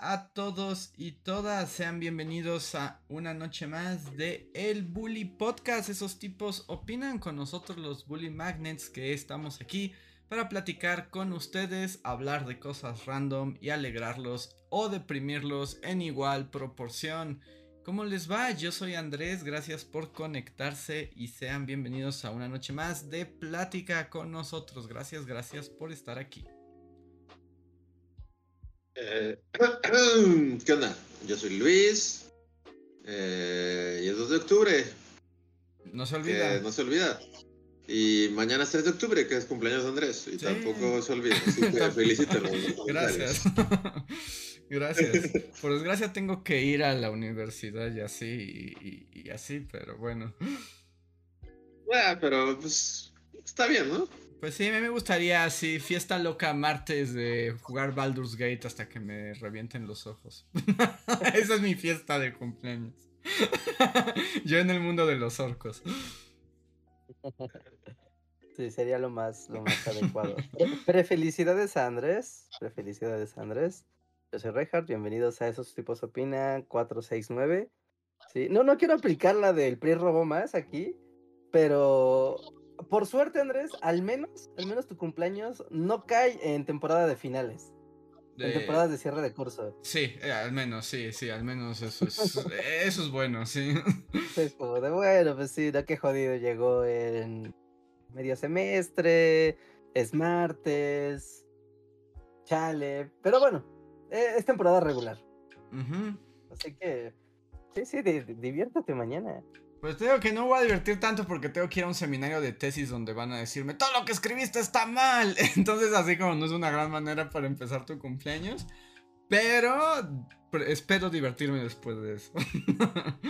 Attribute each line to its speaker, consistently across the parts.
Speaker 1: A todos y todas, sean bienvenidos a una noche más de El Bully Podcast. Esos tipos opinan con nosotros los Bully Magnets que estamos aquí para platicar con ustedes, hablar de cosas random y alegrarlos o deprimirlos en igual proporción. ¿Cómo les va? Yo soy Andrés, gracias por conectarse y sean bienvenidos a una noche más de plática con nosotros. Gracias, gracias por estar aquí.
Speaker 2: Eh, ¿Qué onda? Yo soy Luis. Eh, y es 2 de octubre.
Speaker 1: No se olvida.
Speaker 2: no se olvida. Y mañana es 3 de octubre, que es cumpleaños de Andrés. Y tampoco se olvida. Así que felicítalo.
Speaker 1: Gracias. Gracias. Por desgracia tengo que ir a la universidad y así, y, y así, pero bueno.
Speaker 2: Bueno, pero pues está bien, ¿no?
Speaker 1: Pues sí, a mí me gustaría así, fiesta loca martes de jugar Baldur's Gate hasta que me revienten los ojos. Esa es mi fiesta de cumpleaños. Yo en el mundo de los orcos.
Speaker 3: Sí, sería lo más, lo más adecuado. Prefelicidades Andrés. Prefelicidades Andrés. Yo soy Reinhardt, bienvenidos a Esos Tipos Opina 469. Sí, no, no quiero aplicar la del PRI robó más aquí, pero por suerte, Andrés, al menos, al menos tu cumpleaños no cae en temporada de finales. En temporadas de cierre de curso.
Speaker 1: Sí, eh, al menos, sí, sí, al menos eso es, eso es bueno, sí.
Speaker 3: Es como de bueno, pues sí, no que jodido, llegó en medio semestre, es martes, chale, pero bueno, e, es temporada regular. Así que, sí, sí, diviértate mañana.
Speaker 1: Pues te digo que no voy a divertir tanto porque tengo que ir a un seminario de tesis donde van a decirme todo lo que escribiste está mal. Entonces así como no es una gran manera para empezar tu cumpleaños. Pero espero divertirme después de eso.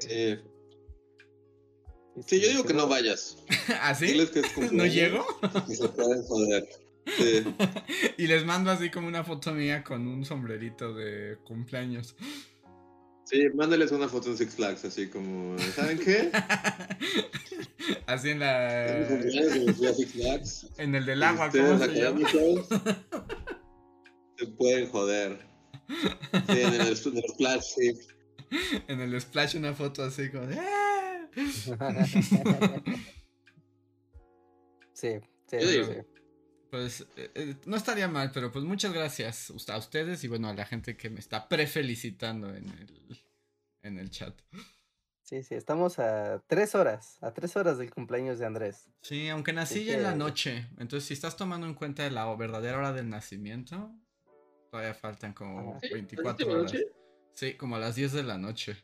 Speaker 2: Sí. Sí, yo digo que no vayas.
Speaker 1: ¿Así? ¿Ah, ¿No llego?
Speaker 2: Y se pueden joder.
Speaker 1: y les mando así como una foto mía con un sombrerito de cumpleaños.
Speaker 2: Sí, mándales una foto en Six Flags, así como, ¿saben qué?
Speaker 1: así en la... En el del agua,
Speaker 2: ¿cómo se llama? Se pueden joder. Sí, en el, splash, sí.
Speaker 1: En el splash una foto así como
Speaker 3: ¡Ah! sí, sí, sí.
Speaker 1: Pues eh, eh, no estaría mal, pero pues muchas gracias a ustedes y bueno, a la gente que me está prefelicitando en el, en el chat.
Speaker 3: Sí, sí, estamos a tres horas, a tres horas del cumpleaños de Andrés.
Speaker 1: Sí, aunque nací ya en la noche, entonces si estás tomando en cuenta la verdadera hora del nacimiento, todavía faltan como 24 horas. Sí, como a las 10 de la noche.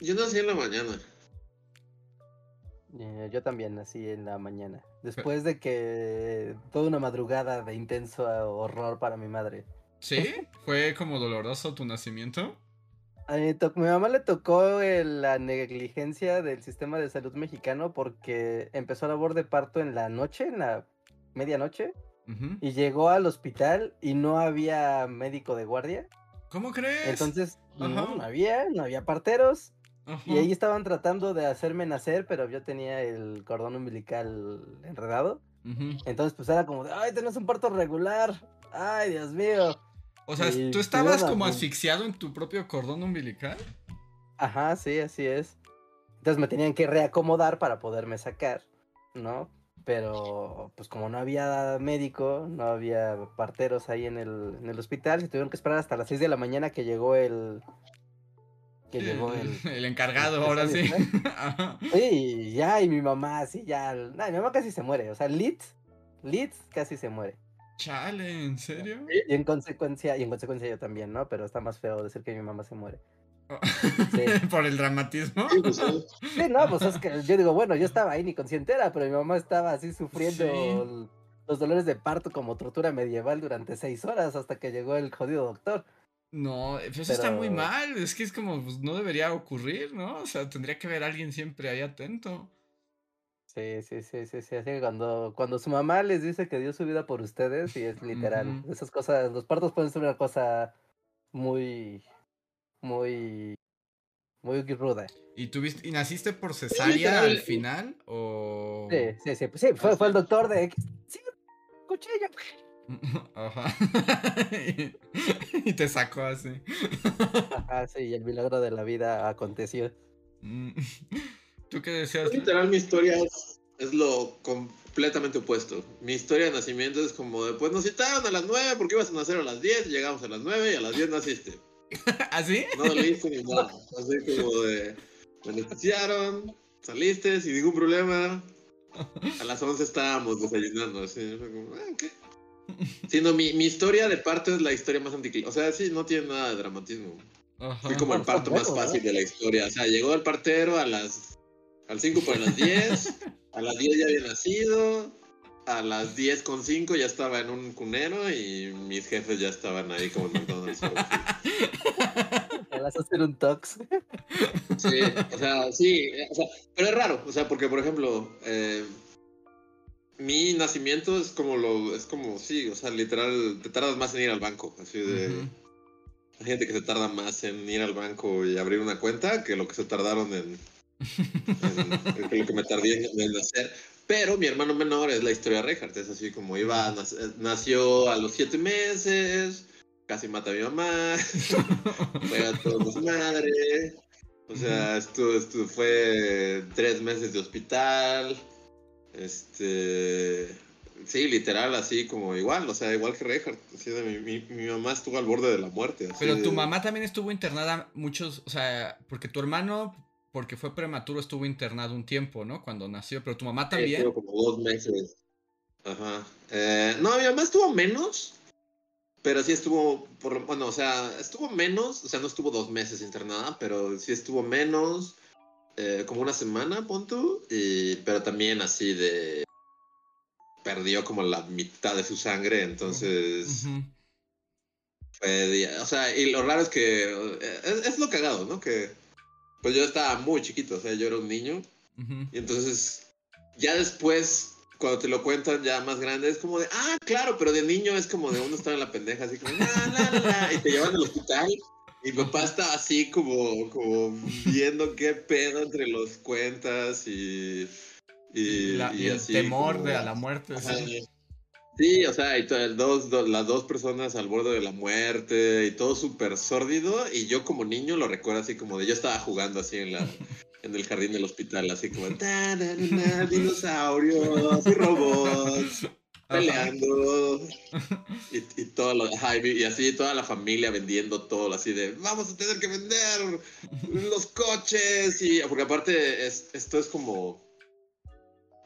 Speaker 2: Yo nací en la mañana.
Speaker 3: Eh, yo también nací en la mañana. Después de que toda una madrugada de intenso horror para mi madre.
Speaker 1: ¿Sí? ¿Fue como doloroso tu nacimiento?
Speaker 3: A mi, mamá le tocó la negligencia del sistema de salud mexicano porque empezó la labor de parto en la noche, en la medianoche, y llegó al hospital y no había médico de guardia.
Speaker 1: ¿Cómo crees?
Speaker 3: Entonces, no había, no había parteros. Y ahí estaban tratando de hacerme nacer, pero yo tenía el cordón umbilical enredado. Entonces, pues era como de, ay, tenés un parto regular. Ay, Dios mío.
Speaker 1: O sea, ¿tú estabas como asfixiado en tu propio cordón umbilical?
Speaker 3: Ajá, sí, así es. Entonces me tenían que reacomodar para poderme sacar, ¿no? Pero, pues como no había médico, no había parteros ahí en el, en el hospital, se tuvieron que esperar hasta las 6 de la mañana que llegó el,
Speaker 1: que llegó el, el encargado, ahora sí.
Speaker 3: sí, ya, y mi mamá, sí, ya. No, mi mamá casi se muere. O sea, Litz, Litz casi se muere.
Speaker 1: Chale, ¿en serio?
Speaker 3: Y en consecuencia, y en consecuencia yo también, ¿no? Pero está más feo decir que mi mamá se muere.
Speaker 1: Oh. ¿Por el dramatismo?
Speaker 3: Pues, sí, no, pues es que yo digo, bueno, yo estaba ahí ni consciente era, pero mi mamá estaba así sufriendo los dolores de parto como tortura medieval durante seis horas hasta que llegó el jodido doctor.
Speaker 1: No, pues eso está muy mal. Es que es como, pues, no debería ocurrir, ¿no? O sea, tendría que haber alguien siempre ahí atento.
Speaker 3: Sí, sí, sí, sí, sí. Así que cuando, cuando su mamá les dice que dio su vida por ustedes, y es literal. Esas cosas, los partos pueden ser una cosa muy, muy, muy ruda.
Speaker 1: ¿Y tuviste, y naciste por cesárea al final? ¿O.?
Speaker 3: Sí, sí, sí, pues sí, fue, fue el doctor de, sí, cuchillo.
Speaker 1: Ajá. y te sacó así.
Speaker 3: Ajá, sí, y el milagro de la vida aconteció.
Speaker 1: Mm. ¿Tú qué decías?
Speaker 2: Literal, mi historia es, es lo completamente opuesto. Mi historia de nacimiento es como de, pues nos citaron a las 9 porque ibas a nacer a las 10, llegamos a las 9 y a las 10 naciste.
Speaker 1: ¿Así?
Speaker 2: No doliste ni nada. Así como de, me anestesiaron, saliste sin ningún problema. A las 11 estábamos desayunando, así. fue como, ah, ¿qué? Sí, no, mi, mi historia de parto es la historia más anticlimática. O sea, sí, no tiene nada de dramatismo.
Speaker 1: Ajá.
Speaker 2: Fui como el parto más fácil de la historia. O sea, llegó el partero a las al 5 para las 10, a las 10 ya había nacido, a las 10 con 5 ya estaba en un cunero y mis jefes ya estaban ahí como en McDonald's.
Speaker 3: Vas a hacer un tox.
Speaker 2: Sí, o sea, sí, o sea, pero es raro, o sea, porque por ejemplo, eh, mi nacimiento es como lo, es como, sí, o sea, literal, te tardas más en ir al banco, así de...
Speaker 1: Ujú.
Speaker 2: Hay gente que se tarda más en ir al banco y abrir una cuenta que lo que se tardaron en, lo que me tardé en, en hacer. Pero mi hermano menor es la historia de Reinhardt, es así como iba, nació a los siete meses, casi mata a mi mamá, fue a todos madre, o sea, estuvo, estuvo- fue tres meses de hospital, este, sí, literal, así como igual, o sea, igual que Reinhardt, así de mi, mi, mi mamá estuvo al borde de la muerte.
Speaker 1: Pero tu mamá también estuvo internada muchos, o sea, porque tu hermano, porque fue prematuro, estuvo internado un tiempo, ¿no? Cuando nació, pero tu mamá
Speaker 2: Sí,
Speaker 1: también.
Speaker 2: estuvo como dos meses. Ajá. Eh, no, mi mamá estuvo menos, pero sí estuvo, por, bueno, o sea, estuvo menos, o sea, no estuvo dos meses internada, pero sí estuvo menos, eh, como una semana, punto, y, pero también así de... Perdió como la mitad de su sangre, entonces fue O sea, y lo raro es que... eh, Es, es lo cagado, ¿no? Que pues yo estaba muy chiquito, o sea, yo era un niño. Y entonces, ya después, cuando te lo cuentan ya más grande, es como de, ah, claro, pero de niño es como de uno estar en la pendeja, así como, la, la, la, la", y te llevan al hospital. Y mi papá está así como, como viendo qué pedo entre los cuentas y. Y,
Speaker 1: La-
Speaker 2: y
Speaker 1: y el
Speaker 2: así
Speaker 1: temor
Speaker 2: como-
Speaker 1: de a la muerte.
Speaker 2: Ajá.
Speaker 1: sí.
Speaker 2: Sí, o sea, y dos, do- las dos personas al borde de la muerte y todo súper sórdido. Y yo como niño lo recuerdo así como de yo estaba jugando así en la en el jardín del hospital, así como "Ta, na, na, na, dinosaurios y robots. Peleando. Y, y todo lo, ajá, y, y así toda la familia vendiendo todo, así de vamos a tener que vender los coches. y Porque aparte es, esto es como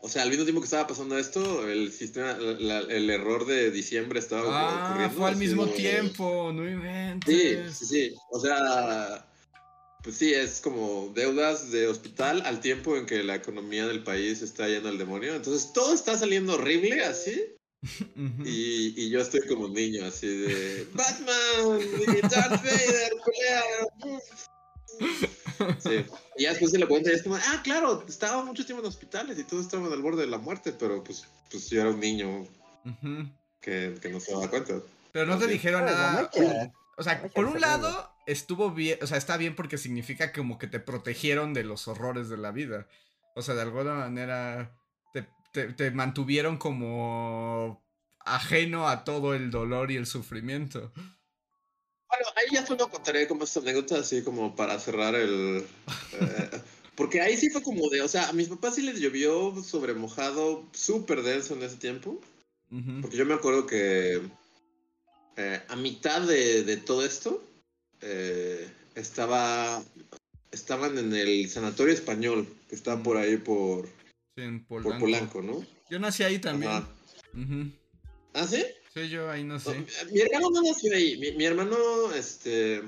Speaker 2: o sea, al mismo tiempo que estaba pasando esto, el sistema, la- el error de diciembre estaba
Speaker 1: Ah,
Speaker 2: ocurriendo.
Speaker 1: fue al mismo
Speaker 2: de-
Speaker 1: tiempo, no
Speaker 2: Sí,
Speaker 1: inventes.
Speaker 2: sí, sí. O sea, pues sí, es como deudas de hospital al tiempo en que la economía del país está yendo al demonio. Entonces todo está saliendo horrible así. Y, y yo estoy como un niño así de Batman, y Darth Vader. Sí. Y ya después se lo cuenta y es como, ah, claro, estaba mucho tiempo en hospitales y todos estaban al borde de la muerte, pero pues, pues yo era un niño que, que no se daba cuenta.
Speaker 1: Pero no te
Speaker 2: Ok.
Speaker 1: dijeron
Speaker 3: la
Speaker 1: nada. O sea, por un lado, estuvo bien, o sea, está bien porque significa como que te protegieron de los horrores de la vida. O sea, de alguna manera te, te- te mantuvieron como ajeno a todo el dolor y el sufrimiento.
Speaker 2: Bueno, ahí ya solo contaré como esta anécdota así como para cerrar el... eh, porque ahí sí fue como de, o sea, a mis papás sí les llovió sobre mojado súper denso en ese tiempo. Porque yo me acuerdo que eh, a mitad de, de todo esto eh, estaba estaban en el sanatorio español que está por ahí por,
Speaker 1: Sí, en
Speaker 2: por
Speaker 1: Polanco.
Speaker 2: Polanco, ¿no?
Speaker 1: Yo nací ahí también.
Speaker 2: Ajá.
Speaker 1: Ujú.
Speaker 2: ¿Ah, sí?
Speaker 1: Sí, yo ahí no sé.
Speaker 2: No, mi hermano no nació ahí. Mi, mi hermano este,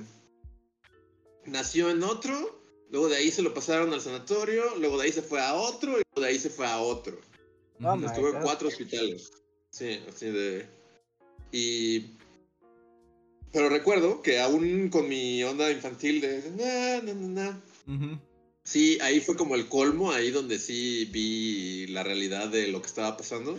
Speaker 2: nació en otro, luego de ahí se lo pasaron al sanatorio, luego de ahí se fue a otro y luego de ahí se fue a otro.
Speaker 3: Oh
Speaker 2: Estuvo en cuatro hospitales. Sí, así de. Y. pero recuerdo que aún con mi onda infantil de... "Na, na, na, na",
Speaker 1: Ujú.
Speaker 2: Sí, ahí fue como el colmo, ahí donde sí vi la realidad de lo que estaba pasando.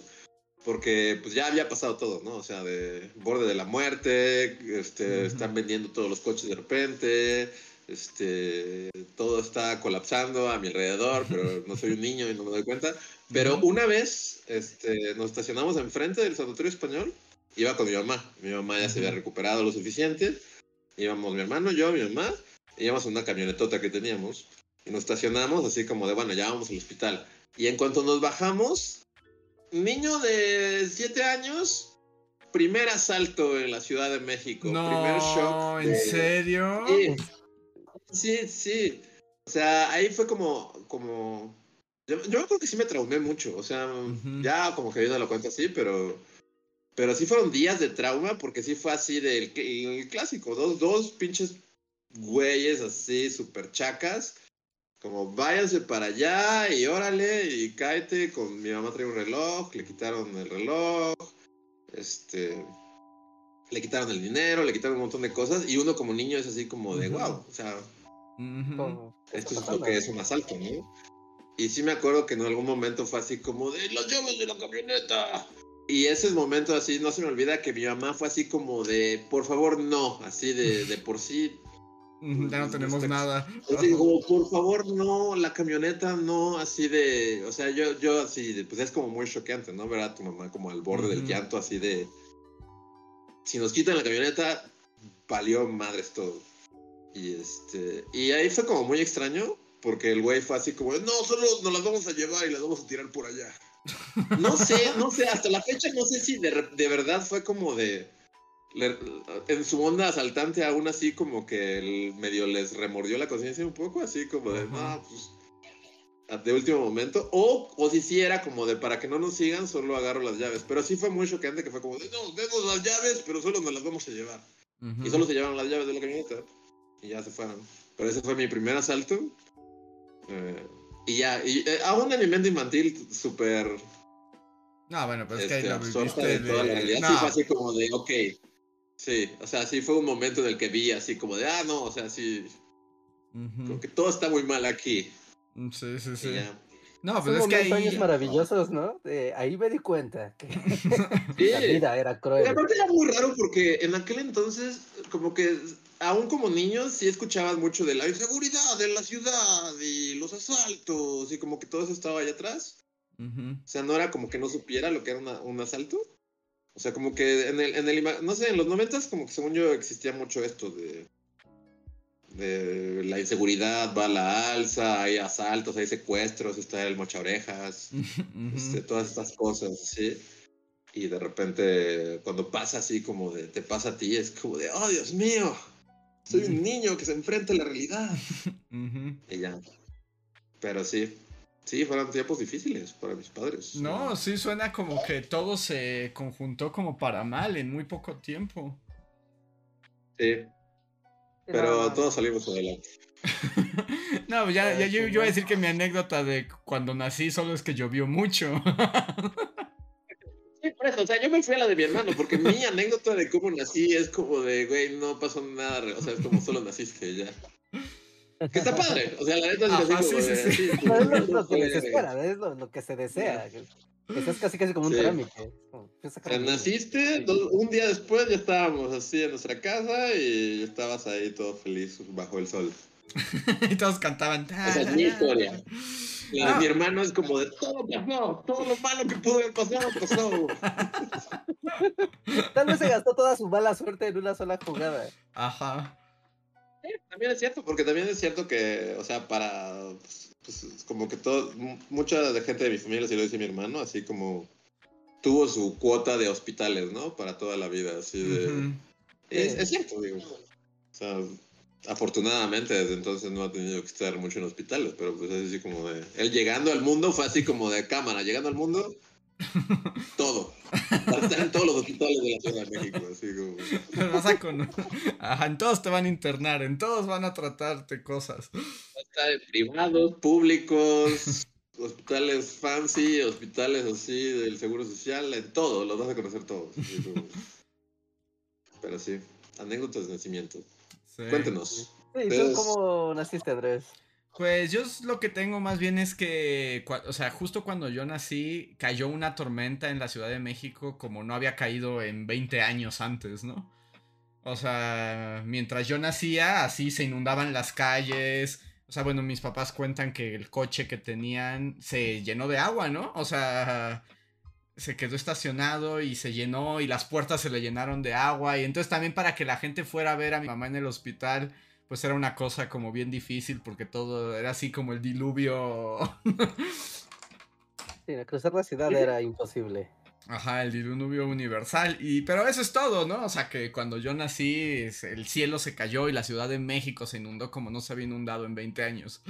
Speaker 2: Porque pues ya había pasado todo, ¿no? O sea, de borde de la muerte, este, están vendiendo todos los coches de repente, este, todo está colapsando a mi alrededor, pero no soy un niño y no me doy cuenta. Pero una vez este, nos estacionamos enfrente del sanatorio español, iba con mi mamá. Mi mamá ya se había recuperado lo suficiente. Íbamos mi hermano, yo, mi mamá, íbamos en una camionetota que teníamos. Y nos estacionamos así como de, bueno, ya vamos al hospital. Y en cuanto nos bajamos, niño de 7 años, primer asalto en la Ciudad de México. primer shock.
Speaker 1: No, ¿en
Speaker 2: de-
Speaker 1: serio?
Speaker 2: Sí, sí, sí. O sea, ahí fue como, como... Yo, yo creo que sí me traumé mucho. O sea,
Speaker 1: Ujú.
Speaker 2: ya como que viendo la cuenta sí, pero... Pero sí fueron días de trauma porque sí fue así del cl- el clásico. Dos, dos pinches güeyes así, súper chacas. Como váyanse para allá y órale y cáete. Con mi mamá traía un reloj, le quitaron el reloj. Este le quitaron el dinero, le quitaron un montón de cosas y uno como niño es así como de wow, o sea,
Speaker 1: Ujú.
Speaker 3: Como, ¿qué
Speaker 2: esto es lo
Speaker 3: pasando?
Speaker 2: que es un asalto, ¿no? Y sí me acuerdo que en algún momento fue así como de las llaves de la camioneta. Y ese momento así, no se me olvida que mi mamá fue así como de, por favor, no, así de, de por sí.
Speaker 1: Ya no tenemos nada.
Speaker 2: Así como, por favor, no, la camioneta no, así de, o sea, yo, yo así, de, pues es como muy choqueante, ¿no? Ver a tu mamá como al borde del llanto, así de, si nos quitan la camioneta, valió madres todo. Y este, y ahí fue como muy extraño, porque el güey fue así como, no, solo nos las vamos a llevar y las vamos a tirar por allá. No sé, no sé, hasta la fecha no sé si de, de verdad fue como de, le- en su onda asaltante aún así como que el medio les remordió la conciencia un poco, así como de,
Speaker 1: Ajá.
Speaker 2: no, pues, de último momento, o, o si sí era como de, para que no nos sigan, solo agarro las llaves, pero sí fue muy chocante que fue como de, no, denos las llaves, pero solo nos las vamos a llevar.
Speaker 1: Ujú.
Speaker 2: Y solo se llevaron las llaves de la camioneta y ya se fueron. Pero ese fue mi primer asalto. eh, y ya, y eh, aún en mente infantil, súper
Speaker 1: No, bueno, pues es que ahí
Speaker 2: este,
Speaker 1: lo viviste
Speaker 2: de toda la realidad.
Speaker 1: No,
Speaker 2: Sí, fue así como de, ok. Sí, o sea, sí fue un momento en el que vi así como de, ah, no, o sea, sí,
Speaker 1: ujú.
Speaker 2: como que todo está muy mal aquí.
Speaker 1: Mm, Sí, sí,
Speaker 2: Y
Speaker 1: sí.
Speaker 2: ya.
Speaker 1: No,
Speaker 3: Son
Speaker 1: pues es que
Speaker 3: momentos
Speaker 1: ahí...
Speaker 3: años maravillosos, ¿no? Ahí me di cuenta que
Speaker 2: Sí.
Speaker 3: la vida era
Speaker 2: Y
Speaker 3: cruel.
Speaker 2: aparte era muy raro porque en aquel entonces, como que aún como niños, sí escuchaban mucho de la inseguridad de la ciudad y los asaltos y como que todo eso estaba allá atrás. O sea, no era como que no supiera lo que era una- un asalto. O sea, como que en el, en el, no sé, en los noventas como que según yo existía mucho esto de, de la inseguridad va a la alza, hay asaltos, hay secuestros, está el mocha orejas,
Speaker 1: Ujú.
Speaker 2: este, todas estas cosas, ¿sí? Y de repente cuando pasa así como de, te pasa a ti, es como de, oh Dios mío, soy un niño que se enfrenta a la realidad. Y ya. Pero sí, sí, fueron tiempos difíciles para mis padres.
Speaker 1: No, sí suena como que todo se conjuntó como para mal en muy poco tiempo.
Speaker 2: Sí, pero todos salimos adelante.
Speaker 1: no, pues ya, ya
Speaker 3: Ah,
Speaker 1: yo, yo iba a decir que mi anécdota de cuando nací solo es que llovió mucho.
Speaker 2: Sí, por eso, o sea, yo me fui a la de mi hermano, porque mi anécdota de cómo nací es como de, güey, no pasó nada, o sea, es como solo naciste ya. Que está padre, o sea, la neta es
Speaker 1: Ajá,
Speaker 2: así como
Speaker 1: sí,
Speaker 2: de,
Speaker 1: sí, sí.
Speaker 3: es que lo que se desea. Seas casi casi como un
Speaker 2: Sí.
Speaker 3: trámite. es como, "Quiero
Speaker 2: O
Speaker 3: sacar
Speaker 2: sea,
Speaker 3: un niño".
Speaker 2: naciste, do- un día después ya estábamos así en nuestra casa y estabas ahí todo feliz bajo el sol.
Speaker 1: y todos cantaban.
Speaker 2: Esa es mi historia. La de
Speaker 1: No.
Speaker 2: mi hermano es como de todo pasó, todo lo malo que pudo haber pasado, pasó.
Speaker 3: Tal vez se gastó toda su mala suerte en una sola jugada.
Speaker 1: Ajá.
Speaker 2: Sí, también es cierto, porque también es cierto que, o sea, para, pues, pues, como que todo, mu- mucha de gente de mi familia, si lo dice mi hermano, así como tuvo su cuota de hospitales, ¿no? Para toda la vida, así de...
Speaker 1: Ujú.
Speaker 2: es,
Speaker 3: Sí.
Speaker 2: es cierto, digo. O sea, afortunadamente desde entonces no ha tenido que estar mucho en hospitales, pero pues es así como de... Él llegando al mundo fue así como de cámara, llegando al mundo, todo. En todos los hospitales de la Ciudad de México, así como...
Speaker 1: Los vas a con- Ajá, en todos te van a internar, en todos van a tratarte cosas.
Speaker 2: Está en privados, públicos, hospitales fancy, hospitales así del Seguro Social, en todo, los vas a conocer todos. así como- Pero sí. anécdotas de nacimiento.
Speaker 1: Sí.
Speaker 2: Cuéntenos.
Speaker 3: Sí, ¿tú cómo naciste, Andrés?
Speaker 1: Pues yo lo que tengo más bien es que, o sea, justo cuando yo nací, cayó una tormenta en la Ciudad de México como no había caído en 20 años antes, ¿no? O sea, mientras yo nacía, así se inundaban las calles. O sea, bueno, mis papás cuentan que el coche que tenían se llenó de agua, ¿no? O sea, se quedó estacionado y se llenó y las puertas se le llenaron de agua. Y entonces también para que la gente fuera a ver a mi mamá en el hospital, pues era una cosa como bien difícil porque todo era así como el diluvio.
Speaker 3: Sí, cruzar la ciudad era imposible.
Speaker 1: Ajá, el diluvio universal. Y, pero eso es todo, ¿no? O sea que cuando yo nací, el cielo se cayó y la Ciudad de México se inundó como no se había inundado en 20 años.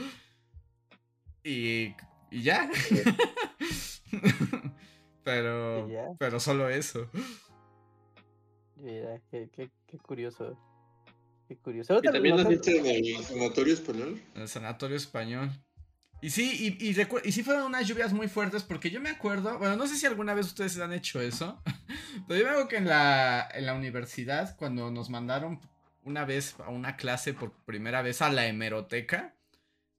Speaker 1: Y, y ya. pero,
Speaker 3: Y ya.
Speaker 1: pero solo eso.
Speaker 3: Mira, qué, qué, qué curioso. Qué curioso.
Speaker 2: ¿Y también
Speaker 3: no sé-
Speaker 2: naciste en el sanatorio español?
Speaker 1: En el sanatorio español. Y sí, y, y, y sí fueron unas lluvias muy fuertes porque yo me acuerdo, bueno, no sé si alguna vez ustedes han hecho eso, pero yo me acuerdo que en la, en la universidad, cuando nos mandaron una vez a una clase por primera vez a la hemeroteca,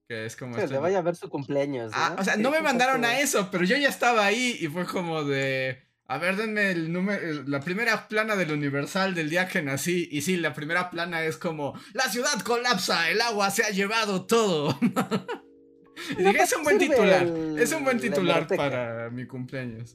Speaker 1: que es como...
Speaker 3: que
Speaker 1: este-
Speaker 3: le vaya a ver su cumpleaños.
Speaker 1: Ah, o sea,
Speaker 3: Sí,
Speaker 1: no me mandaron a eso, pero yo ya estaba ahí y fue como de... A ver, denme el número, la primera plana del Universal del día que nací. Y sí, la primera plana es como, la ciudad colapsa, el agua se ha llevado todo. y dije, es un buen titular,
Speaker 3: el-
Speaker 1: es un buen
Speaker 3: la
Speaker 1: titular para mi cumpleaños.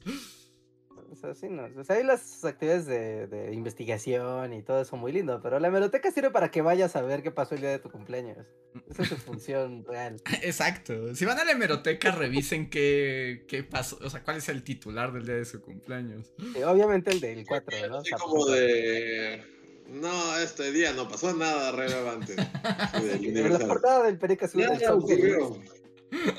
Speaker 3: O sea, sí, no. O sea, hay las actividades de, de investigación y todo eso muy lindo, pero la hemeroteca sirve para que vayas a ver qué pasó el día de tu cumpleaños. Esa es su función real.
Speaker 1: Exacto. Si van a la hemeroteca, revisen qué, qué pasó, o sea, cuál es el titular del día de su cumpleaños.
Speaker 3: Obviamente el del 4, ¿no? O
Speaker 2: Así
Speaker 3: sea,
Speaker 2: como
Speaker 3: pues,
Speaker 2: de... No, este día no pasó nada relevante.
Speaker 3: La portada del Perica
Speaker 2: ocurrió.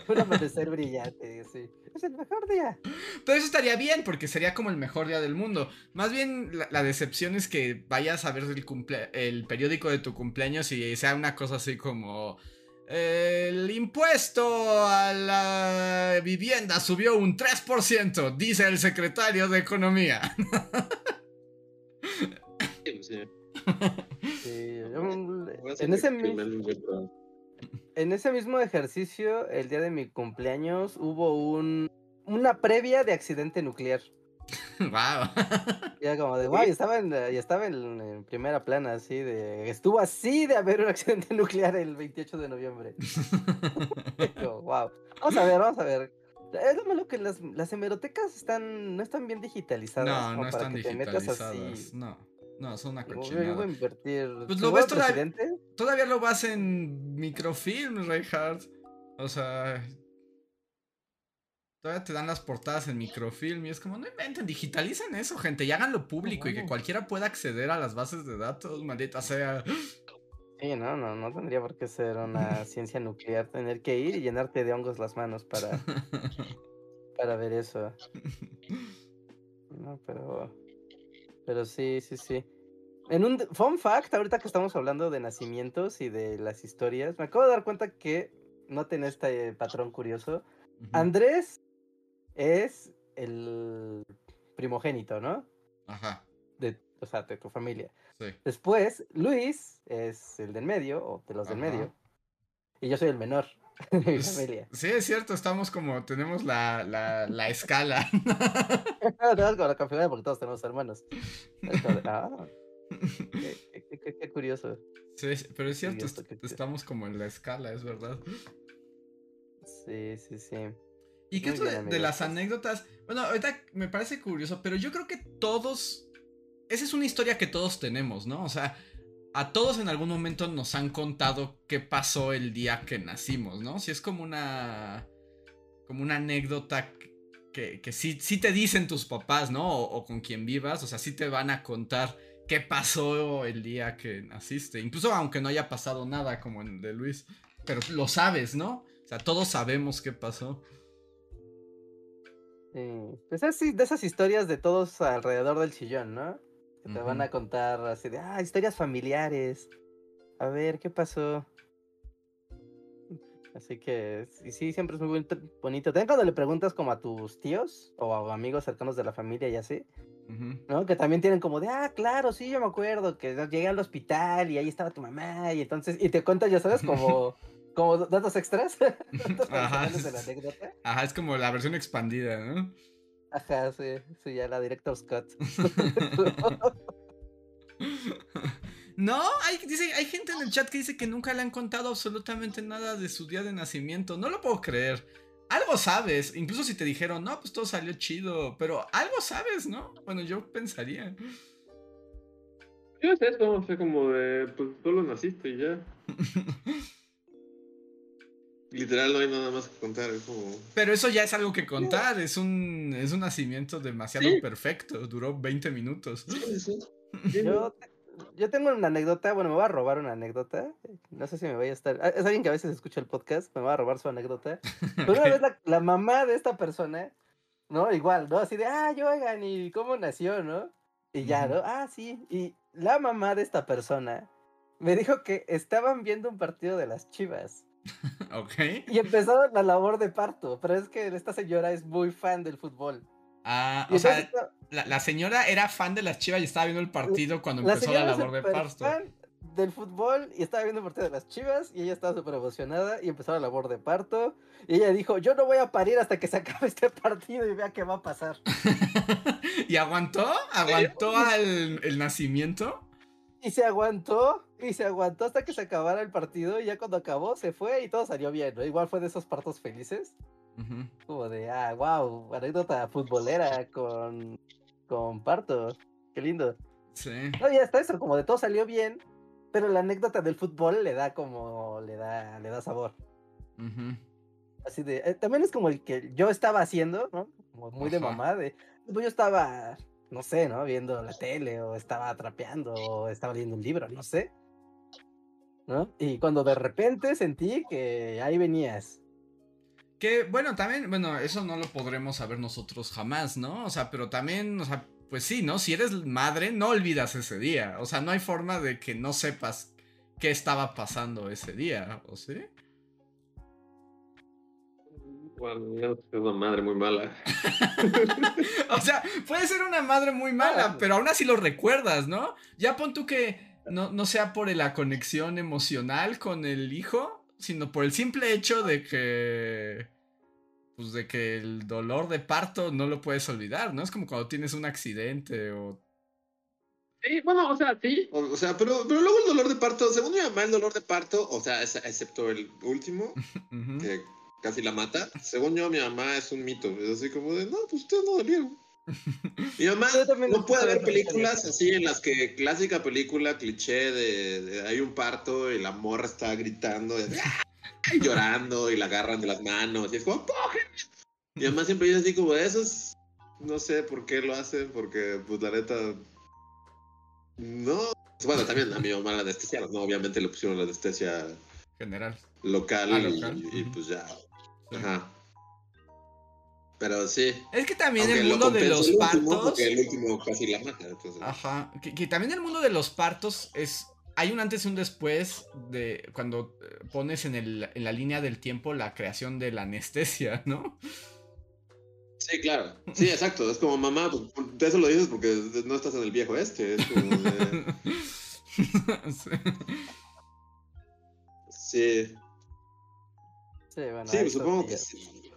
Speaker 3: Un amanecer brillante, sí. Es el mejor día.
Speaker 1: Pero eso estaría bien, porque sería como el mejor día del mundo. Más bien, la, la decepción es que vayas a ver el, cumple el periódico de tu cumpleaños y sea una cosa así como... El impuesto a la vivienda subió un 3%, dice el secretario de Economía.
Speaker 2: Sí,
Speaker 3: en, ese,
Speaker 2: virtual.
Speaker 3: en ese mismo ejercicio, el día de mi cumpleaños, hubo un, una previa de accidente nuclear.
Speaker 1: wow.
Speaker 3: Y era como de, guay, estaba, en, y estaba en, en primera plana, así de... Estuvo así de haber un accidente nuclear el 28 de noviembre. wow. Vamos a ver, vamos a ver. Es lo malo que las, las hemerotecas están, no están bien digitalizadas.
Speaker 1: No,
Speaker 3: como
Speaker 1: no están digitalizadas.
Speaker 3: así.
Speaker 1: No, no, son una cochinada.
Speaker 3: voy a invertir.
Speaker 1: Pues lo ves todavía- Todavía lo vas en microfilm, Reinhardt. O sea. Todavía te dan las portadas en microfilm y es como, no inventen, digitalicen eso, gente, y háganlo público y que cualquiera pueda acceder a las bases de datos, maldita sea.
Speaker 3: Sí, no, no, no tendría por qué ser una ciencia nuclear, tener que ir y llenarte de hongos las manos para, para ver eso. No, pero. Pero sí, sí, sí. En un fun fact, ahorita que estamos hablando de nacimientos y de las historias, me acabo de dar cuenta que noten este patrón curioso. Andrés es el primogénito, ¿no?
Speaker 1: Ajá,
Speaker 3: De, o sea, de tu familia.
Speaker 1: sí.
Speaker 3: Después, Luis es el del medio, o de los del
Speaker 1: Ajá.
Speaker 3: medio. Y yo soy el menor de mi
Speaker 1: Es-
Speaker 3: familia.
Speaker 1: Sí, es cierto, estamos como, tenemos la, la, la escala.
Speaker 3: Tenemos como la configuración porque todos tenemos hermanos. Ah, qué, qué- qué- qué curioso.
Speaker 1: Sí, pero es cierto,
Speaker 3: curioso.
Speaker 1: estamos como en la escala, es verdad.
Speaker 3: Sí, sí, sí.
Speaker 1: ¿Y qué
Speaker 3: Muy
Speaker 1: esto de, de las anécdotas? Bueno, ahorita me parece curioso, pero yo creo que todos. Esa es una historia que todos tenemos, ¿no? O sea, a todos en algún momento nos han contado qué pasó el día que nacimos, ¿no? Si es como una. como una anécdota que, que sí, sí te dicen tus papás, ¿no? O, o con quien vivas, o sea, sí te van a contar qué pasó el día que naciste. Incluso aunque no haya pasado nada como en el de Luis. Pero lo sabes, ¿no? O sea, todos sabemos qué pasó.
Speaker 3: Pues así, de esas historias de todos alrededor del sillón, ¿no? Que te van a contar así de, ah, historias familiares. A ver, ¿qué pasó? Así que, sí, sí, siempre es muy bonito. bonito. También cuando le preguntas como a tus tíos o a amigos cercanos de la familia y así. ¿no? Que también tienen como de, ah, claro, sí, yo me acuerdo que llegué al hospital y ahí estaba tu mamá y entonces, y te cuentas, ya sabes, como, como datos extras, datos
Speaker 1: Ajá.
Speaker 3: de la anécdota.
Speaker 1: Ajá, es como la versión expandida, ¿no?
Speaker 3: Ajá, sí, sí, ya la Director Scott.
Speaker 1: No, hay, dice, hay gente en el chat que dice que nunca le han contado absolutamente nada de su día de nacimiento. No lo puedo creer. Algo sabes, incluso si te dijeron, no, pues todo salió chido, pero algo sabes, ¿no? Bueno, yo pensaría.
Speaker 2: Yo sé eso, fue como de, pues solo naciste y ya. Literal no hay nada más que contar, es como...
Speaker 1: Pero eso ya es algo que contar, es un, es un nacimiento demasiado
Speaker 2: Sí.
Speaker 1: perfecto, duró 20 minutos.
Speaker 2: Sí, sí.
Speaker 3: Yo, yo tengo una anécdota, bueno, me voy a robar una anécdota. No sé si me vaya a estar. Es alguien que a veces escucha el podcast, me va a robar su anécdota. Pero una vez la, la mamá de esta persona, ¿no? Igual, ¿no? Así de, ah, yo, oigan, ¿y cómo nació, no? Y ya. ¿no? Ah, sí. Y la mamá de esta persona me dijo que estaban viendo un partido de las chivas.
Speaker 1: Ok.
Speaker 3: Y empezaron la labor de parto. Pero es que esta señora es muy fan del fútbol.
Speaker 1: Ah,
Speaker 3: Y
Speaker 1: o sea, la, la señora era fan de las chivas y estaba viendo el partido cuando empezó la labor de parto.
Speaker 3: fan del fútbol y estaba viendo el partido de las chivas y ella estaba súper emocionada y empezó la labor de parto y ella dijo yo no voy a parir hasta que se acabe este partido y vea qué va a pasar
Speaker 1: ¿Y aguantó? ¿Aguantó al el nacimiento?
Speaker 3: Y se aguantó y se aguantó hasta que se acabara el partido y ya cuando acabó se fue y todo salió bien ¿no? igual fue de esos partos felices como de ah wow anécdota futbolera con con parto qué lindo
Speaker 1: Sí.
Speaker 3: No, y hasta eso, como de todo salió bien, pero la anécdota del fútbol le da como, le da, le da sabor. Así de, eh, también es como el que yo estaba haciendo, ¿no? Como muy de mamá, de, pues yo estaba, no sé, ¿no? Viendo la tele, o estaba trapeando, o estaba leyendo un libro, no sé. ¿No? Y cuando de repente sentí que ahí venías.
Speaker 1: Que bueno, también, bueno, eso no lo podremos saber nosotros jamás, ¿no? O sea, pero también, o sea, pues sí, ¿no? Si eres madre, no olvidas ese día. O sea, no hay forma de que no sepas qué estaba pasando ese día, ¿o sí?
Speaker 2: Es una madre muy mala.
Speaker 1: O sea, puede ser una madre muy mala,
Speaker 3: Ah.
Speaker 1: pero aún así lo recuerdas, ¿no? Ya pon tú que no, no sea por la conexión emocional con el hijo, sino por el simple hecho de que. Pues de que el dolor de parto no lo puedes olvidar, ¿no? Es como cuando tienes un accidente o.
Speaker 2: Sí, bueno, o sea, sí. O, o sea, pero, pero luego el dolor de parto, según mi mamá, el dolor de parto, o sea, es- excepto el último, que casi la mata, según yo, mi mamá es un mito. Es así como de, no, pues ustedes no dolieron. Mi mamá no puede
Speaker 3: esa
Speaker 2: películas así en las que clásica película cliché de, de hay un parto y la morra está gritando de, "Ah", y llorando y la agarran de las manos y es como "Cogen". Mi mamá siempre dice así como eso es no sé por qué lo hace porque pues la neta no bueno también a mi mamá la anestesiaron no obviamente le pusieron la anestesia
Speaker 1: General.
Speaker 2: local,
Speaker 1: Ah,
Speaker 2: y-
Speaker 1: local,
Speaker 2: Y, pues ya. Ajá pero sí
Speaker 1: Es que también
Speaker 2: aunque
Speaker 1: el
Speaker 2: lo
Speaker 1: mundo de los
Speaker 2: el
Speaker 1: partos.
Speaker 2: porque el último casi la mata entonces
Speaker 1: Ajá. Que, que también el mundo de los partos es. Hay un antes y un después de cuando eh, pones en, el, en la línea del tiempo la creación de la anestesia, ¿no?
Speaker 2: Sí, claro. Sí, exacto. Es como mamá, pues, de eso lo dices porque no estás en el viejo este. Es como de-
Speaker 1: Sí.
Speaker 2: Sí,
Speaker 3: Sí, bueno,
Speaker 2: sí,
Speaker 3: hay
Speaker 2: pues, supongo que sí.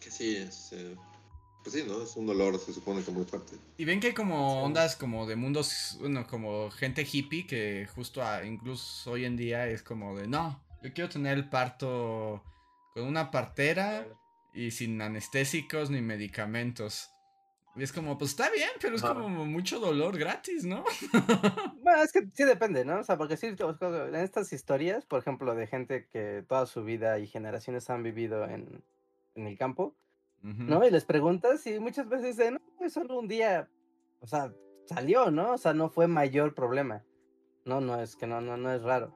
Speaker 2: Que sí, es, eh, pues sí, ¿no? Es un dolor, se supone que muy fuerte.
Speaker 1: Y ven que hay como ondas como de mundos, bueno, como gente hippie que justo a- incluso hoy en día es como de, no, yo quiero tener el parto con una partera y sin anestésicos ni medicamentos. Y es como, pues está bien, pero es como mucho dolor gratis, ¿no?
Speaker 3: Bueno, es que sí depende, ¿no? O sea, porque sí, en estas historias, por ejemplo, de gente que toda su vida y generaciones han vivido en, en el campo. ¿no? Y les preguntas y muchas veces dicen, no, pues solo un día, o sea, salió, ¿no? O sea, no fue mayor problema. No, no, es que no, no, no es raro.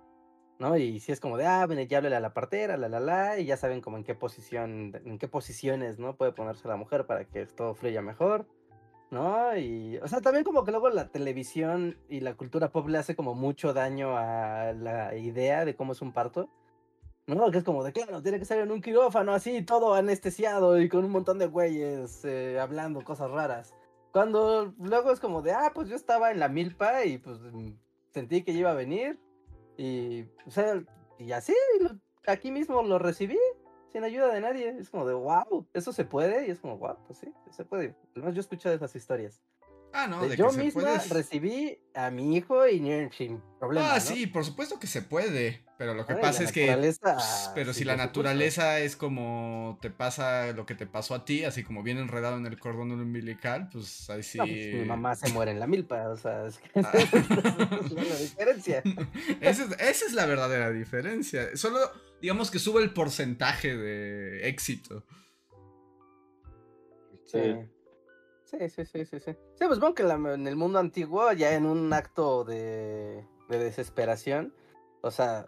Speaker 3: ¿No? Y si es como de, ah, bueno, ya háblale a la partera, la, la, la, y ya saben como en qué posición, en qué posiciones, ¿no? Puede ponerse la mujer para que todo fluya mejor. ¿no? Y, o sea, también como que luego la televisión y la cultura pop le hace como mucho daño a la idea de cómo es un parto, ¿no? Que es como de, claro, tiene que ser en un quirófano así, todo anestesiado y con un montón de güeyes eh, hablando cosas raras. Cuando luego es como de, ah, pues yo estaba en la milpa y pues sentí que iba a venir. Y, o sea, y así, aquí mismo lo recibí sin ayuda de nadie. Es como de, wow, eso se puede. Y es como, wow, pues sí, se puede. Además, yo he escuchado esas historias.
Speaker 1: Ah, no,
Speaker 3: De
Speaker 1: de
Speaker 3: yo
Speaker 1: que se
Speaker 3: misma
Speaker 1: puede.
Speaker 3: recibí a mi hijo y ni- sin problema.
Speaker 1: Ah,
Speaker 3: ¿no?
Speaker 1: sí, por supuesto que se puede. Pero lo que pasa es que.
Speaker 3: naturaleza,
Speaker 1: pues, pero
Speaker 3: sí,
Speaker 1: si la
Speaker 3: supuesto.
Speaker 1: naturaleza es como te pasa lo que te pasó a ti, así como bien enredado en el cordón umbilical, pues ahí sí.
Speaker 3: No, pues, mi mamá se muere en la milpa, o sea, es que
Speaker 1: Ah.
Speaker 3: esa es la diferencia.
Speaker 1: esa, es, esa es la verdadera diferencia. Solo, digamos que sube el porcentaje de éxito.
Speaker 3: Sí. Sí, sí, sí, sí, sí. Sí, pues supongo que la- en el mundo antiguo, ya en un acto de, de desesperación, o sea,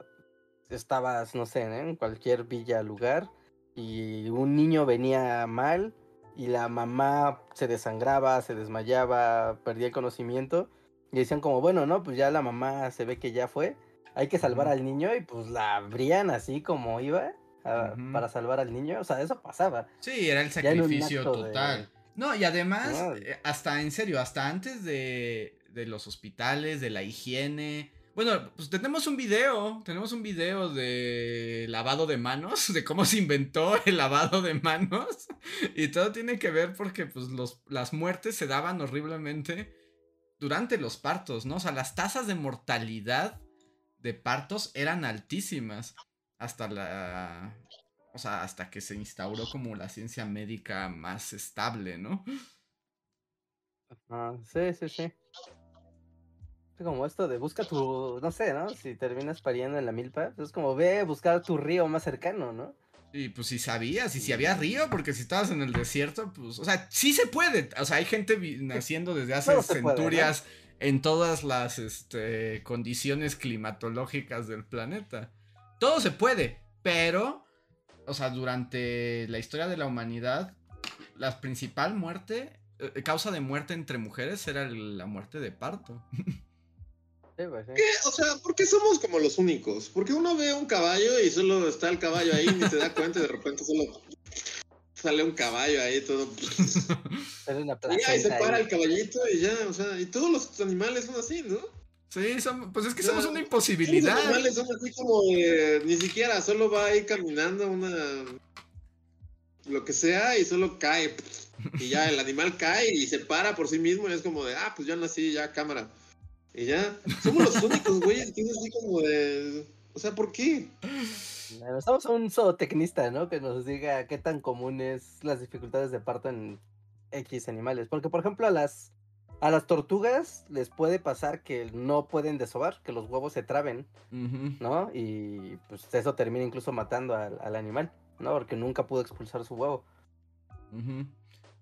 Speaker 3: estabas, no sé, ¿eh? en cualquier villa, lugar, y un niño venía mal, y la mamá se desangraba, se desmayaba, perdía el conocimiento, y decían como, bueno, no, pues ya la mamá se ve que ya fue, hay que salvar al niño, y pues la abrían así como iba, a-
Speaker 1: Ujú.
Speaker 3: para salvar al niño, o sea, eso pasaba.
Speaker 1: Sí, era el sacrificio
Speaker 3: acto de-
Speaker 1: total. No, y además, eh, hasta en serio, hasta antes de, de los hospitales, de la higiene. Bueno, pues tenemos un video, tenemos un video de lavado de manos, de cómo se inventó el lavado de manos. Y todo tiene que ver porque pues los, las muertes se daban horriblemente durante los partos, ¿no? O sea, las tasas de mortalidad de partos eran altísimas hasta la... O sea, hasta que se instauró como la ciencia médica más estable, ¿no?
Speaker 3: Ah, sí, sí, sí. Como esto de busca tu, no sé, ¿no? Si terminas pariendo en la milpa, es como ve a buscar tu río más cercano, ¿no?
Speaker 1: Y pues si sabías, y si había río, porque si estabas en el desierto, pues, o sea, sí se puede. O sea, hay gente naciendo desde hace centurias en todas las este, condiciones climatológicas del planeta. Todo se puede, pero, o sea, durante la historia de la humanidad, la principal muerte, eh, causa de muerte entre mujeres era el- la muerte de parto.
Speaker 3: Sí, pues.
Speaker 2: ¿Qué? O sea, ¿por qué somos como los únicos? Porque uno ve un caballo y solo está el caballo ahí, ni se da cuenta y de repente solo sale un caballo ahí todo.
Speaker 3: Una
Speaker 2: Y ya, y se para
Speaker 3: ahí.
Speaker 2: el caballito y ya, o sea, y todos los animales son así, ¿no?
Speaker 1: Sí, pues es que somos una imposibilidad.
Speaker 2: los animales son así como de, ni siquiera, solo va ahí caminando una lo que sea y solo cae. Y ya el animal cae y se para por sí mismo y es como de, ah, pues ya nací, ya cámara. Y ya, somos los únicos, güey, que es así como de, o sea, ¿por qué?
Speaker 3: Necesitamos un zootecnista, ¿no? Que nos diga qué tan común es las dificultades de parto en X animales. Porque, por ejemplo, a las, a las tortugas les puede pasar que no pueden desovar, que los huevos se traben. ¿no? Y pues eso termina incluso matando al, al animal, ¿no? Porque nunca pudo expulsar su huevo.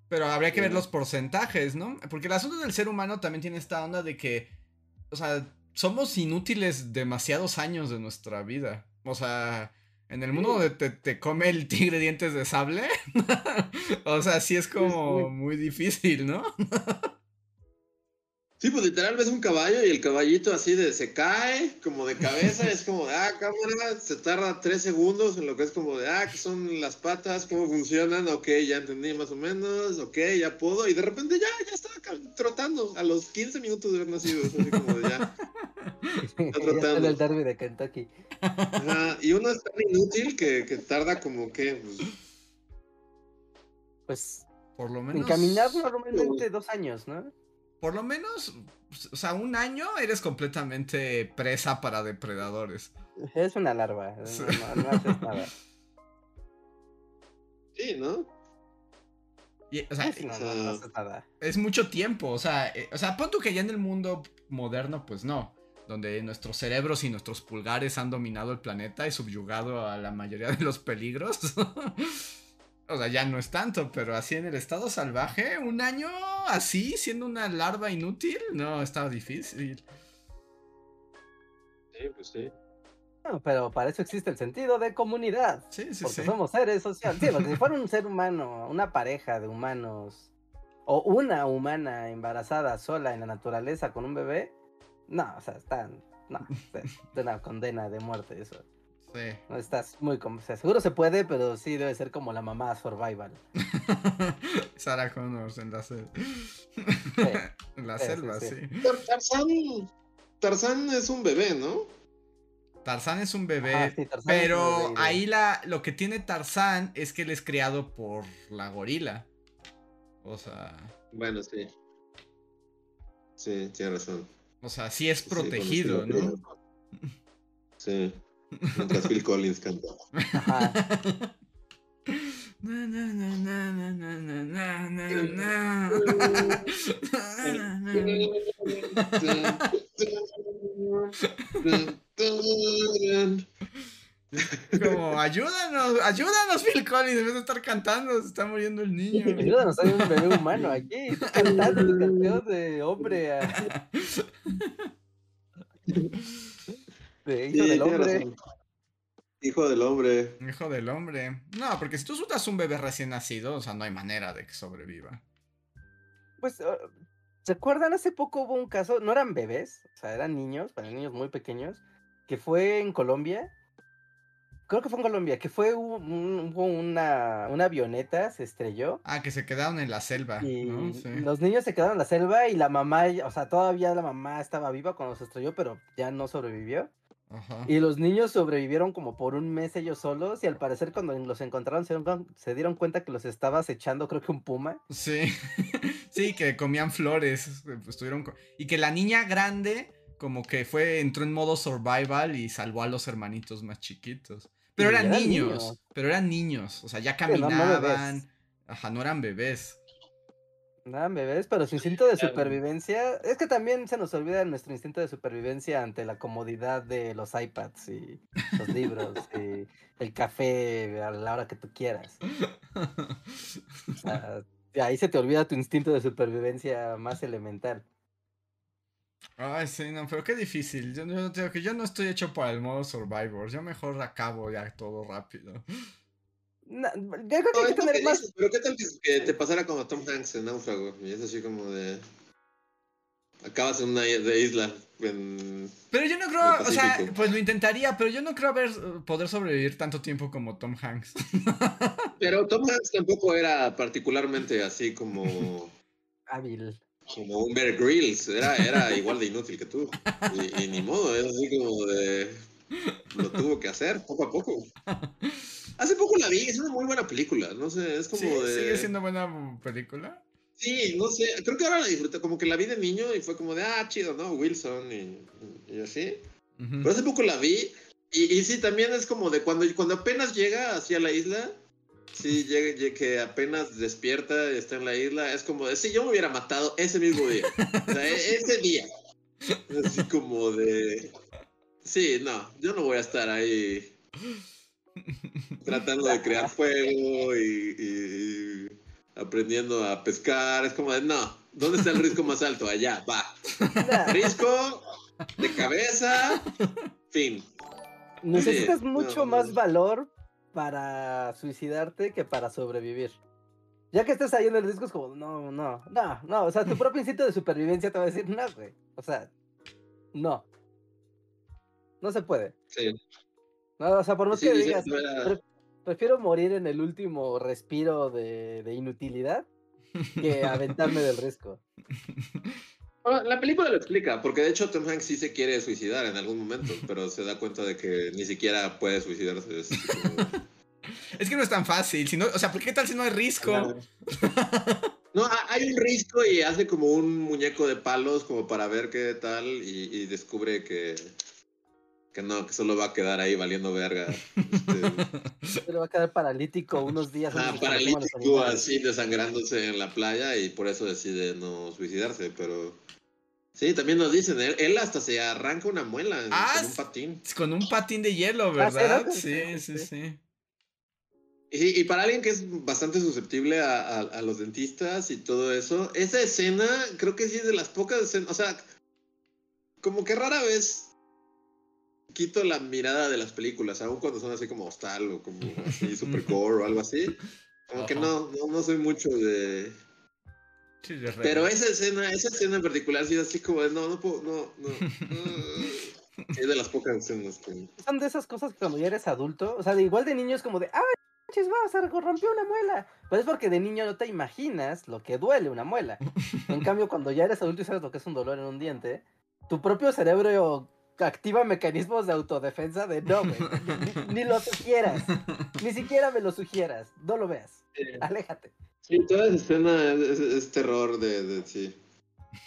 Speaker 1: Pero habría que ver los porcentajes, ¿no? Porque el asunto del ser humano también tiene esta onda de que, o sea, somos inútiles demasiados años de nuestra vida. O sea, en el mundo donde te, te come el tigre dientes de sable, o sea, sí es como muy difícil, ¿no?
Speaker 2: Sí, pues literal ves un caballo y el caballito así de se cae como de cabeza, es como de, ah, cámara, se tarda tres segundos en lo que es como de, ah, que son las patas, cómo funcionan, ok, ya entendí más o menos, ok, ya puedo, y de repente ya, ya estaba trotando a los 15 minutos de haber nacido, es así como de ya. Tratando.
Speaker 3: sale el derby de Kentucky.
Speaker 2: Ajá, y uno es tan inútil que, que tarda como que, pues,
Speaker 3: Pues
Speaker 1: Por lo
Speaker 3: en
Speaker 1: menos.
Speaker 3: caminar normalmente dos años, ¿no?
Speaker 1: Por lo menos, o sea, un año eres completamente presa para depredadores.
Speaker 3: Es una larva,
Speaker 1: Sí.
Speaker 3: no, no- haces nada.
Speaker 2: sí, ¿no?
Speaker 1: Y, o sea,
Speaker 3: Sí, no, no, no haces nada.
Speaker 1: es mucho tiempo, o sea, eh, o sea, pon tú que ya en el mundo moderno, pues no, donde nuestros cerebros y nuestros pulgares han dominado el planeta y subyugado a la mayoría de los peligros. o sea, ya no es tanto, pero así en el estado salvaje, un año así, siendo una larva inútil, no, estaba difícil.
Speaker 2: Sí, pues sí.
Speaker 3: No, pero para eso existe el sentido de comunidad.
Speaker 1: Sí, sí,
Speaker 3: Porque
Speaker 1: sí.
Speaker 3: somos seres sociales. Sí, porque si fuera un ser humano, una pareja de humanos, o una humana embarazada sola en la naturaleza con un bebé, no, o sea, están. No, de una condena de muerte eso.
Speaker 1: Sí.
Speaker 3: No estás muy como, o sea, seguro se puede, pero sí debe ser como la mamá survival.
Speaker 1: Sarah Connors en la, sel- en la
Speaker 3: Sí,
Speaker 1: selva,
Speaker 3: sí.
Speaker 1: sí.
Speaker 2: Tar- Tarzán, Tarzán es un bebé, ¿no?
Speaker 1: Tarzán es un bebé,
Speaker 3: Ah, sí, un
Speaker 1: pero
Speaker 3: bebé,
Speaker 1: ahí la, lo que tiene Tarzán es que él es criado por la gorila. O sea,
Speaker 2: Bueno, sí. Sí, tiene razón.
Speaker 1: o sea, sí es
Speaker 2: sí
Speaker 1: protegido, ¿no?
Speaker 2: Sí. Mientras Phil Collins
Speaker 1: cantaba. Como, ayúdanos, ayúdanos, Phil Collins, en vez de estar cantando, se está muriendo el niño.
Speaker 3: ayúdanos, hay un bebé humano aquí, está cantando canciones de hombre. de hijo
Speaker 2: Sí,
Speaker 3: del hombre.
Speaker 2: Hijo del hombre.
Speaker 1: Hijo del hombre. No, porque si tú sueltas un bebé recién nacido, o sea, no hay manera de que sobreviva.
Speaker 3: Pues, uh, ¿se acuerdan? Hace poco hubo un caso, no eran bebés, o sea, eran niños, para niños muy pequeños, que fue en Colombia. Creo que fue en Colombia, que fue un- una, una avioneta, se estrelló.
Speaker 1: Ah, que se quedaron en la selva,
Speaker 3: Y
Speaker 1: ¿no? Sí.
Speaker 3: los niños se quedaron en la selva y la mamá, o sea, todavía la mamá estaba viva cuando se estrelló, pero ya no sobrevivió.
Speaker 1: Ajá.
Speaker 3: Y los niños sobrevivieron como por un mes ellos solos y al parecer cuando los encontraron se dieron, se dieron cuenta que los estaba acechando creo que un puma.
Speaker 1: Sí. sí, que comían flores. Estuvieron co- Y que la niña grande, como que fue, entró en modo survival y salvó a los hermanitos más chiquitos. Pero eran
Speaker 3: eran
Speaker 1: niños,
Speaker 3: niños.
Speaker 1: Pero eran niños. O sea, ya
Speaker 3: Sí, no- no
Speaker 1: caminaban. Ajá, no eran bebés.
Speaker 3: Nada, bebés, pero su instinto de supervivencia. Es que también se nos olvida nuestro instinto de supervivencia ante la comodidad de los iPads y los libros y el café a la hora que tú quieras. O sea, ahí se te olvida tu instinto de supervivencia más elemental.
Speaker 1: Ay, sí, no, pero qué difícil. Yo, yo que yo no estoy hecho para el modo Survivor. Yo mejor acabo ya todo rápido.
Speaker 3: Na- yo creo que hay
Speaker 2: No,
Speaker 3: que
Speaker 2: es lo
Speaker 3: tener
Speaker 2: que
Speaker 3: más.
Speaker 2: dices, pero ¿qué tal que, te pasara como Tom Hanks en Náufrago? Y es así como de... Acabas en una isla en...
Speaker 1: Pero yo no creo, o sea, pues lo intentaría, pero yo no creo haber, poder sobrevivir tanto tiempo como Tom Hanks.
Speaker 2: Pero Tom Hanks tampoco era particularmente así como...
Speaker 3: Hábil.
Speaker 2: como un Bear Grylls, era, era igual de inútil que tú. Y, y ni modo, es así como de... Lo tuvo que hacer poco a poco. Hace poco la vi, es una muy buena película, no sé, es como
Speaker 1: Sí,
Speaker 2: de...
Speaker 1: sigue siendo buena película.
Speaker 2: Sí, no sé, creo que ahora la disfruté, como que la vi de niño y fue como de, ah, chido, ¿no? Wilson y, y así. Pero hace poco la vi y, y sí, también es como de cuando, cuando apenas llega hacia la isla, sí, llega, llega- que apenas despierta y está en la isla, es como de, sí, yo me hubiera matado ese mismo día. O sea, e- ese día. Así como de, sí, no, yo no voy a estar ahí tratando de crear fuego y, y- y aprendiendo a pescar. Es como de, no, ¿dónde está el risco más alto? Allá, va. Risco de cabeza, fin.
Speaker 3: necesitas mucho
Speaker 2: no,
Speaker 3: más
Speaker 2: no.
Speaker 3: valor para suicidarte que para sobrevivir. Ya que estás ahí en el disco es como, no, no, no, no. O sea, tu propio instinto de supervivencia te va a decir, no, güey. O sea, no. No se puede.
Speaker 2: Sí.
Speaker 3: No, o sea, por más
Speaker 2: Sí,
Speaker 3: que digas,
Speaker 2: no era-
Speaker 3: pre- prefiero morir en el último respiro de, de inutilidad que aventarme del riesgo.
Speaker 2: Bueno, la película lo explica, porque de hecho Tom Hanks sí se quiere suicidar en algún momento, pero se da cuenta de que ni siquiera puede suicidarse. es como-
Speaker 1: Es que no es tan fácil. Si no, o sea, ¿por qué tal si no hay risco?
Speaker 2: No, ha- hay un risco y hace como un muñeco de palos como para ver qué tal y, y descubre que, que no, que solo va a quedar ahí valiendo verga. Este,
Speaker 3: Pero va a quedar paralítico unos días.
Speaker 2: ah, paralítico así desangrándose en la playa y por eso decide no suicidarse, pero... Sí, también nos dicen, él, él hasta se arranca una muela
Speaker 1: Ah,
Speaker 2: con un patín.
Speaker 1: Con un patín de hielo,
Speaker 3: Ah,
Speaker 1: ¿verdad?
Speaker 3: ¿no?
Speaker 1: Sí,
Speaker 3: Sí,
Speaker 1: sí,
Speaker 3: sí.
Speaker 1: sí.
Speaker 2: Y, y para alguien que es bastante susceptible a, a- a los dentistas y todo eso, esa escena creo que sí es de las pocas escenas, o sea, como que rara vez quito la mirada de las películas, aun cuando son así como hostal o como así supercore o algo así. Como que no, no, no soy mucho de...
Speaker 1: Sí, de
Speaker 2: Pero esa escena, esa escena en particular sí es así como de, no, no puedo, no, no. no. Es de las pocas escenas que.
Speaker 3: Son de esas cosas que cuando ya eres adulto, o sea, de igual de niño es como de, ¡ay, manches, va, se rompió una muela! Pero es porque de niño no te imaginas lo que duele una muela. En cambio, cuando ya eres adulto y sabes lo que es un dolor en un diente, tu propio cerebro activa mecanismos de autodefensa de no, güey, ni, ni lo sugieras, ni siquiera me lo sugieras, no lo veas, aléjate.
Speaker 2: Sí, toda esa escena es, es- es terror de, de- Sí.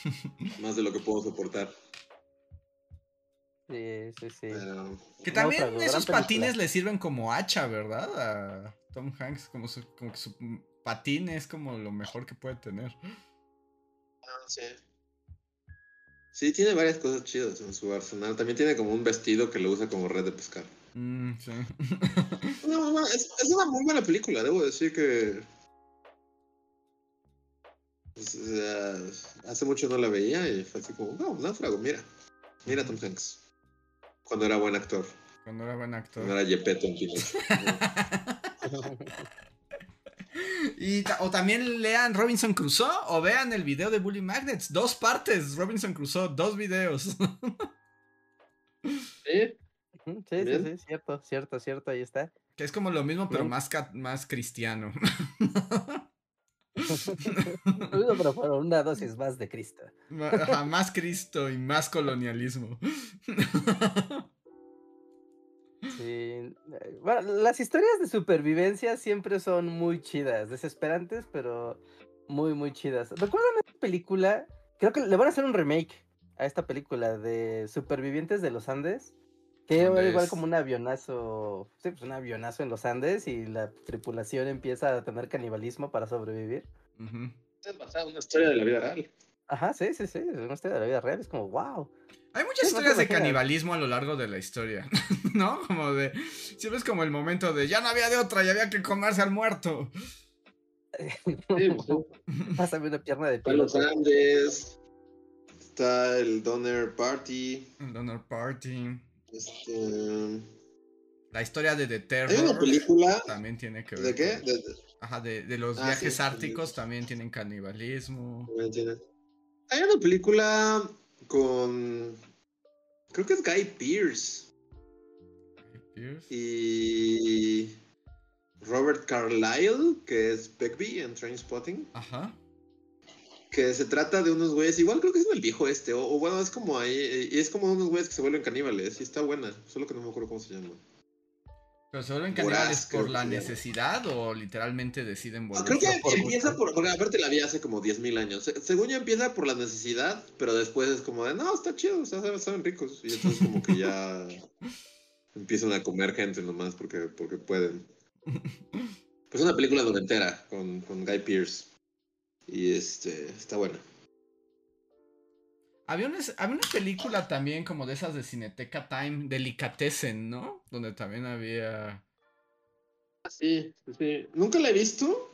Speaker 2: Más de lo que puedo soportar.
Speaker 3: Sí, sí, sí.
Speaker 2: Pero.
Speaker 1: Que también esos
Speaker 3: película.
Speaker 1: patines le sirven como hacha, ¿verdad? A Tom Hanks, como, su- como que su patín es como lo mejor que puede tener.
Speaker 2: Ah, sí. Sí, tiene varias cosas chidas en su arsenal. También tiene como un vestido que lo usa como red de pescar.
Speaker 1: Mm, sí.
Speaker 2: No, no, es, es una muy buena película, debo decir que. pues, hace mucho no la veía y fue así como, no, náufrago, mira. Mira a Tom Hanks. Cuando era buen actor.
Speaker 1: Cuando era buen actor.
Speaker 2: Cuando era Yepeto en Pinocho.
Speaker 1: Y ta- o también lean Robinson Crusoe o vean el video de Bully Magnets. Dos partes, Robinson Crusoe, dos videos.
Speaker 2: ¿Sí?
Speaker 3: Sí, sí, sí, cierto, cierto, cierto, ahí está.
Speaker 1: que es como lo mismo, pero
Speaker 3: Bien.
Speaker 1: más, más cristiano.
Speaker 3: Pero por una dosis más de Cristo.
Speaker 1: Ajá, más Cristo y más colonialismo.
Speaker 3: Sí. eh, Bueno, las historias de supervivencia siempre son muy chidas, desesperantes, pero muy, muy chidas. ¿Recuerdan esta película? Creo que le van a hacer un remake a esta película de Supervivientes de los Andes. Que era
Speaker 1: ¿Dónde
Speaker 3: igual
Speaker 1: es?
Speaker 3: como un avionazo, sí, pues un avionazo en los Andes y la tripulación empieza a tener canibalismo para sobrevivir.
Speaker 1: Ujú.
Speaker 2: Es basada en una historia de la vida real.
Speaker 3: Ajá, sí, sí, sí, es una historia de la vida real, es como, wow.
Speaker 1: Hay muchas
Speaker 3: Sí, no te
Speaker 1: historias de canibalismo a lo largo de la historia, ¿no? Como de, siempre es como el momento de, ya no había de otra, ya había que comerse al muerto.
Speaker 2: Pues.
Speaker 3: Pásame una pierna de
Speaker 2: los. Andes. Está el Donner Party.
Speaker 1: El Donor Party.
Speaker 2: Este.
Speaker 1: La historia de The
Speaker 2: Hay una
Speaker 1: Terror
Speaker 2: película.
Speaker 1: también tiene que ver.
Speaker 2: ¿De qué?
Speaker 1: con-
Speaker 2: De- de-
Speaker 1: Ajá, de, de los
Speaker 2: Ah,
Speaker 1: viajes
Speaker 2: sí,
Speaker 1: árticos
Speaker 2: sí.
Speaker 1: también tienen canibalismo.
Speaker 2: Hay una película con. Creo que es Guy Pearce
Speaker 1: Pierce.
Speaker 2: y. Robert Carlyle, que es Begbie en Trainspotting.
Speaker 1: Ajá.
Speaker 2: Que se trata de unos güeyes, igual creo que es el viejo este, o, o bueno, es como ahí, y es como unos güeyes que se vuelven caníbales, y está buena, solo que no me acuerdo cómo se llama.
Speaker 1: ¿Pero se vuelven caníbales por
Speaker 2: que
Speaker 1: la necesidad o literalmente deciden volver?
Speaker 2: creo que
Speaker 3: por
Speaker 2: empieza
Speaker 3: gusto.
Speaker 2: por, porque aparte la vi hace como 10.000 años, Se- según yo empieza por la necesidad, pero después es como de, no, está chido, o sea, saben- ricos, y entonces como que ya empiezan a comer gente nomás porque, porque pueden. Pues una película noventera con, con Guy Pearce, y este, está buena.
Speaker 1: Había una, había una película también como de esas de Cineteca Time, Delicatessen, ¿no? Donde también había...
Speaker 2: Sí, sí. Nunca la he visto.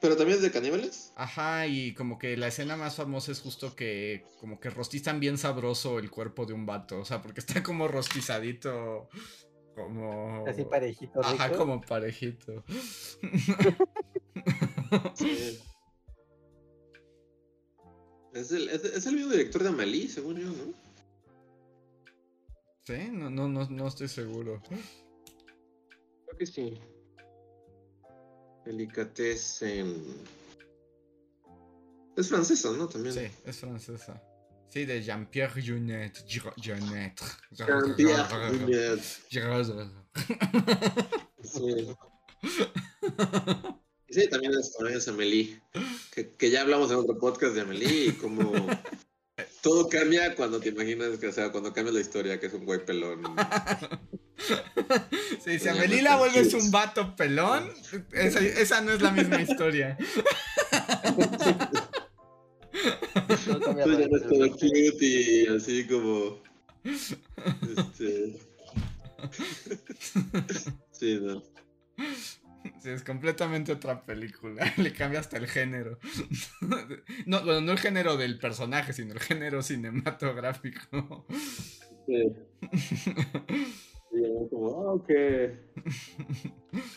Speaker 2: Pero también es de caníbales.
Speaker 1: Ajá, y como que la escena más famosa es justo que como que rostizan bien sabroso el cuerpo de un vato, o sea, porque está como rostizadito, como...
Speaker 3: Así parejito.
Speaker 1: Ajá,
Speaker 3: rico.
Speaker 1: como parejito.
Speaker 2: Sí. Es el, es, es el mismo director de Amelie, según yo, ¿no?
Speaker 1: Sí, no, no, no, no estoy seguro.
Speaker 2: Creo que sí. Delicatessen. Es francesa, ¿no? También.
Speaker 1: Sí, es francesa. Sí, de Jean-Pierre Jeunet. Giro- Jeunet.
Speaker 2: Jean-Pierre. Jeunet. Sí. Sí, también es, también es Amelie. Que, que ya hablamos en otro podcast de Amelie y como todo cambia cuando te imaginas que, o sea, cuando cambia la historia, que es un güey pelón.
Speaker 1: Sí, si
Speaker 2: Ya
Speaker 1: a
Speaker 2: no
Speaker 1: Melila
Speaker 2: están
Speaker 1: vuelves un vato pelón, esa, esa no es la misma historia.
Speaker 2: Tú ya no es todo cute y así como. Este. Sí, no.
Speaker 1: Sí, es completamente otra película. Le cambia hasta el género. No, bueno, no el género del personaje, sino el género cinematográfico.
Speaker 2: Sí. Y como, ah, qué.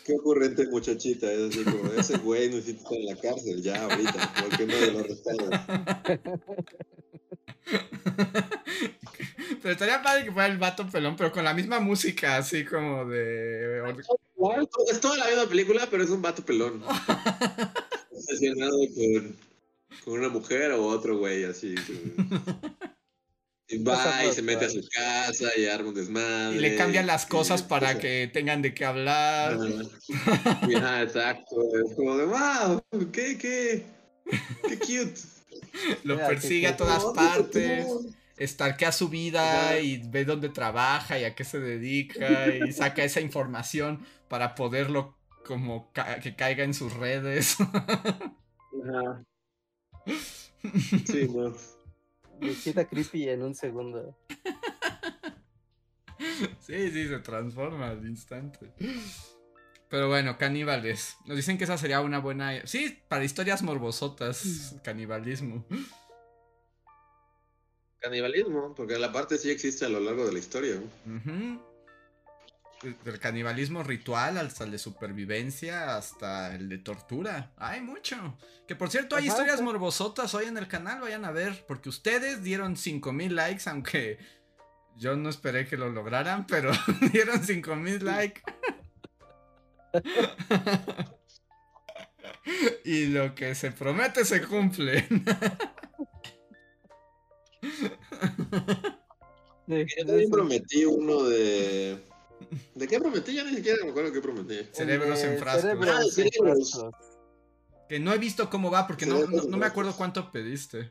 Speaker 2: Qué ocurrente muchachita. Es así como, ese güey necesita estar en la cárcel ya ahorita. porque no de lo arrestaron?
Speaker 1: Pero estaría padre que fuera el vato pelón, pero con la misma música, así como de.
Speaker 2: Es toda la misma película, pero es un vato pelón. Estacionado con, con una mujer o otro güey, así. Y va y se mete a su casa y arma un desmadre.
Speaker 1: Y le cambian las cosas para que tengan de qué hablar.
Speaker 2: Ajá, exacto. Es como de, wow, qué, qué, qué cute.
Speaker 1: Lo persigue a todas partes. Estarquea su vida y ve dónde trabaja y a qué se dedica y saca esa información para poderlo como que caiga en sus redes. Ajá.
Speaker 2: Sí, no.
Speaker 3: Me creepy en un segundo.
Speaker 1: Sí, sí, se transforma al instante. Pero bueno, caníbales. Nos dicen que esa sería una buena. Sí, para historias morbosotas, canibalismo.
Speaker 2: Canibalismo, porque la parte sí existe a lo largo de la historia.
Speaker 1: Del canibalismo ritual hasta el de supervivencia, hasta el de tortura. Hay mucho. Que por cierto, hay historias morbosotas hoy en el canal, vayan a ver, porque ustedes dieron 5000 likes, aunque yo no esperé que lo lograran, pero dieron 5000 likes. y lo que se promete se cumple.
Speaker 2: yo también prometí uno de ¿De qué prometí? Ya ni siquiera me acuerdo qué prometí.
Speaker 1: Cerebros en frascos. Ah, que no he visto cómo va porque no, no, me acuerdo cuánto pediste.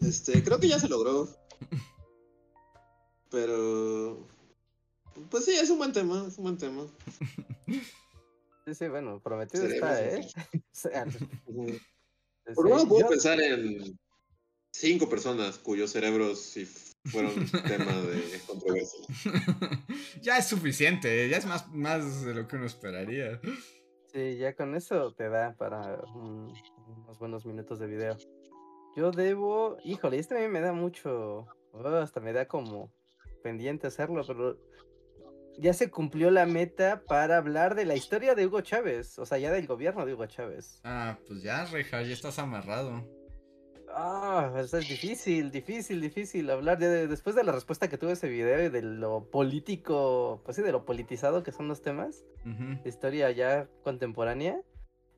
Speaker 2: Este, creo que ya se logró. Pero. Pues sí, es un buen tema, es un buen tema.
Speaker 3: Sí, sí, bueno, prometido está, ¿eh?
Speaker 2: Por uno puedo pensar en cinco personas cuyos cerebros, si fueron tema de controversia.
Speaker 1: ya es suficiente, ya es más, más de lo que uno esperaría.
Speaker 3: Sí, ya con eso te da para unos buenos minutos de video. Yo debo, híjole, este a mí me da mucho, oh, hasta me da como pendiente hacerlo, pero ya se cumplió la meta para hablar de la historia de Hugo Chávez, o sea, ya del gobierno de Hugo Chávez.
Speaker 1: Ah, pues ya, Reja, ya estás amarrado.
Speaker 3: Ah, es difícil, difícil, difícil hablar de, después de la respuesta que tuve ese video y de lo político, pues sí, de lo politizado que son los temas, historia ya contemporánea,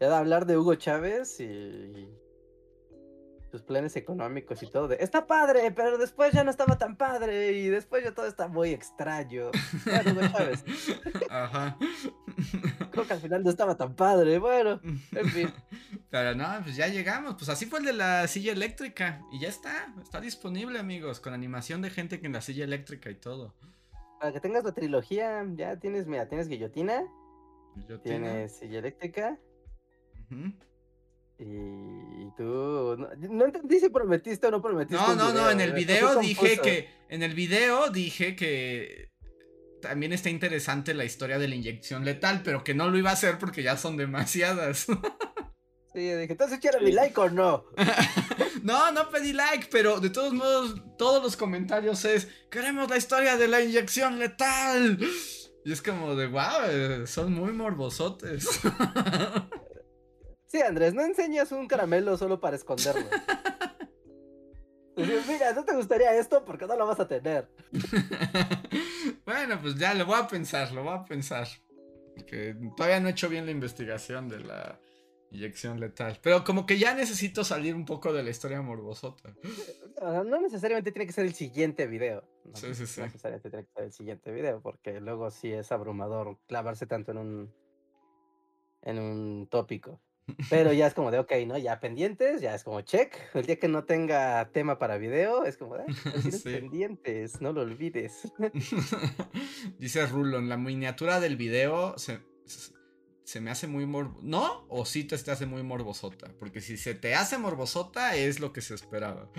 Speaker 3: ya de hablar de Hugo Chávez y, sus planes económicos y todo. De, está padre, pero después ya no estaba tan padre y después ya todo está muy extraño. Bueno, Chávez. Ajá. Creo que al final no estaba tan padre. Bueno, en fin.
Speaker 1: Pero no, pues ya llegamos. Pues así fue el de la silla eléctrica. Y ya está. Está disponible, amigos. Con animación de gente que en la silla eléctrica y todo.
Speaker 3: Para que tengas la trilogía, ya tienes, mira, tienes guillotina. Tienes silla eléctrica. Ajá. Y tú no, entendí si prometiste o no prometiste.
Speaker 1: No, no, no, en el video dije que en el video dije que también está interesante la historia de la inyección letal, pero que no lo iba a hacer porque ya son demasiadas.
Speaker 3: Sí, dije, entonces quiero mi like o no.
Speaker 1: no, no pedí like, pero de todos modos, todos los comentarios es, queremos la historia de la inyección letal. Y es como de, wow, son muy morbosotes.
Speaker 3: Sí, Andrés, no enseñas un caramelo solo para esconderlo. Mira, ¿no te gustaría esto? Porque no lo vas a tener.
Speaker 1: bueno, pues ya lo voy a pensar, lo voy a pensar. Porque todavía no he hecho bien la investigación de la inyección letal. Pero como que ya necesito salir un poco de la historia morbosota.
Speaker 3: No, necesariamente tiene que ser el siguiente video.
Speaker 1: sí, sí, sí.
Speaker 3: No necesariamente tiene que ser el siguiente video, porque luego sí es abrumador clavarse tanto en un en un tópico. Pero ya es como de, ok, ¿no? Ya pendientes, ya es como check. El día que no tenga tema para video, es como de, pendientes, no lo olvides.
Speaker 1: Dice Rulon, la miniatura del video se, se me hace muy morbo... ¿No? ¿O sí te, te hace muy morbosota? Porque si se te hace morbosota es lo que se esperaba.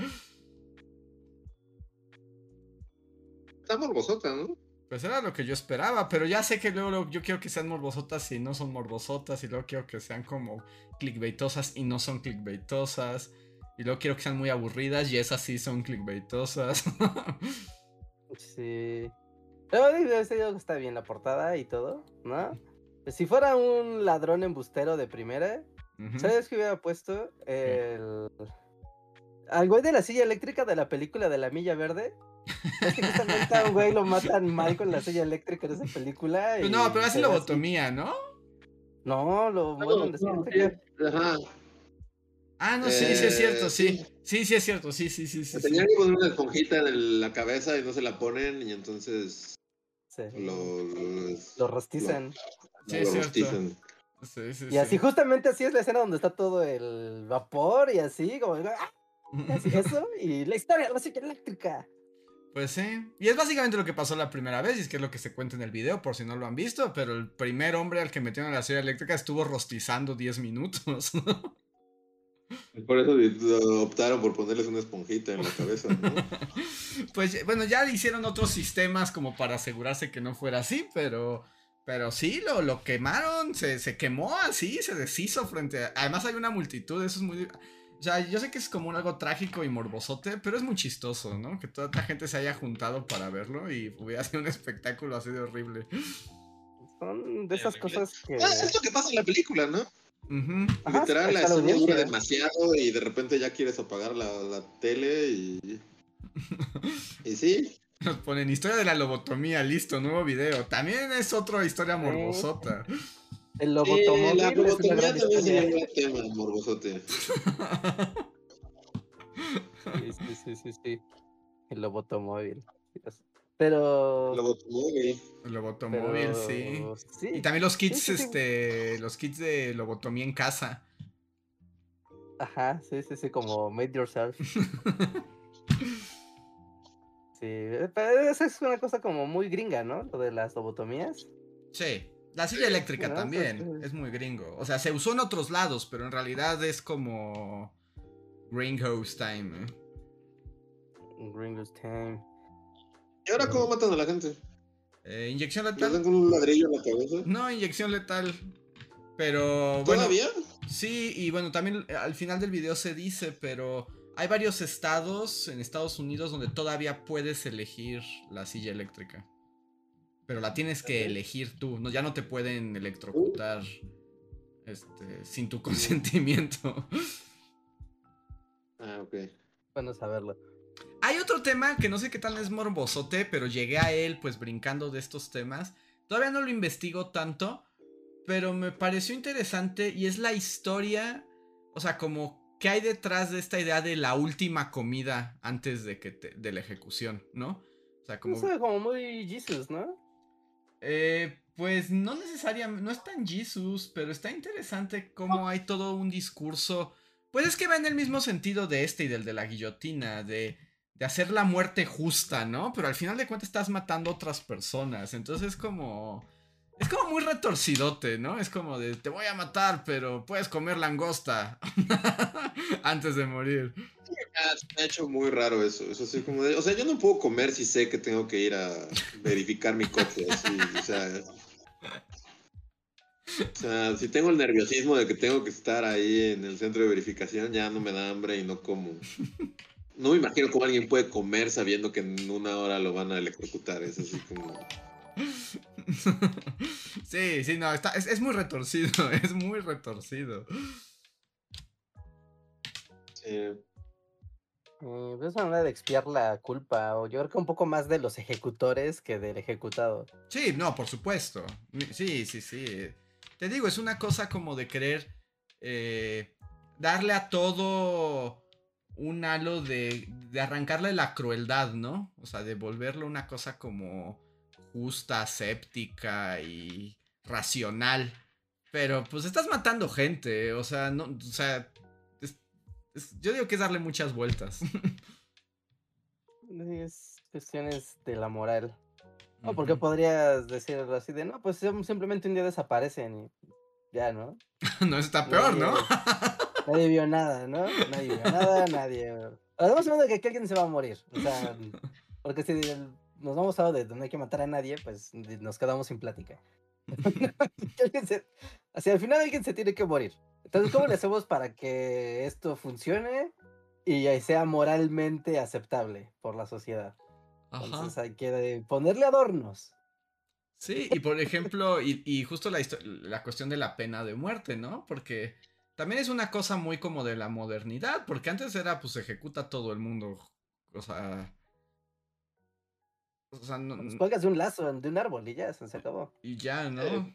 Speaker 2: Está morbosota, ¿no?
Speaker 1: Pues era lo que yo esperaba, pero ya sé que luego, yo quiero que sean morbosotas y no son morbosotas, y luego quiero que sean como clickbaitosas y no son clickbaitosas, y luego quiero que sean muy aburridas y esas sí son clickbaitosas.
Speaker 3: sí. Pero digo, está bien la portada y todo, ¿no? Si fuera un ladrón embustero de primera, ¿sabes qué hubiera puesto? El... al güey de la silla eléctrica de la película de la Milla Verde. Es que justamente a un güey lo matan mal con la silla eléctrica de esa película.
Speaker 1: Pues
Speaker 3: y
Speaker 1: no, pero hace
Speaker 3: ve así.
Speaker 1: lobotomía, ¿no?
Speaker 3: No, lo
Speaker 2: No,
Speaker 3: mueren de silla
Speaker 2: no,
Speaker 3: eléctrica.
Speaker 2: sí, Ajá.
Speaker 1: Ah, no, sí, sí es cierto,
Speaker 2: Eh,
Speaker 1: sí. Sí, sí es cierto, sí, sí, sí, sí.
Speaker 2: Se
Speaker 1: sí.
Speaker 2: Tenían que poner una esponjita en la cabeza y no se la ponen y entonces
Speaker 3: Sí.
Speaker 2: lo, lo,
Speaker 3: Lo rostizan.
Speaker 1: Sí,
Speaker 2: lo
Speaker 1: es
Speaker 2: rostizan.
Speaker 1: Sí, sí,
Speaker 3: Y así
Speaker 1: sí.
Speaker 3: justamente así es la escena donde está todo el vapor y así, como ¡ah! Así eso, y la historia de la silla eléctrica.
Speaker 1: Pues sí. Y es básicamente lo que pasó la primera vez, y es que es lo que se cuenta en el video, por si no lo han visto, pero el primer hombre al que metieron a la silla eléctrica estuvo rostizando 10 minutos.
Speaker 2: Por eso optaron por ponerles una esponjita en la cabeza, ¿no?
Speaker 1: pues bueno, ya hicieron otros sistemas como para asegurarse que no fuera así, pero... Pero sí, lo, lo quemaron, se, se quemó así, se deshizo frente a... Además hay una multitud, eso es muy... O sea, yo sé que es como un algo trágico y morbosote, pero es muy chistoso, ¿no? Que toda la gente se haya juntado para verlo y hubiera sido un espectáculo así de horrible.
Speaker 3: Son de esas cosas que.
Speaker 2: Ah, es lo que pasa en la película, ¿no?
Speaker 3: Ajá,
Speaker 2: Literal, la escena dura demasiado y de repente ya quieres apagar la, la tele y... Y sí,
Speaker 1: Nos ponen historia de la lobotomía, listo, nuevo video. También es otra historia morbosota.
Speaker 3: El lobotomóvil
Speaker 2: la
Speaker 3: es una
Speaker 2: lobotomía también sería un gran tema, morbosote.
Speaker 3: Sí, sí, sí, sí, sí. El lobotomóvil. Pero.
Speaker 2: Lobotomóvil.
Speaker 1: Lobotomóvil,
Speaker 3: pero
Speaker 1: sí.
Speaker 3: sí.
Speaker 1: Y también los kits,
Speaker 3: sí, sí.
Speaker 1: este, los kits de lobotomía en casa.
Speaker 3: Ajá, sí, sí, sí, como made yourself. Sí, eh, pero esa es una cosa como muy gringa, ¿no? Lo de las lobotomías.
Speaker 1: Sí. La silla eléctrica
Speaker 3: No,
Speaker 1: también. Es muy gringo. O sea, se usó en otros lados, pero en realidad es como. Gringos time. ¿eh?
Speaker 3: Gringo's time.
Speaker 2: ¿Y ahora cómo matan a la gente?
Speaker 1: Eh, inyección
Speaker 2: ¿Les
Speaker 1: letal.
Speaker 2: dan con un ladrillo en la cabeza?
Speaker 1: No, inyección letal. Pero bueno.
Speaker 2: ¿Todavía?
Speaker 1: Sí, y bueno, también eh, al final del video se dice, pero hay varios estados en Estados Unidos donde todavía puedes elegir la silla eléctrica. Pero la tienes que elegir tú, no, ya no te pueden electrocutar este, sin tu consentimiento.
Speaker 2: Ah, ok.
Speaker 3: Bueno saberlo.
Speaker 1: Hay otro tema que no sé qué tal es morbosote, pero llegué a él pues brincando de estos temas. Todavía no lo investigo tanto, pero me pareció interesante y es la historia, o sea, como qué hay detrás de esta idea de la última comida antes de que te- de la ejecución, ¿no? O sea, como
Speaker 3: No sé, como muy Jesus, ¿no?
Speaker 1: Eh, pues no necesariamente, no es tan Jesus, pero está interesante cómo hay todo un discurso. Pues es que va en el mismo sentido de este y del de la guillotina, de, de hacer la muerte justa, ¿no? Pero al final de cuentas estás matando otras personas, entonces es como... Es como muy retorcidote, ¿no? Es como de, te voy a matar, pero puedes comer langosta antes de morir.
Speaker 2: Ah, se me ha hecho muy raro eso. Eso sí, como de- o sea, yo no puedo comer si sé que tengo que ir a verificar mi coche. Así, o sea. O sea, si tengo el nerviosismo de que tengo que estar ahí en el centro de verificación, ya no me da hambre y no como. No me imagino cómo alguien puede comer sabiendo que en una hora lo van a electrocutar. Es así como.
Speaker 1: sí, sí, no, está, es, es muy retorcido, es muy retorcido.
Speaker 2: Sí.
Speaker 3: Eh, pues es una manera de expiar la culpa, o yo creo que un poco más de los ejecutores que del ejecutado.
Speaker 1: Sí, no, por supuesto. Sí, sí, sí. Te digo, es una cosa como de querer eh, darle a todo un halo de, de arrancarle la crueldad, ¿no? O sea, de volverlo una cosa como justa, séptica y racional. Pero pues estás matando gente, o sea, no, o sea, es- yo digo que es darle muchas vueltas.
Speaker 3: Es cuestiones de la moral. No, porque
Speaker 1: Ujú.
Speaker 3: podrías decir algo así de, no, pues sim- simplemente un día desaparecen y ya, ¿no?
Speaker 1: no está peor, ¿no?
Speaker 3: Nadie vio nada, ¿no? Nadie vio nada, nadie... Además, hablando de que, alguien se va a morir. O sea, porque si nos vamos a de donde no hay que matar a nadie, pues nos quedamos sin plática. Se- Así, al final alguien se tiene que morir. Entonces, ¿cómo le hacemos para que esto funcione y sea moralmente aceptable por la sociedad?
Speaker 1: Ajá.
Speaker 3: Entonces hay que eh, ponerle adornos.
Speaker 1: Sí, y por ejemplo, y, y justo la, cuestión de la pena de muerte, ¿no? Porque también es una cosa muy como de la modernidad, porque antes era pues ejecuta todo el mundo. O sea.
Speaker 3: O sea, no, pues de un lazo, de un árbol y ya, se acabó.
Speaker 1: Y ya, ¿no? O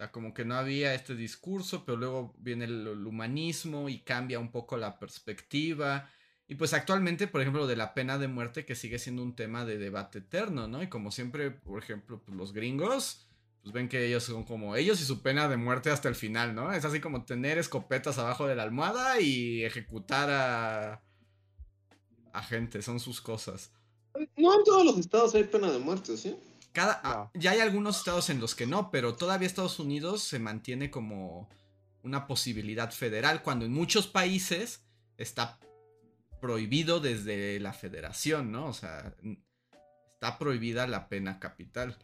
Speaker 1: sea, como que no había este discurso, pero luego viene el, humanismo y cambia un poco la perspectiva. Y pues actualmente, por ejemplo, de la pena de muerte, que sigue siendo un tema de debate eterno, ¿no? Y como siempre, por ejemplo, pues los gringos pues ven que ellos son como ellos y su pena de muerte hasta el final, ¿no? Es así como tener escopetas abajo de la almohada y ejecutar a, a gente, son sus cosas.
Speaker 2: No en todos los estados hay pena de muerte, ¿sí?
Speaker 1: Cada, ah, Ya hay algunos estados en los que no, pero todavía Estados Unidos se mantiene como una posibilidad federal, cuando en muchos países está prohibido desde la federación, ¿no? O sea, está prohibida la pena capital.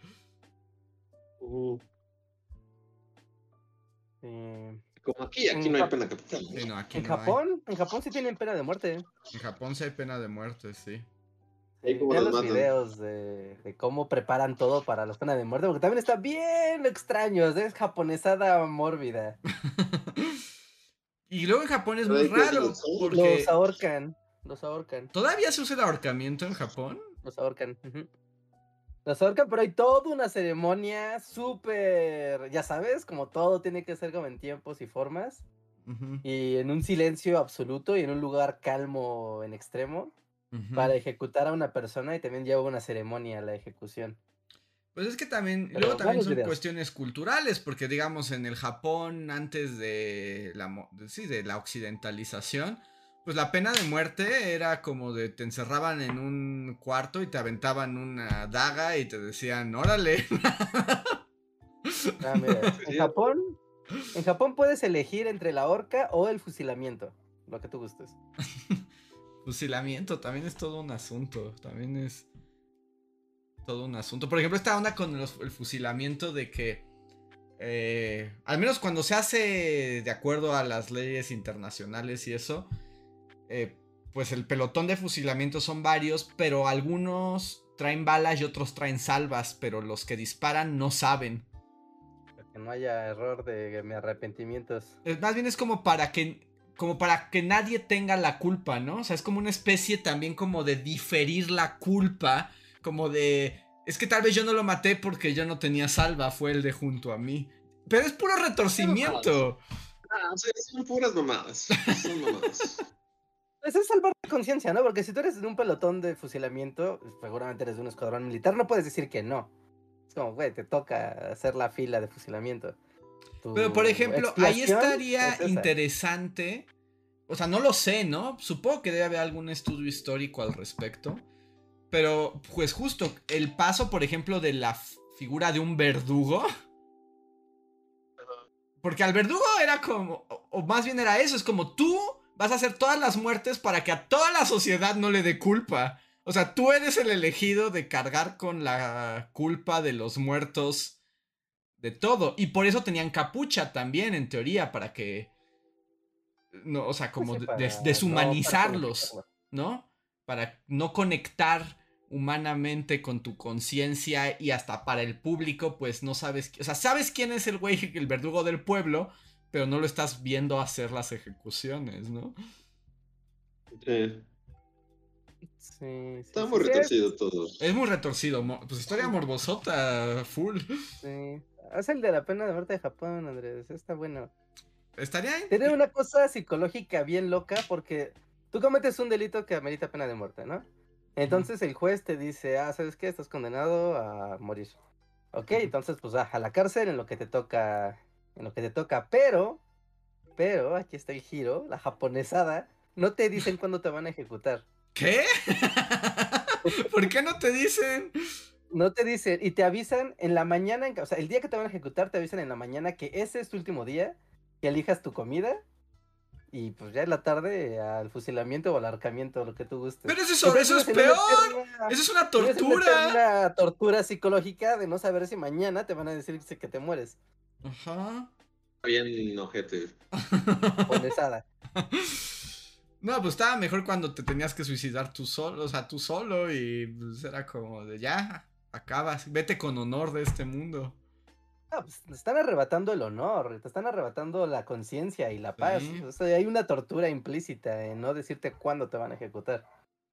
Speaker 2: Eh, Como aquí, aquí no hay pena capital.
Speaker 3: ¿En Japón? En Japón sí tienen pena de muerte.
Speaker 1: En Japón sí hay pena de muerte, sí.
Speaker 3: Como los videos de, cómo preparan todo para las penas de muerte, porque también está bien extraño, es japonesada mórbida.
Speaker 1: y luego en Japón es muy raro,
Speaker 3: porque... Los ahorcan, los ahorcan.
Speaker 1: ¿Todavía se usa el ahorcamiento en Japón?
Speaker 3: Los ahorcan. Los ahorcan, pero hay toda una ceremonia súper, ya sabes, como todo tiene que ser como en tiempos y formas. Y en un silencio absoluto y en un lugar calmo en extremo para ejecutar a una persona y también lleva una ceremonia a la ejecución.
Speaker 1: Pues es que también, luego también son cuestiones culturales, porque digamos en el Japón antes de la, sí, de la occidentalización, pues la pena de muerte era como de te encerraban en un cuarto y te aventaban una daga y te decían, órale.
Speaker 3: Ah, en Japón, en Japón puedes elegir entre la horca o el fusilamiento, lo que tú gustes.
Speaker 1: fusilamiento también es todo un asunto, también es todo un asunto. Por ejemplo, esta onda con el fusilamiento de que eh, al menos cuando se hace de acuerdo a las leyes internacionales y eso, eh, pues el pelotón de fusilamiento son varios, pero algunos traen balas y otros traen salvas, pero los que disparan no saben.
Speaker 3: Para que no haya error de arrepentimientos.
Speaker 1: más bien es como para que como para que nadie tenga la culpa, ¿no? O sea, es como una especie también como de diferir la culpa, como de es que tal vez yo no lo maté porque yo no tenía salva, fue el de junto a mí. Pero es puro retorcimiento.
Speaker 2: Ah, son puras mamadas. Son mamadas.
Speaker 3: Pues es salvar la conciencia, ¿no? Porque si tú eres de un pelotón de fusilamiento, seguramente eres de un escuadrón militar, no puedes decir que no. Es como, güey, te toca hacer la fila de fusilamiento.
Speaker 1: Pero, por ejemplo, ahí estaría interesante. O sea, no lo sé, ¿no? Supongo que debe haber algún estudio histórico al respecto. Pero, pues justo, el paso, por ejemplo, de la figura de un verdugo. Porque al verdugo era como, o más bien era eso, es como tú vas a hacer todas las muertes para que a toda la sociedad no le dé culpa. O sea, tú eres el elegido de cargar con la culpa de los muertos de todo. Y por eso tenían capucha también, en teoría, para que... No, o sea, como deshumanizarlos, ¿no? Para no conectar humanamente con tu conciencia y hasta para el público, pues no sabes, o sea, sabes quién es el güey, el verdugo del pueblo, pero no lo estás viendo hacer las ejecuciones, ¿no?
Speaker 2: Sí. Sí, Está muy retorcido todo.
Speaker 1: Es muy retorcido. Pues historia morbosota, full.
Speaker 3: Sí. Haz el de la pena de muerte de Japón, Andrés. Está bueno.
Speaker 1: Estaría.
Speaker 3: Tiene una cosa psicológica bien loca porque tú cometes un delito que amerita pena de muerte, ¿no? Entonces el juez te dice, ah, ¿sabes qué? Estás condenado a morir. Ok, entonces pues a la cárcel en lo que te toca en lo que te toca, pero, pero, aquí está el giro, la japonesada, no te dicen cuándo te van a ejecutar.
Speaker 1: ¿Qué? ¿Por qué no te dicen?
Speaker 3: No te dicen, y te avisan en la mañana, o sea, el día que te van a ejecutar, te avisan en la mañana que ese es tu último día, que elijas tu comida, y pues ya en la tarde al fusilamiento o al arcamiento, lo que tú gustes.
Speaker 1: Pero eso, eso es peor, eso es una tortura.
Speaker 3: Es una tortura psicológica de no saber si mañana te van a decir que te mueres.
Speaker 1: Ajá.
Speaker 2: Bien ojete.
Speaker 1: No, pues estaba mejor cuando te tenías que suicidar tú solo, o sea, tú solo y pues era como de ya, acabas, vete con honor de este mundo.
Speaker 3: No, pues, te están arrebatando el honor, te están arrebatando la conciencia y la paz.
Speaker 1: Sí.
Speaker 3: O sea, hay una tortura implícita en no decirte cuándo te van a ejecutar.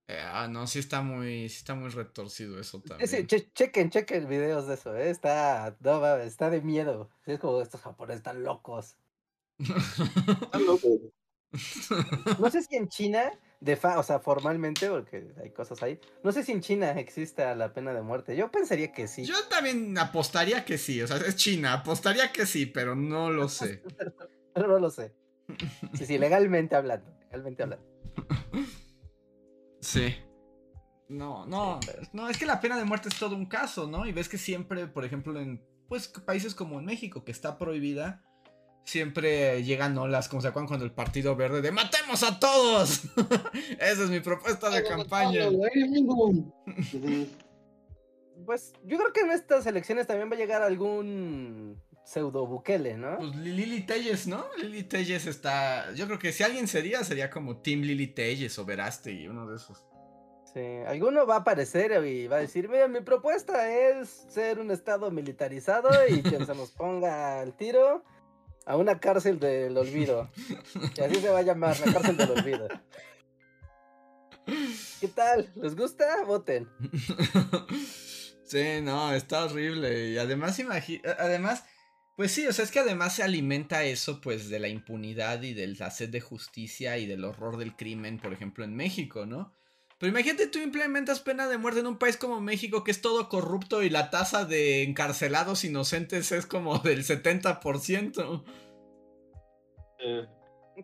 Speaker 1: Eh, ah, no, sí está muy, sí está muy retorcido eso también.
Speaker 3: Che- chequen, chequen videos de eso, ¿eh? Está, no, está de miedo. Sí, Es como estos japoneses están locos.
Speaker 2: Están locos.
Speaker 3: No sé si en China, de fa, o sea, formalmente, porque hay cosas ahí. No sé si en China exista la pena de muerte. Yo pensaría que sí.
Speaker 1: Yo también apostaría que sí, o sea, es China, apostaría que sí, pero no lo sé.
Speaker 3: Pero no lo sé. Sí, sí, legalmente hablando. Legalmente hablando.
Speaker 1: Sí. No, no, no, es que la pena de muerte es todo un caso, ¿no? Y ves que siempre, por ejemplo, en pues países como en México, que está prohibida, siempre llegan olas, como se acuerdan cuando el Partido Verde de ¡Matemos a todos! Esa es mi propuesta de campaña.
Speaker 3: Pues yo creo que en estas elecciones también va a llegar algún pseudo Bukele, ¿no?
Speaker 1: Pues Lili Telles, ¿no? Lili Telles está. Yo creo que si alguien sería, sería como Team Lili Telles o Verástegui, uno de esos.
Speaker 3: Sí, alguno va a aparecer y va a decir, mira, mi propuesta es ser un estado militarizado y que se nos ponga al tiro a una cárcel del olvido. Y así se va a llamar, la cárcel del olvido. ¿Qué tal? ¿Les gusta? Voten.
Speaker 1: sí, no, está horrible. Y además, además, pues sí, o sea, es que además se alimenta eso, pues, de la impunidad y de la sed de justicia y del horror del crimen, por ejemplo, en México, ¿no? Pero imagínate, tú implementas pena de muerte en un país como México, que es todo corrupto y la tasa de encarcelados inocentes es como del 70%.
Speaker 2: Eh,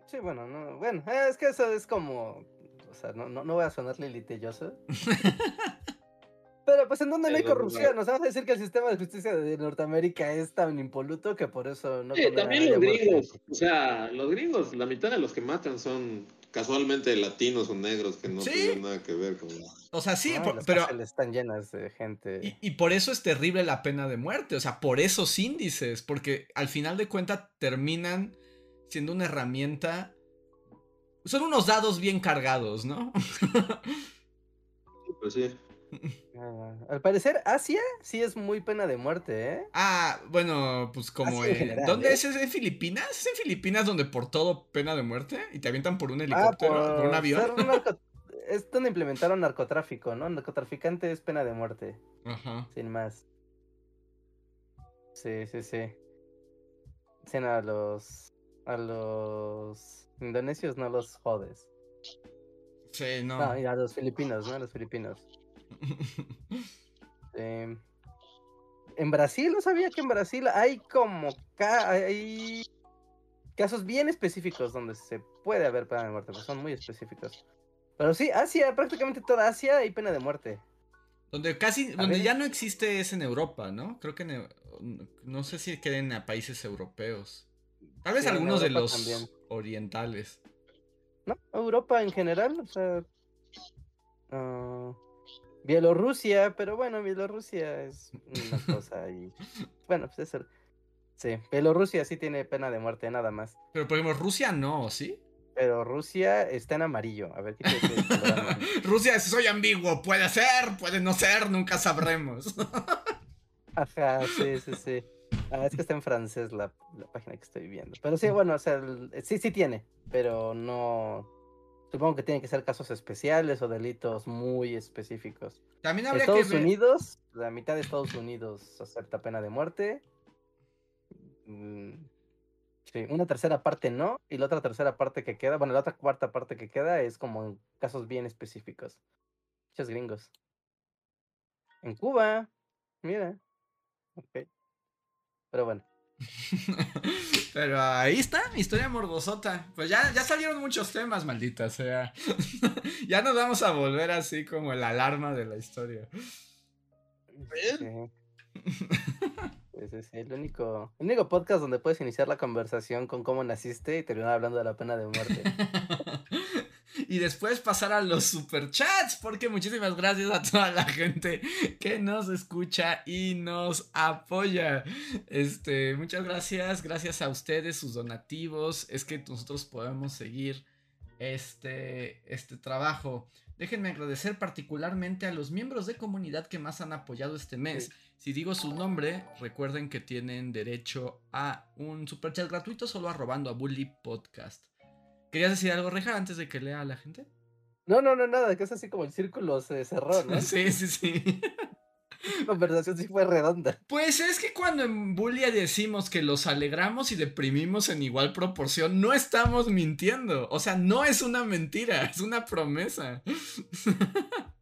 Speaker 3: Sí, bueno, no, bueno, eh, es que eso es como, o sea, no, no, no voy a sonar lilitilloso. Pero pues en donde no hay corrupción, nos vamos a decir que el sistema de justicia de Norteamérica es tan impoluto que por eso no
Speaker 2: Sí, también los
Speaker 3: muerte.
Speaker 2: gringos. O sea, los gringos, la mitad de los que matan son casualmente latinos o negros que no
Speaker 1: Sí.
Speaker 2: tienen nada que ver con.
Speaker 1: O sea, sí,
Speaker 3: No,
Speaker 1: por-
Speaker 3: las
Speaker 1: pero...
Speaker 3: están llenas de gente.
Speaker 1: Y, y por eso es terrible la pena de muerte, o sea, por esos índices, porque al final de cuentas terminan siendo una herramienta... Son unos dados bien cargados, ¿no?
Speaker 2: Pues sí.
Speaker 3: Ah, al parecer, Asia sí es muy pena de muerte, ¿eh?
Speaker 1: ah, bueno, pues como...
Speaker 3: En general,
Speaker 1: ¿Dónde
Speaker 3: ¿eh?
Speaker 1: es? ¿Es en Filipinas? ¿Es en Filipinas donde por todo pena de muerte? Y te avientan por un
Speaker 3: Ah,
Speaker 1: helicóptero, por, un avión.
Speaker 3: narco- Es donde implementaron narcotráfico, ¿no? Narcotraficante es pena de muerte,
Speaker 1: Ajá.
Speaker 3: sin más. Sí, sí, sí. Sí, no, a los... A los indonesios no los jodes.
Speaker 1: Sí, no.
Speaker 3: No, y a los filipinos, ¿no? A los filipinos. Em, en Brasil, no sabía que en Brasil hay como ca- hay casos bien específicos donde se puede haber pena de muerte, pues son muy específicos. Pero sí, Asia, prácticamente toda Asia hay pena de muerte.
Speaker 1: Donde casi, donde
Speaker 3: ver.
Speaker 1: ya no existe es en Europa, ¿no? Creo que en, no sé si queden a países europeos. Tal vez
Speaker 3: Sí,
Speaker 1: algunos de los
Speaker 3: también.
Speaker 1: orientales.
Speaker 3: ¿No? Europa en general, o sea. ah, Bielorrusia, pero bueno, Bielorrusia es una cosa y. Bueno, pues eso. Sí, Bielorrusia sí tiene pena de muerte, nada más.
Speaker 1: Pero por ejemplo, Rusia no, ¿sí?
Speaker 3: Pero Rusia está en amarillo. A ver, ¿qué amarillo?
Speaker 1: Rusia soy ambiguo, puede ser, puede no ser, nunca sabremos.
Speaker 3: Ajá, sí, sí, sí. Ah, es que está en francés la, la página que estoy viendo. Pero sí, bueno, o sea, el- sí, sí tiene, pero no. Supongo que tienen que ser casos especiales o delitos muy específicos.
Speaker 1: También habría que
Speaker 3: Estados
Speaker 1: ver.
Speaker 3: Unidos, la mitad de Estados Unidos acepta pena de muerte. Mm, Sí, una tercera parte no, y la otra tercera parte que queda, bueno, la otra cuarta parte que queda es como en casos bien específicos. Muchos gringos. En Cuba, mira. Ok. Pero bueno.
Speaker 1: Pero ahí está, historia morbosota. Pues ya, ya salieron muchos temas, maldita sea. ya nos vamos a volver así como el alarma de la historia.
Speaker 3: Sí. Sí, sí, sí, El único, el único podcast donde puedes iniciar la conversación con cómo naciste y terminar hablando de la pena de muerte.
Speaker 1: y después pasar a los superchats, porque muchísimas gracias a toda la gente que nos escucha y nos apoya. Este, muchas gracias, gracias a ustedes, sus donativos, es que nosotros podemos seguir este, este trabajo. Déjenme agradecer particularmente a los miembros de comunidad que más han apoyado este mes. Si digo su nombre, recuerden que tienen derecho a un superchat gratuito solo arrobando a Bully Podcast. ¿Querías decir algo, Reja, antes de que lea a la gente?
Speaker 3: No, no, no, nada, que es así como el círculo se cerró, ¿no?
Speaker 1: sí, sí, sí.
Speaker 3: La conversación sí fue redonda.
Speaker 1: Pues es que cuando en Bully decimos que los alegramos y deprimimos en igual proporción, no estamos mintiendo. O sea, no es una mentira, es una promesa.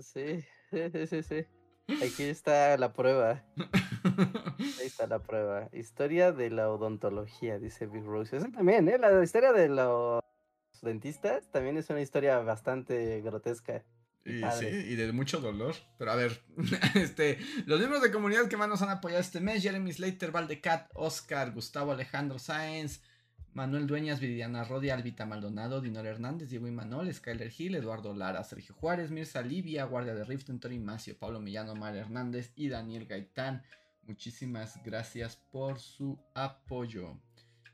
Speaker 3: Sí, sí, sí, sí. Aquí está la prueba. Ahí está la prueba. Historia de la odontología, dice Big Rose. Eso también, ¿eh? La historia de los dentistas también es una historia bastante grotesca.
Speaker 1: Y, sí, y de mucho dolor. Pero a ver, este, los miembros de comunidad que más nos han apoyado este mes: Jeremy Slater, Valdecat, Oscar, Gustavo Alejandro Sáenz, Manuel Dueñas, Viviana Rodia, Albita Maldonado, Dinor Hernández, Diego Imanol, Skyler Gil, Eduardo Lara, Sergio Juárez, Mirza Livia, Guardia de Rift, Tori Macio, Pablo Millano, Mar Hernández y Daniel Gaitán. Muchísimas gracias por su apoyo.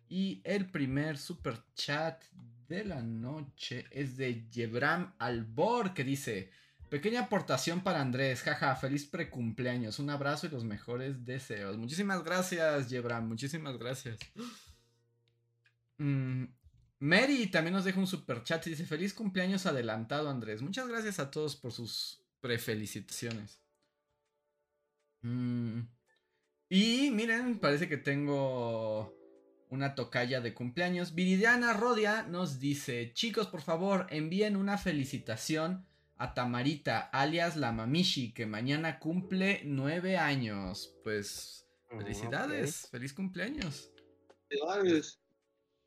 Speaker 1: Y el primer super chat de la noche es de Yebram Albor que dice: Pequeña aportación para Andrés, jaja, feliz precumpleaños, un abrazo y los mejores deseos. Muchísimas gracias, Yebram, muchísimas gracias. Mm, Mary también nos deja un super chat y dice: Feliz cumpleaños adelantado, Andrés. Muchas gracias a todos por sus prefelicitaciones. Mm, y miren, parece que tengo una tocaya de cumpleaños. Viridiana Rodia nos dice, chicos, por favor, envíen una felicitación a Tamarita, alias la Mamishi, que mañana cumple nueve años. Pues,
Speaker 3: Mm,
Speaker 1: felicidades, feliz cumpleaños.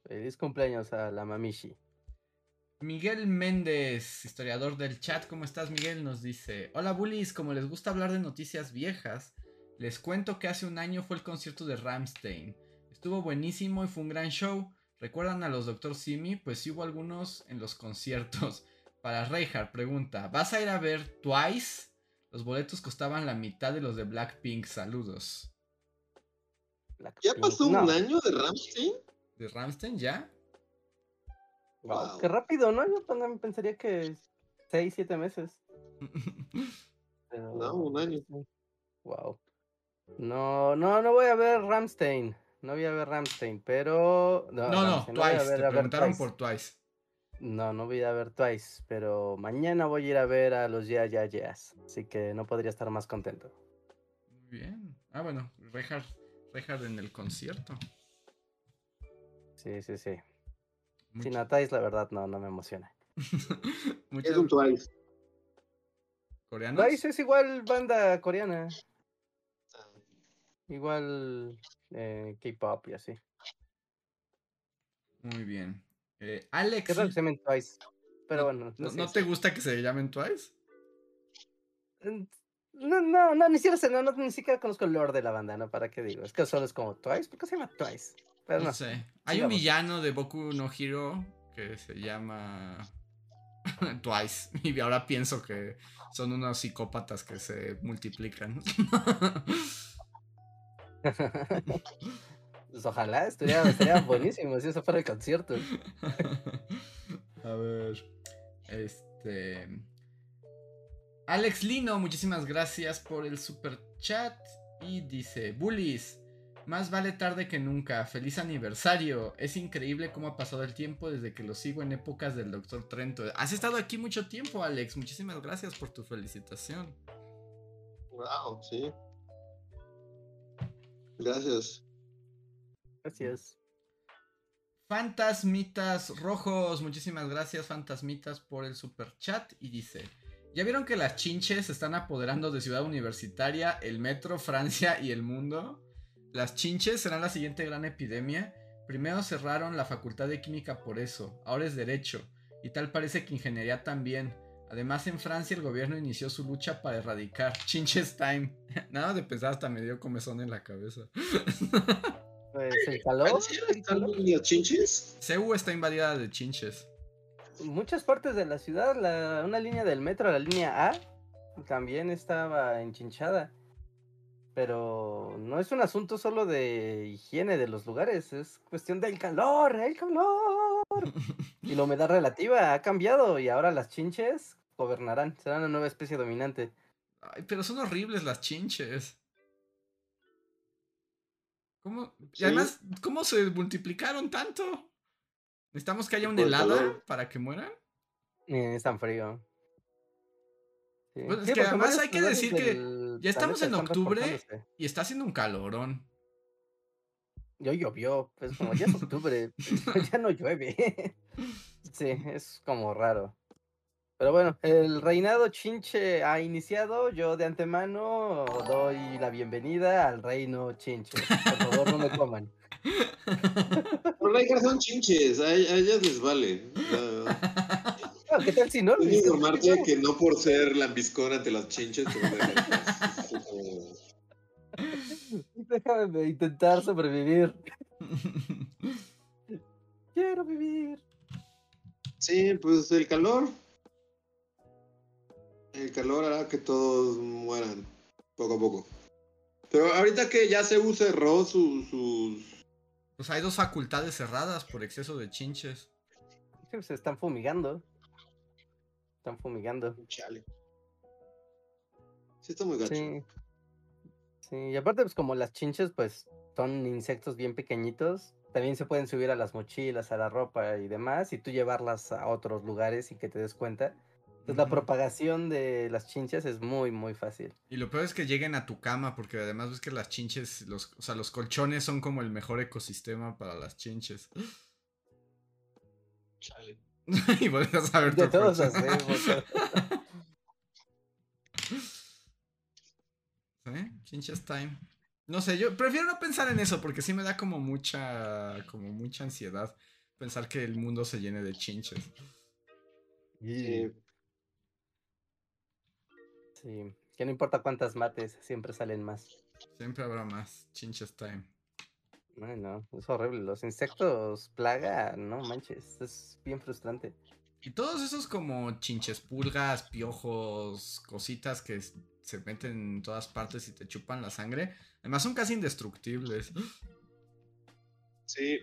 Speaker 3: Feliz cumpleaños a la Mamishi.
Speaker 1: Miguel Méndez, historiador del chat, ¿cómo estás Miguel? Nos dice, hola bullies, como les gusta hablar de noticias viejas, les cuento que hace un año fue el concierto de Ramstein. Estuvo buenísimo y fue un gran show. ¿Recuerdan a los Dr. Simi? Pues sí hubo algunos en los conciertos. Para Reinhardt pregunta, ¿vas a ir a ver Twice? Los boletos costaban la mitad de los de Blackpink. Saludos.
Speaker 2: ¿Ya pasó
Speaker 3: No,
Speaker 2: un año de Ramstein?
Speaker 1: ¿De Ramstein ya?
Speaker 3: wow,
Speaker 2: Wow.
Speaker 3: Qué rápido, ¿no? Yo también pensaría que seis, siete meses. pero-
Speaker 2: No, un año.
Speaker 3: Wow. No, no, no voy a ver Ramstein. No voy a ver Ramstein, pero.
Speaker 1: no, no,
Speaker 3: Rammstein, voy a
Speaker 1: Twice.
Speaker 3: ver-
Speaker 1: Te
Speaker 3: a ver
Speaker 1: preguntaron
Speaker 3: Twice.
Speaker 1: por Twice.
Speaker 3: No, no voy a ver Twice, pero mañana voy a ir a ver a los Ya Ya Yeahs, Así que no podría estar más contento.
Speaker 1: Muy bien. Ah, bueno, Reinhardt en el concierto.
Speaker 3: Sí, sí, sí.
Speaker 1: Much-
Speaker 3: Sin a Twice, la verdad, no, no me emociona.
Speaker 1: Muchas
Speaker 2: Es un Twice.
Speaker 1: coreanos.
Speaker 3: Twice es igual banda coreana. Igual eh, K-pop y así.
Speaker 1: Muy bien. Eh, Alex,
Speaker 3: Qué que se llamen Twice. Pero bueno.
Speaker 1: ¿no,
Speaker 3: sé,
Speaker 1: ¿no te gusta que se llamen Twice?
Speaker 3: Mm, No, no, no, ni siquiera no, ni siquiera conozco el lore de la banda, ¿no? ¿Para qué digo? Es que solo es como Twice, ¿por qué se llama Twice? Pero
Speaker 1: No
Speaker 3: no.
Speaker 1: sé. Hay un villano de Boku no Hero que se llama Twice. Y ahora pienso que son unos psicópatas que se multiplican.
Speaker 3: Pues ojalá, estaría, estaría buenísimo si eso fuera el concierto.
Speaker 1: A ver. Este. Alex Lino, muchísimas gracias por el super chat. Y dice: Bullies, más vale tarde que nunca. Feliz aniversario. Es increíble cómo ha pasado el tiempo desde que lo sigo en épocas del Dr. Trento. Has estado aquí mucho tiempo, Alex. Muchísimas gracias por tu felicitación.
Speaker 2: Wow, sí. Gracias.
Speaker 3: Gracias.
Speaker 1: Fantasmitas Rojos, muchísimas gracias Fantasmitas por el super chat y dice, ¿ya vieron que las chinches se están apoderando de Ciudad Universitaria, el Metro, Francia y el mundo? Las chinches serán la siguiente gran epidemia. Primero cerraron la Facultad de Química por eso, ahora es Derecho, y tal parece que Ingeniería también. Además en Francia el gobierno inició su lucha para erradicar Chinches Time. Nada de pensar hasta me dio comezón en la cabeza.
Speaker 3: Pues el calor,
Speaker 2: ¿Francia
Speaker 3: el calor.
Speaker 2: los chinches?
Speaker 1: Seúl está invadida de chinches.
Speaker 3: Muchas partes de la ciudad, la, una línea del metro, la línea A, también estaba enchinchada. Pero no es un asunto solo de higiene de los lugares, es cuestión del calor, el calor. Y la humedad relativa ha cambiado y ahora las chinches gobernarán, serán una nueva especie dominante.
Speaker 1: Ay, pero son horribles las chinches. ¿Cómo? Y además, ¿cómo se multiplicaron tanto? ¿Necesitamos que haya un helada para que mueran?
Speaker 3: Eh, es tan frío. Sí.
Speaker 1: Pues es
Speaker 3: Sí,
Speaker 1: que además hay que decir que ya estamos en octubre. Y está haciendo un calorón.
Speaker 3: Y hoy llovió, pues como ya es octubre, ya no llueve. Sí, es como raro. Pero bueno, el reinado chinche ha iniciado. Yo de antemano doy la bienvenida al reino chinche. Por favor, no me coman.
Speaker 2: Los Reinhardt son chinches, a, a ellas les vale.
Speaker 3: ¿Qué tal si no?
Speaker 2: Quiero informarte que no por ser lambiscón ante las chinches te van a
Speaker 3: Déjame intentar sobrevivir. Quiero vivir.
Speaker 2: Sí, pues el calor. El calor hará que todos mueran poco a poco. Pero ahorita que ya se cerró su- sus...
Speaker 1: Pues hay dos facultades cerradas por exceso de chinches.
Speaker 3: Se están fumigando. Están fumigando.
Speaker 2: Chale. Sí está muy gacho.
Speaker 3: Sí. Sí, y aparte, pues como las chinches, pues son insectos bien pequeñitos, también se pueden subir a las mochilas, a la ropa y demás, y tú llevarlas a otros lugares y que te des cuenta. Entonces la
Speaker 1: Ujú.
Speaker 3: propagación de las chinches es muy, muy fácil.
Speaker 1: Y lo peor es que lleguen a tu cama, porque además ves que las chinches, los, o sea, los colchones son como el mejor ecosistema para las chinches.
Speaker 2: Chale.
Speaker 1: y vuelves a ver
Speaker 3: De
Speaker 1: tu
Speaker 3: todos hacemos.
Speaker 1: ¿Sí? Chinches time. No sé, yo prefiero no pensar en eso porque sí me da como mucha, como mucha ansiedad pensar que el mundo se llene de chinches.
Speaker 2: Sí.
Speaker 3: Sí, que no importa cuántas mates, siempre salen más.
Speaker 1: Siempre habrá más chinches time.
Speaker 3: Ay, no, es horrible. Los insectos plaga, no manches, es bien frustrante.
Speaker 1: Y todos esos como chinches pulgas, piojos, cositas que se meten en todas partes y te chupan la sangre, además son casi indestructibles.
Speaker 2: Sí.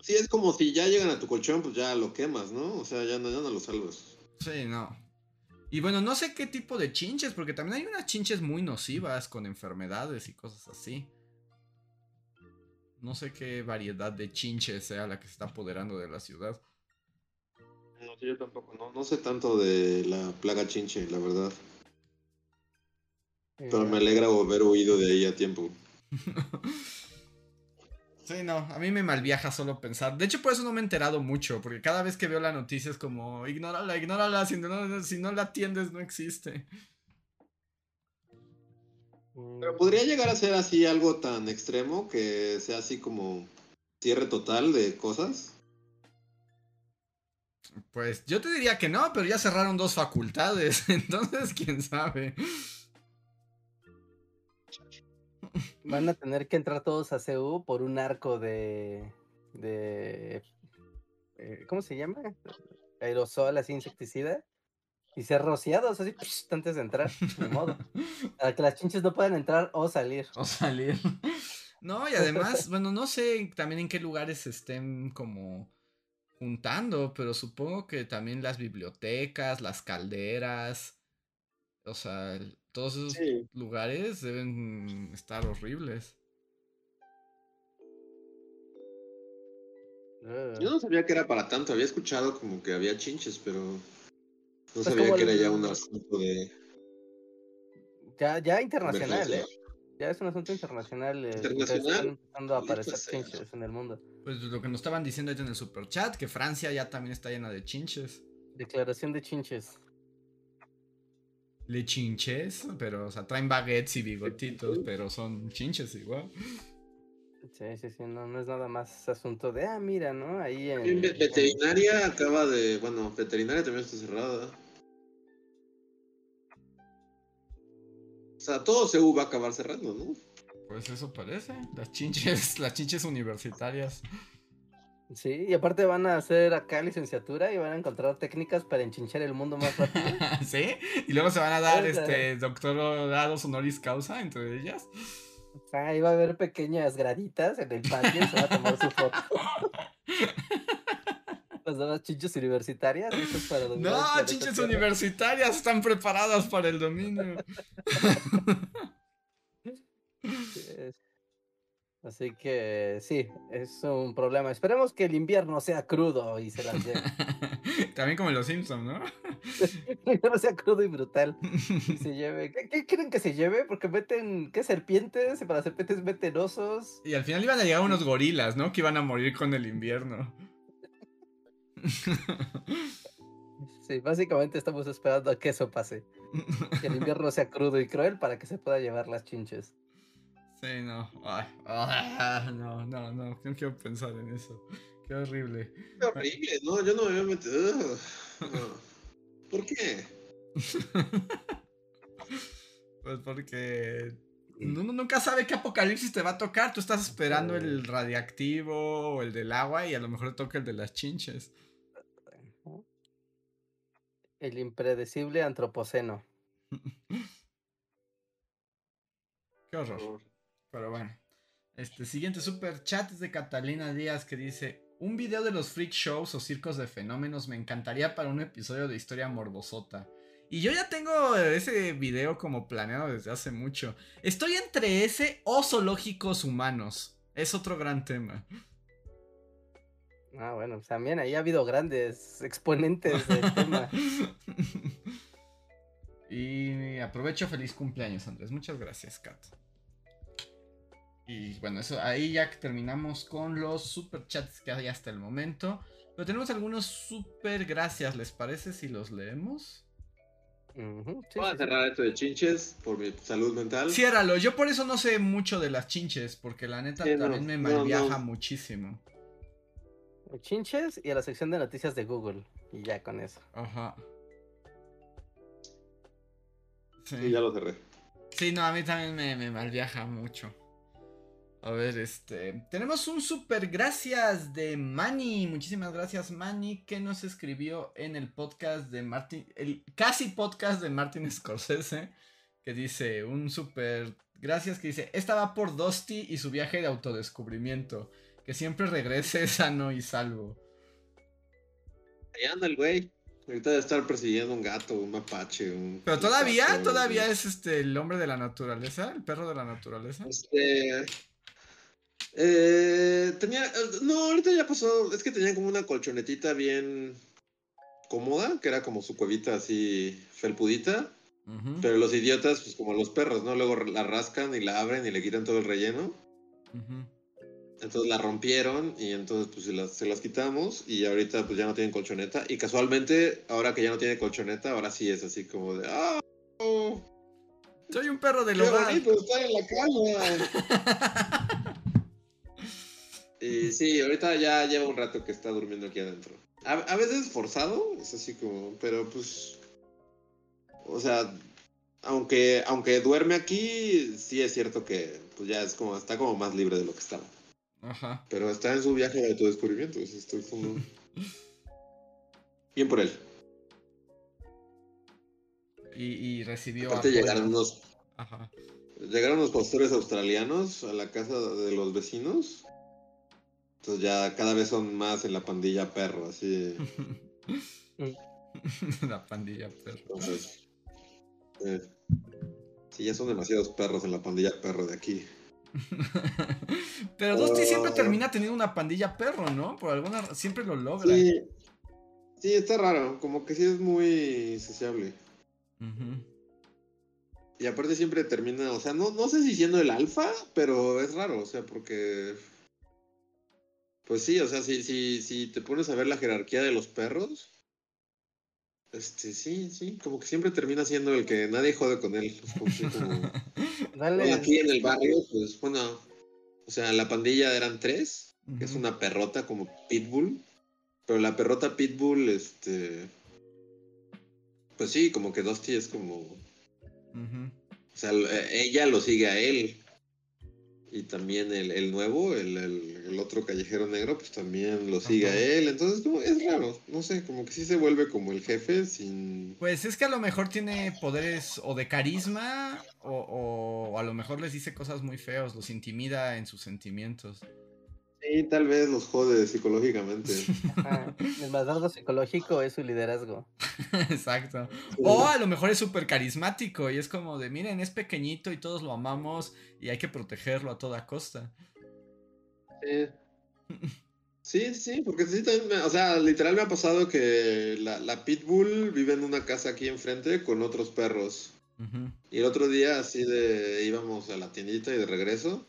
Speaker 2: Sí, es como si ya llegan a tu colchón, pues ya lo quemas, ¿no? O sea, ya no, ya no lo salvas.
Speaker 1: Sí, no. Y bueno, no sé qué tipo de chinches, porque también hay unas chinches muy nocivas con enfermedades y cosas así. No sé qué variedad de chinches sea la que se está apoderando de la ciudad.
Speaker 2: No, yo tampoco, no, no sé tanto de la plaga chinche, la verdad. Pero me
Speaker 3: Eh,
Speaker 2: alegra haber huido de ahí a tiempo.
Speaker 1: Sí, no, a mí me malviaja solo pensar. De hecho, por eso no me he enterado mucho, porque cada vez que veo la noticia es como, ignórala, ignórala, si no, si no la atiendes no existe.
Speaker 2: Pero podría llegar a ser así algo tan extremo que sea así como cierre total de cosas.
Speaker 1: Pues yo te diría que no, pero ya cerraron dos facultades, entonces quién sabe.
Speaker 3: Van a tener que entrar todos a CU por un arco de. de. eh, ¿Cómo se llama? Aerosol, así insecticida. Y ser rociados así antes de entrar. Ni modo. Para que las chinches no puedan entrar o salir.
Speaker 1: O salir. No, y además, bueno, no sé también en qué lugares estén como juntando, pero supongo que también las bibliotecas, las calderas, o sea, todos esos
Speaker 2: Sí.
Speaker 1: lugares deben estar horribles.
Speaker 3: Ugh.
Speaker 2: Yo no sabía que era para tanto, había escuchado como que había chinches, pero no
Speaker 3: Pues
Speaker 2: sabía que era ya un asunto de
Speaker 3: Ya, ya internacional, ¿eh? Ya es un asunto internacional. eh,
Speaker 2: ¿Internacional?
Speaker 3: Están empezando a
Speaker 2: Maldita
Speaker 3: aparecer
Speaker 2: sea.
Speaker 3: chinches en el mundo.
Speaker 1: Pues lo que nos estaban diciendo en el super chat, que Francia ya también está llena de chinches.
Speaker 3: Declaración de chinches.
Speaker 1: Le chinches, pero, o sea, traen baguettes y bigotitos, pero son chinches igual.
Speaker 3: Sí, sí, sí, no, no es nada más asunto de, ah, mira, ¿no? Ahí en...
Speaker 2: Veterinaria acaba de. Bueno, veterinaria también está cerrada. O sea, todo CEU va a acabar cerrando, ¿no?
Speaker 1: Pues eso parece. Las chinches, las chinches universitarias.
Speaker 3: Sí, y aparte van a hacer acá licenciatura y van a encontrar técnicas para enchinchar el mundo más rápido.
Speaker 1: ¿Sí? Y luego se van a dar este doctorados honoris causa entre ellas.
Speaker 3: Ahí va a haber pequeñas graditas en el patio y se va a tomar su foto. Las nuevas chinches universitarias. listos para dominar el
Speaker 1: No, chinches universitarias están preparadas para el dominio.
Speaker 3: Es- Así que sí, es un problema. Esperemos que el invierno sea crudo y se las lleve.
Speaker 1: También como en los Simpsons, ¿no?
Speaker 3: El invierno sea crudo y brutal. Y se lleve. ¿Qué, qué quieren que se lleve? Porque meten, ¿qué? Serpientes. Y para serpientes meten osos.
Speaker 1: Y al final iban a llegar unos gorilas, ¿no? Que iban a morir con el invierno.
Speaker 3: Sí, básicamente estamos esperando a que eso pase. Que el invierno sea crudo y cruel para que se pueda llevar las chinches.
Speaker 1: Sí, no. Ay, ah, no, no, no. No quiero pensar en eso. Qué horrible.
Speaker 2: Qué horrible, ¿no? Yo no me había metido. No. ¿Por qué?
Speaker 1: Pues porque uno nunca sabe qué apocalipsis te va a tocar. Tú estás esperando el radiactivo o el del agua y a lo mejor te toca el de las chinches.
Speaker 3: El impredecible antropoceno.
Speaker 1: Qué horror. Pero bueno. Este siguiente super chat es de Catalina Díaz que dice: Un video de los freak shows o circos de fenómenos me encantaría para un episodio de historia morbosota. Y yo ya tengo ese video como planeado desde hace mucho. Estoy entre ese o zoológicos humanos. Es otro gran tema.
Speaker 3: Ah, bueno, también ahí ha habido grandes exponentes del tema.
Speaker 1: y aprovecho feliz cumpleaños, Andrés. Muchas gracias, Kat. Y bueno, eso ahí ya que terminamos con los super chats que hay hasta el momento. Pero tenemos algunos super gracias, ¿les parece si los leemos?
Speaker 3: Sí,
Speaker 2: Voy a
Speaker 3: sí, sí.
Speaker 2: cerrar esto de chinches por mi salud mental.
Speaker 1: Ciérralo, yo por eso no sé mucho de las chinches, porque la neta
Speaker 2: Sí, no,
Speaker 1: también me
Speaker 2: no,
Speaker 1: malviaja
Speaker 2: no.
Speaker 1: muchísimo.
Speaker 3: Chinches y a la sección de noticias de Google. Y ya con eso.
Speaker 1: Ajá. Sí.
Speaker 2: Sí, ya lo cerré.
Speaker 1: Sí, no, a mí también me, me malviaja mucho. A ver, este. Tenemos un super gracias de Manny. Muchísimas gracias, Manny, que nos escribió en el podcast de Martin. El casi podcast de Martin Scorsese. Que dice un super gracias. Que dice: Esta va por Dusty y su viaje de autodescubrimiento. Que siempre regrese sano y salvo.
Speaker 2: Ahí anda el güey. Ahorita debe estar persiguiendo un gato, un mapache, un.
Speaker 1: Pero todavía,
Speaker 2: un
Speaker 1: todavía es este el hombre de la naturaleza, el perro de la naturaleza.
Speaker 2: Este. Eh, tenía. eh, No, ahorita ya pasó. Es que tenía como una colchonetita bien cómoda, que era como su cuevita así felpudita. Pero los idiotas, pues como los perros, ¿no? Luego la rascan y la abren y le quitan todo el relleno. Entonces la rompieron y entonces pues se las, se las quitamos y ahorita pues ya no tienen colchoneta. Y casualmente, ahora que ya no tiene colchoneta, ahora sí es así como de... ¡Ah! oh,
Speaker 1: Soy un perro
Speaker 2: ¡Qué
Speaker 1: hogar.
Speaker 2: bonito estar en la cama! y sí, ahorita ya lleva un rato que está durmiendo aquí adentro. A, a veces forzado, es así como... Pero pues... O sea, aunque, aunque duerme aquí, sí es cierto que pues ya es como... Está como más libre de lo que estaba.
Speaker 1: Ajá.
Speaker 2: Pero está en su viaje de autodescubrimiento. Estoy como. Bien por él.
Speaker 1: Y, y recibió.
Speaker 2: Aparte
Speaker 1: apoyo.
Speaker 2: llegaron unos,
Speaker 1: Ajá.
Speaker 2: llegaron unos pastores australianos a la casa de los vecinos. Entonces ya cada vez son más en la pandilla perro, así.
Speaker 1: la pandilla perro.
Speaker 2: Entonces. eh, sí, ya son demasiados perros en la pandilla perro de aquí.
Speaker 1: Pero Dusty siempre
Speaker 2: Oh.
Speaker 1: termina teniendo una pandilla perro, ¿no? Por alguna siempre lo logra.
Speaker 2: Sí. Sí, está raro. Como que sí es muy sociable.
Speaker 1: Ujú.
Speaker 2: Y aparte siempre termina, o sea, no, no sé si siendo el alfa, pero es raro, o sea, porque... Pues sí, o sea, si, si, si te pones a ver la jerarquía de los perros, este, sí, sí, como que siempre termina siendo el que nadie jode con él. Como como-
Speaker 3: Dale.
Speaker 2: Aquí en el barrio, pues bueno, o sea, la pandilla eran tres, que es una perrota como Pitbull, pero la perrota Pitbull, este... Pues sí, como que Dusty es como... O sea, ella lo sigue a él. Y también el, el nuevo, el, el- el otro callejero negro, pues también lo sigue
Speaker 1: Ajá.
Speaker 2: a él. Entonces, como, es raro. No sé, como que sí se vuelve como el jefe sin...
Speaker 1: Pues es que a lo mejor tiene poderes o de carisma o, o a lo mejor les dice cosas muy feos, los intimida en sus sentimientos.
Speaker 2: Sí, tal vez los jode psicológicamente.
Speaker 3: Ajá. El mandato psicológico es su liderazgo.
Speaker 1: Exacto. O a lo mejor es súper carismático y es como de, miren, es pequeñito y todos lo amamos y hay que protegerlo a toda costa.
Speaker 2: Sí. Sí, sí, porque sí, también me- o sea, literal me ha pasado que la, la Pitbull vive en una casa aquí enfrente con otros perros. Y el otro día así de íbamos a la tiendita y de regreso.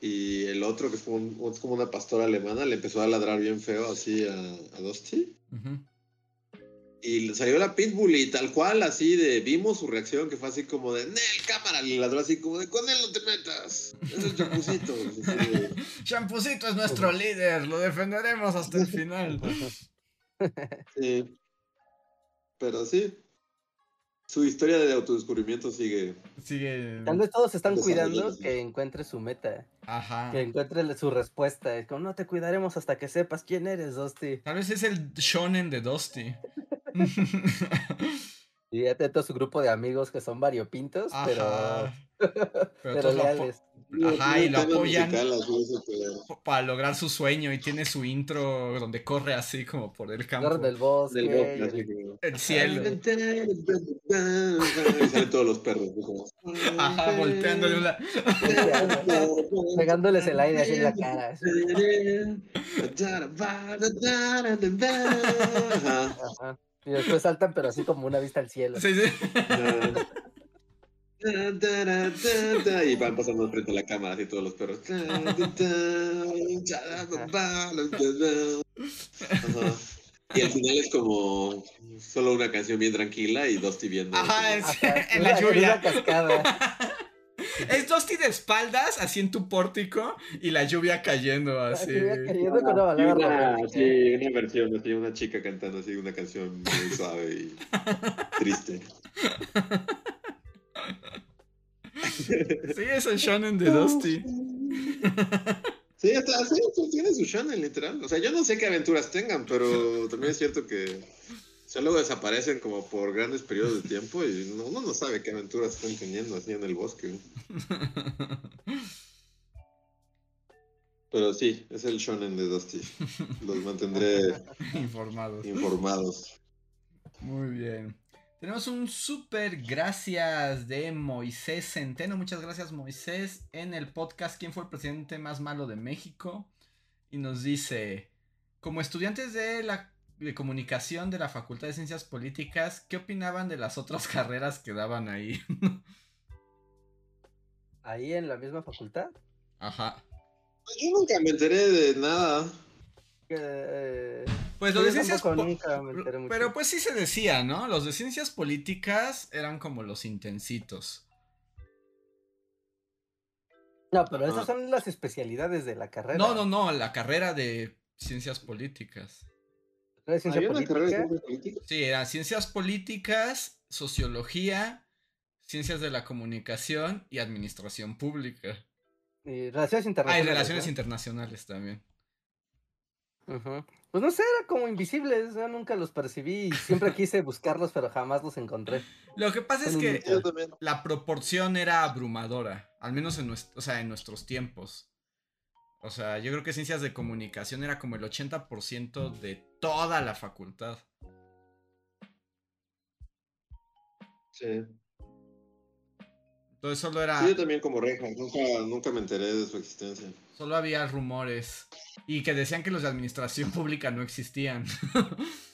Speaker 2: Y el otro, que es como, un- es como una pastora alemana, le empezó a ladrar bien feo así a, a Dusty.
Speaker 1: Ujú.
Speaker 2: Y salió la Pitbull y tal cual, así de, vimos su reacción que fue así como de, Nel, cámara, le ladró así como de, con él no te metas. Es el de,
Speaker 1: Champucito es nuestro líder, lo defenderemos hasta el final.
Speaker 2: sí. Pero sí. Su historia de autodescubrimiento sigue.
Speaker 1: Sigue.
Speaker 3: Tal vez todos están cuidando que encuentre su meta,
Speaker 1: Ajá.
Speaker 3: que encuentre su respuesta. Es como, no te cuidaremos hasta que sepas quién eres, Dusty.
Speaker 1: Tal vez es el shonen de Dusty.
Speaker 3: Y ya tiene todo su grupo de amigos que son variopintos, pero,
Speaker 1: Ajá. Pero,
Speaker 3: pero
Speaker 1: todos lo apo-
Speaker 3: leales.
Speaker 1: Ajá, y lo apoyan para lograr su sueño y tiene su intro donde corre así como por el campo.
Speaker 3: Del bosque.
Speaker 2: Del bosque, así
Speaker 3: el-
Speaker 2: como-
Speaker 1: El cielo.
Speaker 2: Y salen todos los perros.
Speaker 1: Ajá, volteándole una.
Speaker 3: Pegándoles el aire así en la cara. así.
Speaker 2: Ajá.
Speaker 3: Ajá. Y después saltan, pero así como una vista al cielo.
Speaker 1: Sí, sí.
Speaker 2: Y van pasando frente a la cámara así todos los perros. Ajá. Y al final es como solo una canción bien tranquila y Dusty viendo.
Speaker 1: Ajá, es-
Speaker 3: Ajá,
Speaker 1: en la lluvia.
Speaker 3: cascada.
Speaker 1: Es Dusty de espaldas, así en tu pórtico, y la lluvia cayendo así.
Speaker 3: Lluvia cayendo con una
Speaker 2: una, sí, una versión, así, una chica cantando así una canción muy suave y triste.
Speaker 1: Sí, es el shonen de Dusty.
Speaker 2: Sí, sí, tiene su shonen, literal. O sea, yo no sé qué aventuras tengan, pero también es cierto que o sea, luego desaparecen como por grandes periodos de tiempo y no- uno no sabe qué aventuras están teniendo así en el bosque. Pero sí, es el shonen de Dusty. Los mantendré
Speaker 1: Informados.
Speaker 2: informados.
Speaker 1: Muy bien. Tenemos un súper gracias de Moisés Centeno. Muchas gracias, Moisés. En el podcast ¿Quién fue el presidente más malo de México? Y nos dice: Como estudiantes de la de comunicación de la Facultad de Ciencias Políticas, ¿qué opinaban de las otras carreras que daban ahí?
Speaker 3: Ahí en la misma facultad.
Speaker 1: Ajá.
Speaker 2: Yo nunca me enteré de nada.
Speaker 3: Eh,
Speaker 1: Pues
Speaker 3: yo
Speaker 1: lo de ciencias
Speaker 3: nunca me.
Speaker 1: Pero pues sí se decía, ¿no? Los de ciencias políticas eran como los intensitos.
Speaker 3: No, pero esas
Speaker 2: Ah.
Speaker 3: son las especialidades de la carrera.
Speaker 1: No, no, no, la carrera de ciencias políticas.
Speaker 3: La de ciencia
Speaker 2: ¿Había una carrera de
Speaker 3: política.
Speaker 2: ciencias políticas?
Speaker 1: Sí, eran ciencias políticas, sociología, ciencias de la comunicación y administración pública.
Speaker 3: Y relaciones
Speaker 1: Ah, y
Speaker 3: internacionales.
Speaker 1: relaciones
Speaker 3: ¿no?
Speaker 1: internacionales también.
Speaker 3: Pues no sé, era como invisibles, yo nunca los percibí y siempre quise buscarlos, pero jamás los encontré.
Speaker 1: Lo que pasa es que la proporción era abrumadora, al menos en, nues- o sea, en nuestros tiempos. O sea, yo creo que ciencias de comunicación era como el 80% de toda la facultad.
Speaker 2: Sí.
Speaker 1: Entonces solo era,
Speaker 2: Sí, yo también como reja. Nunca, nunca me enteré de su existencia.
Speaker 1: solo había rumores y que decían que los de administración pública no existían.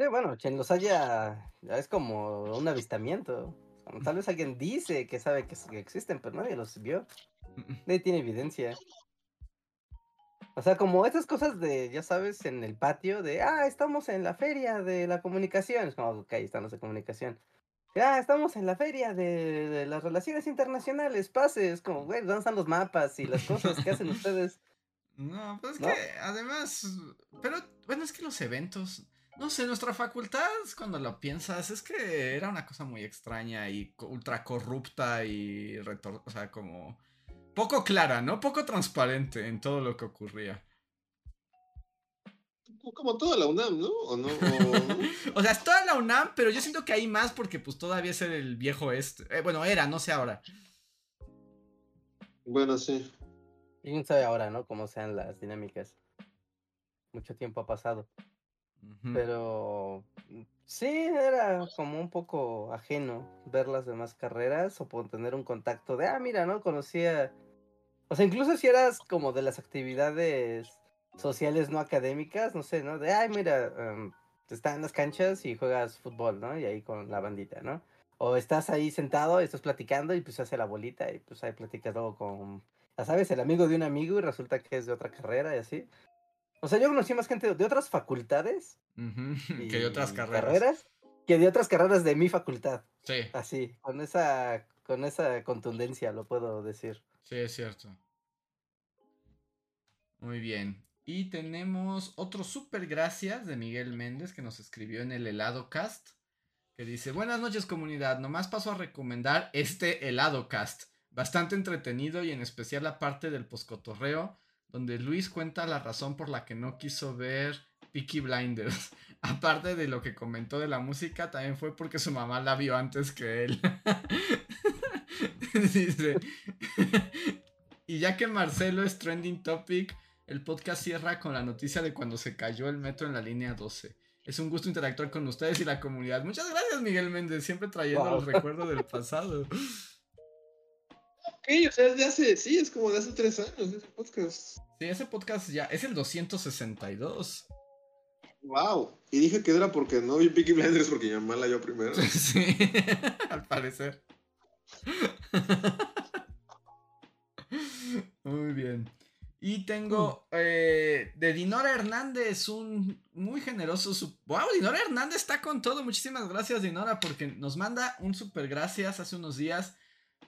Speaker 3: Sí, bueno, quien los haya, ya es como un avistamiento. Tal vez alguien dice que sabe que, existen, pero nadie los vio. Nadie tiene evidencia. O sea, como estas cosas de, ya sabes, en el patio, de, ah, estamos en la feria de la comunicación. Es como, ok, están los de comunicación. Ah, estamos en la feria de, de las relaciones internacionales, pases. Como, güey, ¿dónde están los mapas y las cosas que hacen ustedes?
Speaker 1: No, pues es
Speaker 3: ¿No?
Speaker 1: que además, pero bueno, es que los eventos, no sé, nuestra facultad, cuando lo piensas, es que era una cosa muy extraña y ultra corrupta y retor o sea, como poco clara, ¿no? Poco transparente en todo lo que ocurría.
Speaker 2: Como toda la UNAM, ¿no? ¿O no? O-
Speaker 1: O sea, es toda la UNAM, pero yo siento que hay más porque pues todavía es el viejo este. Eh, bueno, era, no sé ahora.
Speaker 2: Bueno, sí.
Speaker 3: Quién sabe ahora, ¿no? Cómo sean las dinámicas. Mucho tiempo ha pasado. Pero sí, era como un poco ajeno ver las demás carreras o tener un contacto de, ah, mira, ¿no? Conocía. O sea, incluso si eras como de las actividades sociales no académicas, no sé, ¿no? De, ay, mira, em, estás en las canchas y juegas fútbol, ¿no? Y ahí con la bandita, ¿no? O estás ahí sentado, estás platicando y pues se hace la bolita y pues ahí platicas luego con, ya sabes, el amigo de un amigo y resulta que es de otra carrera y así. O sea, yo conocí más gente de otras facultades
Speaker 1: Que hay otras
Speaker 3: y
Speaker 1: carreras.
Speaker 3: que de otras carreras de mi facultad.
Speaker 1: Sí,
Speaker 3: Así, con esa, con esa contundencia lo puedo decir.
Speaker 1: sí, es cierto. Muy bien. Y tenemos otro super gracias de Miguel Méndez que nos escribió en el helado cast. Que dice, buenas noches comunidad, nomás paso a recomendar este helado cast. Bastante entretenido y en especial la parte del poscotorreo, donde Luis cuenta la razón por la que no quiso ver Peaky Blinders. Aparte de lo que comentó de la música, también fue porque su mamá la vio antes que él. y ya que Marcelo es trending topic, el podcast cierra con la noticia de cuando se cayó el metro en la línea 12. Es un gusto interactuar con ustedes y la comunidad. Muchas gracias, Miguel Méndez, siempre trayendo
Speaker 3: Wow.
Speaker 1: los recuerdos del pasado.
Speaker 2: Ok, o sea, es de hace, sí, es como de hace tres años ese podcast.
Speaker 1: Sí, ese podcast ya es el 262.
Speaker 2: Wow. Y dije que era porque no vi Peaky Blinders porque mi mamá la vio primero.
Speaker 1: Sí, al parecer. Muy bien. Y tengo eh, de Dinora Hernández, un muy generoso. ¡Wow! Dinora Hernández está con todo. Muchísimas gracias, Dinora, porque nos manda un super gracias hace unos días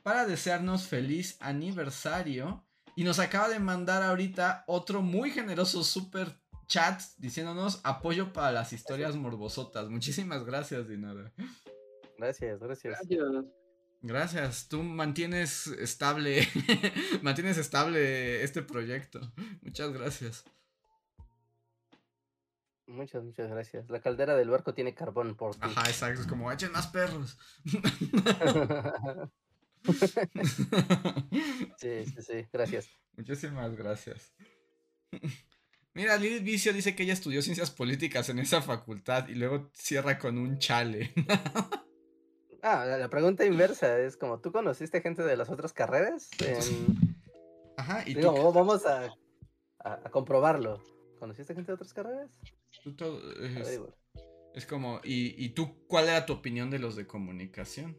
Speaker 1: para desearnos feliz aniversario. Y nos acaba de mandar ahorita otro muy generoso super chat diciéndonos apoyo para las historias morbosotas. Muchísimas gracias, Dinora.
Speaker 3: Gracias, gracias.
Speaker 1: Gracias, tú mantienes estable, mantienes estable este proyecto. Muchas gracias.
Speaker 3: Muchas, muchas gracias. La caldera del barco tiene carbón por ti.
Speaker 1: Ajá, exacto, es como echen más perros.
Speaker 3: sí, sí, sí, gracias.
Speaker 1: Muchísimas gracias. Mira, Lilith Vicio dice que ella estudió ciencias políticas en esa facultad y luego cierra con un chale.
Speaker 3: Ah, la, pregunta inversa es como, ¿tú conociste gente de las otras carreras? En-
Speaker 1: Ajá, y tú,
Speaker 3: Digo, va- vamos a, a- a comprobarlo. ¿Conociste gente de otras carreras?
Speaker 1: tú todo- es, como, ¿y, ¿y tú cuál era tu opinión de los de comunicación?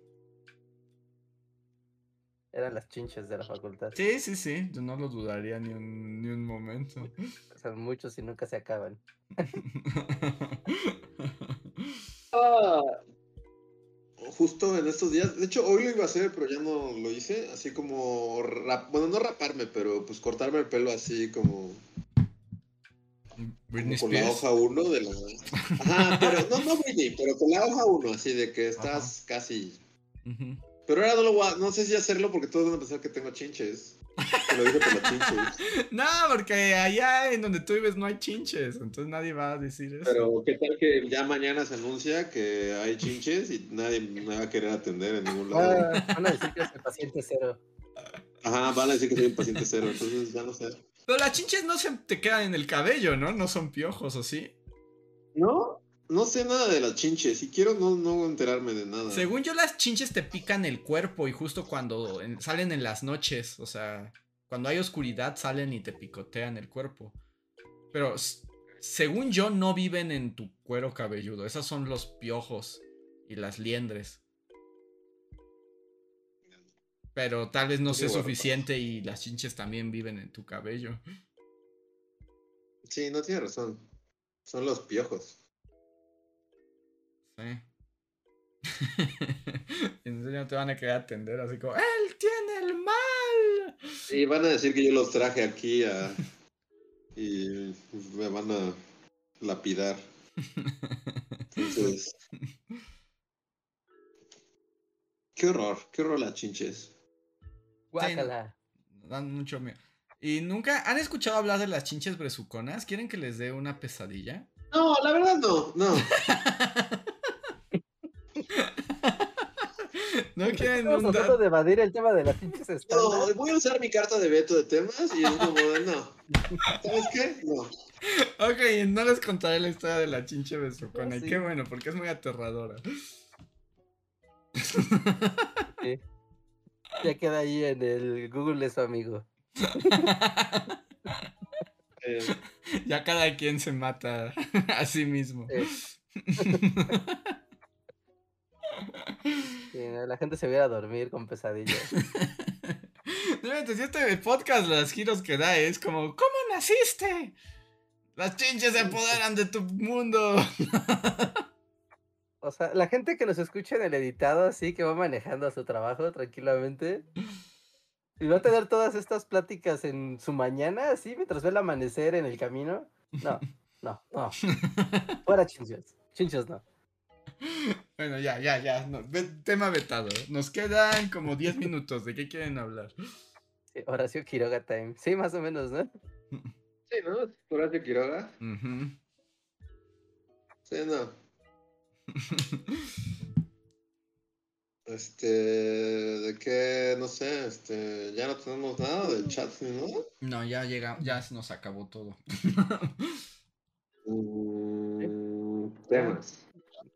Speaker 3: Eran las chinches de la facultad.
Speaker 1: Sí, sí, sí, yo no lo dudaría ni un, ni un momento.
Speaker 3: Son muchos y nunca se acaban.
Speaker 2: Ah, justo en estos días, de hecho hoy lo iba a hacer, pero ya no lo hice, así como, rap- bueno, no raparme, pero pues cortarme el pelo así como,
Speaker 1: Britney
Speaker 2: como con la hoja 1 de la... Ajá, pero no, no Britney, pero con la hoja 1, así de que estás casi...
Speaker 1: Ujú.
Speaker 2: Pero ahora no lo voy a, no sé si hacerlo porque todos van a pensar que tengo chinches. Lo dije por las chinches.
Speaker 1: No, porque allá en donde tú vives no hay chinches, entonces nadie va a decir eso.
Speaker 2: Pero qué tal que ya mañana se anuncia que hay chinches y nadie me va a querer atender en ningún lado.
Speaker 3: Ah, van a decir que es el paciente cero.
Speaker 2: Ajá, van a decir que soy un paciente cero, entonces ya no sé.
Speaker 1: Pero las chinches no se te quedan en el cabello, ¿no? No son piojos, ¿o sí?
Speaker 2: No, no sé nada de las chinches y quiero no, no enterarme de nada.
Speaker 1: Según yo, las chinches te pican el cuerpo y justo cuando en- salen en las noches, o sea, cuando hay oscuridad salen y te picotean el cuerpo. Pero según yo, no viven en tu cuero cabelludo. Esos son los piojos y las liendres. Pero tal vez no sea suficiente y las chinches también viven en tu cabello.
Speaker 2: Sí, no tiene razón. Son los piojos.
Speaker 1: Sí. y en serio no te van a querer atender así como, ¡Él tiene el mal!
Speaker 2: Y van a decir que yo los traje aquí a... y me van a lapidar. Entonces... Qué horror, qué horror las chinches.
Speaker 3: Guácala.
Speaker 1: Dan mucho miedo. ¿Y nunca han escuchado hablar de las chinches bresuconas? ¿Quieren que les dé una pesadilla?
Speaker 2: No, la verdad no, no.
Speaker 1: No quieren
Speaker 3: Estamos
Speaker 1: un
Speaker 3: tratando
Speaker 1: dato.
Speaker 3: de evadir el tema de las pinches
Speaker 2: No,
Speaker 3: estándar.
Speaker 2: voy a usar mi carta de veto de temas y es como de no. ¿Sabes qué? No.
Speaker 1: Ok, no les contaré la historia de la chinche besucona. Y
Speaker 3: Sí.
Speaker 1: qué bueno, porque es muy aterradora.
Speaker 3: Sí. Ya queda ahí en el Google es su amigo.
Speaker 2: Eh,
Speaker 1: ya cada quien se mata a sí mismo.
Speaker 3: Sí. Sí, la gente se viera a dormir con pesadillas.
Speaker 1: Inventes, si este podcast, los giros que da es como, ¿cómo naciste? Las chinches se apoderan de tu mundo.
Speaker 3: O sea, la gente que nos escucha en el editado, así que va manejando a su trabajo tranquilamente. Y va a tener todas estas pláticas en su mañana, así, mientras ve el amanecer en el camino. No, no, no. Fuera chinchos. Chinchos no.
Speaker 1: Bueno, ya, ya, ya. no, ve- tema vetado. Nos quedan como 10 minutos. ¿De qué quieren hablar?
Speaker 3: Sí, Horacio Quiroga time. Sí, más o menos, ¿no?
Speaker 2: Sí, ¿no? Horacio Quiroga. Sí, no. Este, de qué, no sé, este, ya no tenemos nada de chats ni nada.
Speaker 1: No, ya llega, ya se nos acabó todo.
Speaker 2: Mm, temas.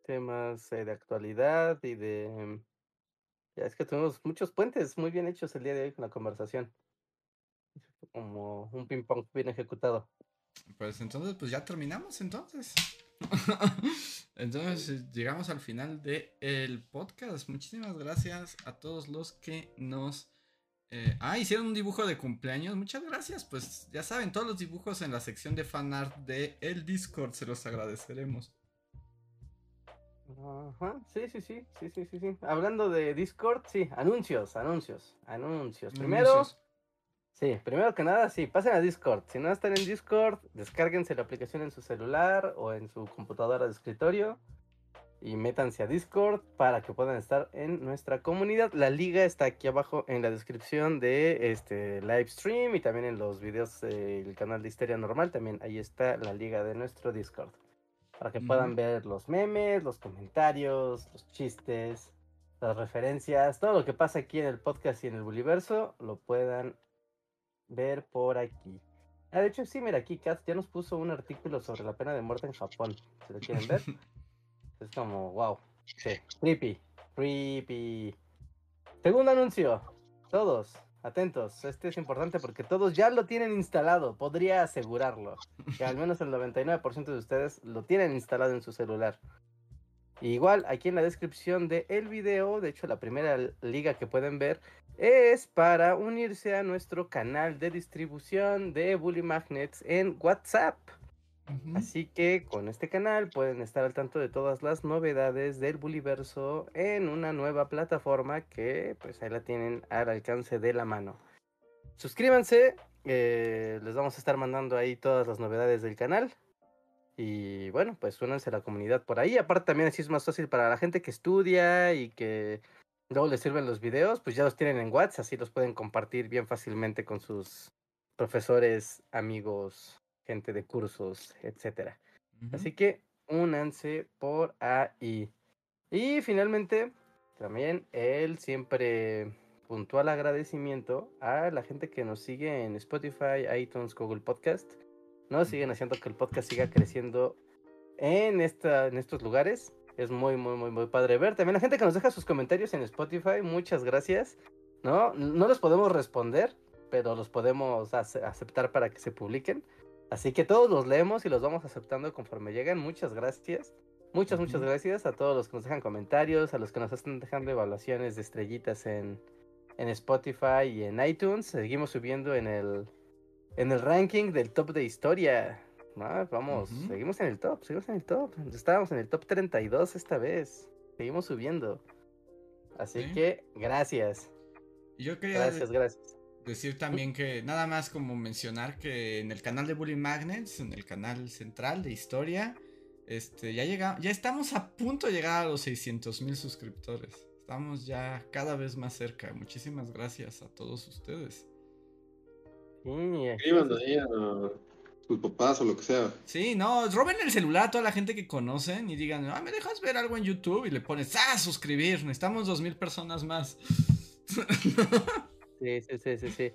Speaker 3: Temas eh, de actualidad y de... Ya es que tuvimos muchos puentes muy bien hechos el día de hoy con la conversación. Como un ping pong bien ejecutado.
Speaker 1: Pues entonces, pues ya terminamos entonces. entonces eh, llegamos al final del podcast. Muchísimas gracias a todos los que nos... eh, ah, hicieron un dibujo de cumpleaños. Muchas gracias. Pues ya saben, todos los dibujos en la sección de fanart de el Discord se los agradeceremos.
Speaker 3: Ajá, sí, sí, sí, sí, sí, sí, sí. Hablando de Discord, sí, anuncios, anuncios, anuncios. Primero,
Speaker 1: Anuncios.
Speaker 3: sí, primero que nada, sí, pasen a Discord. Si no están en Discord, descárguense la aplicación en su celular o en su computadora de escritorio y métanse a Discord para que puedan estar en nuestra comunidad. La liga está aquí abajo en la descripción de este live stream y también en los videos del canal de Histeria Normal. También ahí está la liga de nuestro Discord. Para que puedan ver los memes, los comentarios, los chistes, las referencias, todo lo que pasa aquí en el podcast y en el Buliverso, lo puedan ver por aquí. Ah, de hecho, sí, mira, aquí Kat ya nos puso un artículo sobre la pena de muerte en Japón. Si lo quieren ver. Es como, wow. Sí, creepy. Creepy. Segundo anuncio. Todos, atentos. Este es importante porque todos ya lo tienen instalado. Podría asegurarlo. Que al menos el 99% de ustedes lo tienen instalado en su celular. Igual, aquí en la descripción del video, de hecho la primera liga que pueden ver es para unirse a nuestro canal de distribución de Bully Magnets en WhatsApp. Así que con este canal pueden estar al tanto de todas las novedades del Buliverso en una nueva plataforma que pues ahí la tienen al alcance de la mano. Suscríbanse, eh, les vamos a estar mandando ahí todas las novedades del canal. Y bueno, pues únanse a la comunidad por ahí. Aparte también así es más fácil para la gente que estudia y que luego les sirven los videos, pues ya los tienen en WhatsApp, así los pueden compartir bien fácilmente con sus profesores, amigos, gente de cursos, etcétera.
Speaker 1: Ujú.
Speaker 3: Así que únanse por ahí. Y finalmente, también el siempre puntual agradecimiento a la gente que nos sigue en Spotify, iTunes, Google Podcast. Nos siguen haciendo que el podcast siga creciendo en, esta, en estos lugares. Es muy, muy, muy, muy padre ver. También la gente que nos deja sus comentarios en Spotify, muchas gracias. No, no los podemos responder, pero los podemos ace- aceptar para que se publiquen. Así que todos los leemos y los vamos aceptando conforme llegan. Muchas gracias. Muchas, muchas gracias a todos los que nos dejan comentarios, a los que nos están dejando evaluaciones de estrellitas en, en Spotify y en iTunes. Seguimos subiendo en el, en el ranking del top de historia. Ah, vamos, seguimos en el top, seguimos en el top. Estábamos en el top 32 esta vez. Seguimos subiendo. Así
Speaker 1: Sí.
Speaker 3: que gracias,
Speaker 1: Yo quería
Speaker 3: gracias, gracias.
Speaker 1: Decir también que nada más como mencionar que en el canal de Bully Magnets, en el canal central de historia, este ya llega, ya estamos a punto de llegar a los 600 mil suscriptores. Estamos ya cada vez más cerca. Muchísimas gracias a todos ustedes.
Speaker 2: Escriban ahí a, sus papás o lo que sea.
Speaker 1: Sí, no, roben el celular a toda la gente que conocen y digan, ah, ¿me dejas ver algo en YouTube? Y le pones, ah, suscribir, necesitamos dos mil personas más.
Speaker 3: Sí, sí, sí, sí, sí.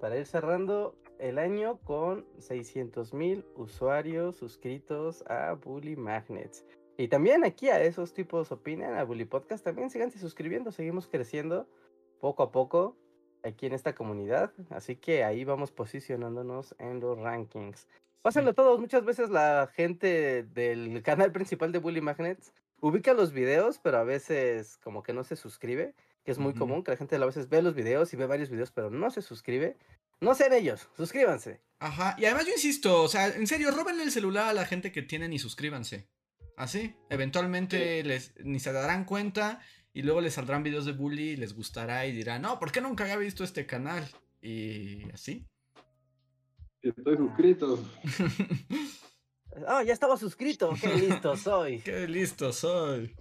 Speaker 3: Para ir cerrando el año con 600 mil usuarios suscritos a Bully Magnets. Y también aquí a esos tipos opinan, a Bully Podcast, también síganse suscribiendo, seguimos creciendo poco a poco aquí en esta comunidad. Así que ahí vamos posicionándonos en los rankings. Pásenlo todos, muchas veces la gente del canal principal de Bully Magnets ubica los videos, pero a veces como que no se suscribe, que es muy común que la gente a veces ve los videos y ve varios videos, pero no se suscribe. No sean ellos, suscríbanse.
Speaker 1: Ajá, y además yo insisto, o sea, en serio, robenle el celular a la gente que tienen y suscríbanse. Así, eventualmente les ni se darán cuenta y luego les saldrán videos de bully y les gustará y dirán, no, ¿por qué nunca había visto este canal? Y así.
Speaker 2: Estoy suscrito.
Speaker 3: Oh, ya estaba suscrito, qué listo soy.
Speaker 1: qué listo soy.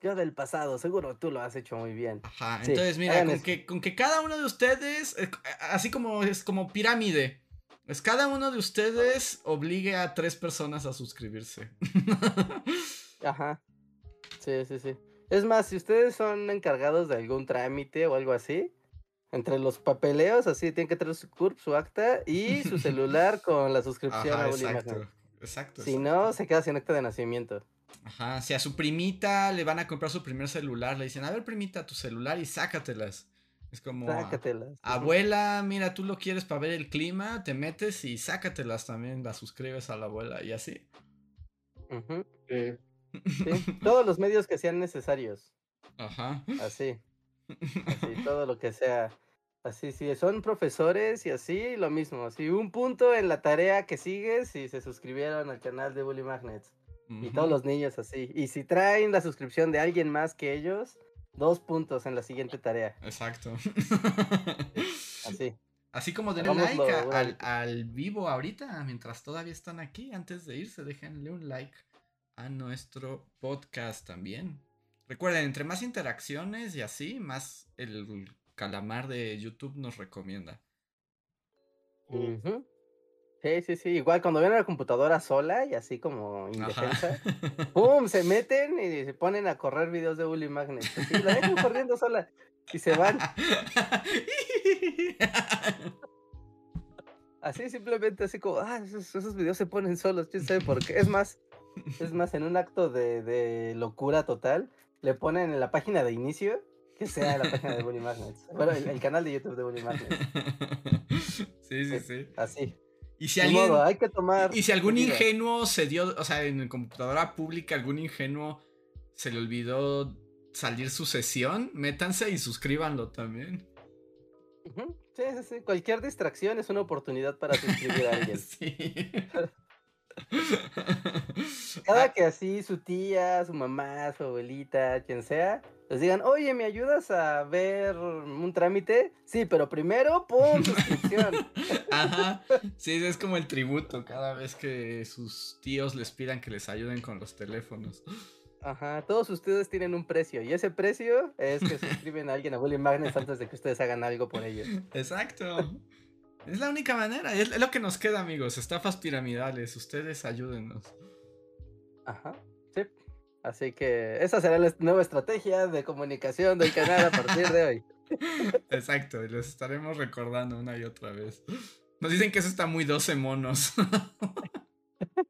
Speaker 3: Yo del pasado, seguro tú lo has hecho muy bien.
Speaker 1: Ajá,
Speaker 3: Sí,
Speaker 1: entonces mira, con que, con que cada uno de ustedes, eh, así como es como pirámide, es cada uno de ustedes obligue a tres personas a suscribirse.
Speaker 3: Ajá. Sí, sí, sí. Es más, si ustedes son encargados de algún trámite o algo así, entre los papeleos, así tienen que traer su CURP, su acta y su celular con la suscripción
Speaker 1: Ajá,
Speaker 3: a
Speaker 1: exacto. Exacto.
Speaker 3: Si no, se queda sin acta de nacimiento.
Speaker 1: Ajá, si a su primita le van a comprar su primer celular, le dicen, a ver primita, tu celular y sácatelas. Es como, "Ah,
Speaker 3: Sácatelas.
Speaker 1: abuela, mira, tú lo quieres para ver el clima, te metes y sácatelas también, las suscribes a la abuela y así.
Speaker 2: Eh,
Speaker 3: sí. Todos los medios que sean necesarios.
Speaker 1: Ajá.
Speaker 3: Así. Así, todo lo que sea. Así, si son profesores y así, lo mismo. Así, un punto en la tarea que sigue si se suscribieron al canal de Bully Magnets. Y todos los niños así. Y si traen la suscripción de alguien más que ellos, dos puntos en la siguiente tarea.
Speaker 1: Exacto.
Speaker 3: Así.
Speaker 1: Así como denle like al, al vivo ahorita, mientras todavía están aquí, antes de irse, déjenle un like a nuestro podcast también. Recuerden, entre más interacciones y así, más el calamar de YouTube nos recomienda.
Speaker 3: Sí, sí, sí. Igual cuando ven a la computadora sola y así como indefensa,
Speaker 1: Ajá.
Speaker 3: ¡pum! Se meten y se ponen a correr videos de Bully Magnets. Así, la dejan corriendo sola y se van. Así simplemente, así como, ah, esos, esos videos se ponen solos, quién sabe por qué. Es más, es más, en un acto de, de locura total, le ponen en la página de inicio que sea la página de Bully Magnets. Bueno, el, el canal de YouTube de Bully Magnets.
Speaker 1: Sí, sí, sí.
Speaker 3: Así.
Speaker 1: Y si alguien.
Speaker 3: modo, hay que tomar.
Speaker 1: Y si algún ingenuo se dio, o sea, en computadora pública, algún ingenuo se le olvidó salir su sesión, métanse y suscríbanlo también.
Speaker 3: Sí, sí, sí. Cualquier distracción es una oportunidad para suscribir a alguien.
Speaker 1: Sí.
Speaker 3: Cada que así su tía, su mamá, su abuelita, quien sea, les digan, oye, ¿me ayudas a ver un trámite? Sí, pero primero, ¡pum! suscripción.
Speaker 1: Ajá. Sí, es como el tributo cada vez que sus tíos les pidan que les ayuden con los teléfonos.
Speaker 3: Ajá, todos ustedes tienen un precio y ese precio es que suscriben a alguien a Bully Magnets antes de que ustedes hagan algo por ellos.
Speaker 1: Exacto. Es la única manera, es lo que nos queda, amigos. Estafas piramidales, ustedes ayúdennos.
Speaker 3: Ajá, sí. Así que esa será la nueva estrategia de comunicación del canal a partir de hoy.
Speaker 1: Exacto, y los estaremos recordando una y otra vez. Nos dicen que eso está muy 12 monos.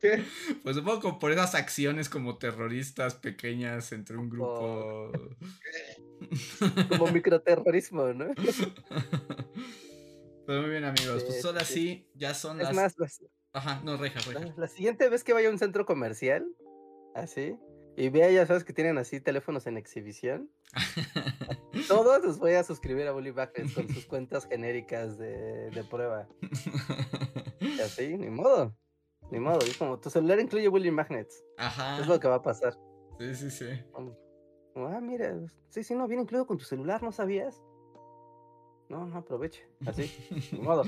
Speaker 1: Pues supongo como por esas acciones como terroristas pequeñas entre un grupo.
Speaker 3: Como microterrorismo, ¿no?
Speaker 1: Pero muy bien, amigos. Pues ahora
Speaker 3: sí.
Speaker 1: ya son
Speaker 3: Es
Speaker 1: las.
Speaker 3: más, las-
Speaker 1: Ajá, no, reja, reja.
Speaker 3: la, siguiente vez que vaya a un centro comercial, así, y vea, ya sabes que tienen así teléfonos en exhibición, todos los voy a suscribir a Bully con sus cuentas genéricas de, de prueba. Y así, ni modo. Ni modo, es como tu celular incluye Bully Magnets.
Speaker 1: Ajá.
Speaker 3: Es lo que va a pasar.
Speaker 1: Sí, sí, sí.
Speaker 3: Como, ah, mira, sí, sí, no, viene incluido con tu celular, ¿no sabías? No, no aproveche. Así, ni modo.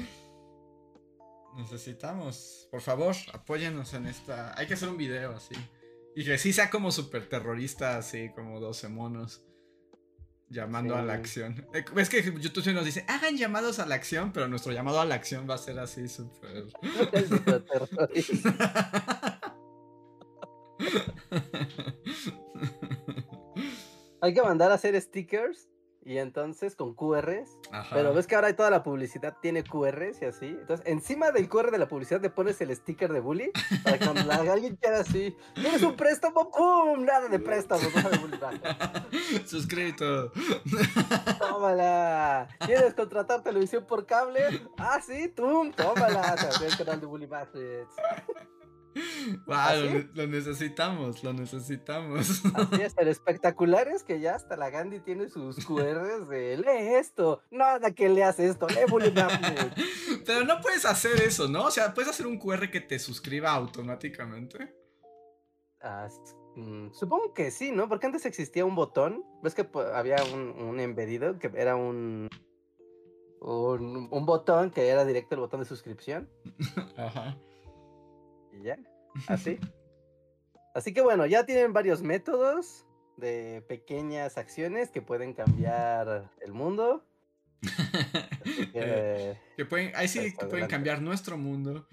Speaker 1: Necesitamos, por favor, apóyennos en esta. Hay que hacer un video así. Y que sí sea como super terrorista, así como 12 monos. Llamando a la acción. Eh, Es que YouTube nos dice, hagan llamados a la acción, pero nuestro llamado a la acción va a ser así súper.
Speaker 3: Hay que mandar a hacer stickers y entonces con QRs.
Speaker 1: Ajá.
Speaker 3: Pero ves que ahora toda la publicidad tiene QRs y así. Entonces, encima del QR de la publicidad le pones el sticker de bully. Para que cuando alguien quiera así, ¿tienes un préstamo? ¡Pum! Nada de préstamo. nada de bully.
Speaker 1: Suscrito.
Speaker 3: Tómala. ¿Quieres contratar televisión por cable? Ah, sí, tú. Tómala. Te abrió el canal de Bully Magnets.
Speaker 1: Wow,
Speaker 3: ¿Así?
Speaker 1: lo, lo necesitamos, lo necesitamos.
Speaker 3: Así es, pero espectacular es que ya hasta la Gandhi tiene sus QRs de lee esto. Nada que leas esto, lee Bully Magnets.
Speaker 1: Pero no puedes hacer eso, ¿no? O sea, puedes hacer un QR que te suscriba automáticamente.
Speaker 3: Ah, mm, supongo que sí, ¿no? Porque antes existía un botón. ¿Ves que había un, un embedido que era un, un. un botón que era directo el botón de suscripción?
Speaker 1: Ajá.
Speaker 3: Y ya, así. Así que bueno, ya tienen varios métodos de pequeñas acciones que pueden cambiar el mundo.
Speaker 1: Eh,
Speaker 3: que,
Speaker 1: que pueden, ahí sí
Speaker 3: Pues,
Speaker 1: que pueden
Speaker 3: adelante.
Speaker 1: cambiar nuestro mundo.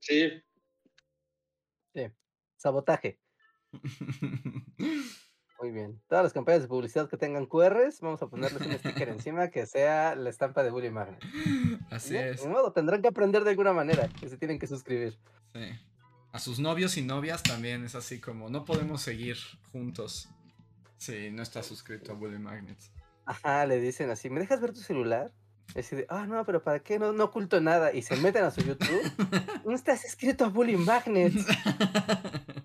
Speaker 2: Sí,
Speaker 3: sabotaje. Muy bien. Todas las campañas de publicidad que tengan QRs, vamos a ponerles un sticker encima que sea la estampa de Bully Magnet.
Speaker 1: Así es.
Speaker 3: Ni modo, tendrán que aprender de alguna manera, que se tienen que suscribir.
Speaker 1: Sí. A sus novios y novias también es así como no podemos seguir juntos si no estás suscrito a Bully Magnets.
Speaker 3: Ajá, le dicen así, ¿me dejas ver tu celular? Y así de, ah, no, pero ¿para qué? No, no oculto nada. Y se meten a su YouTube. No estás escrito a Bully Magnets.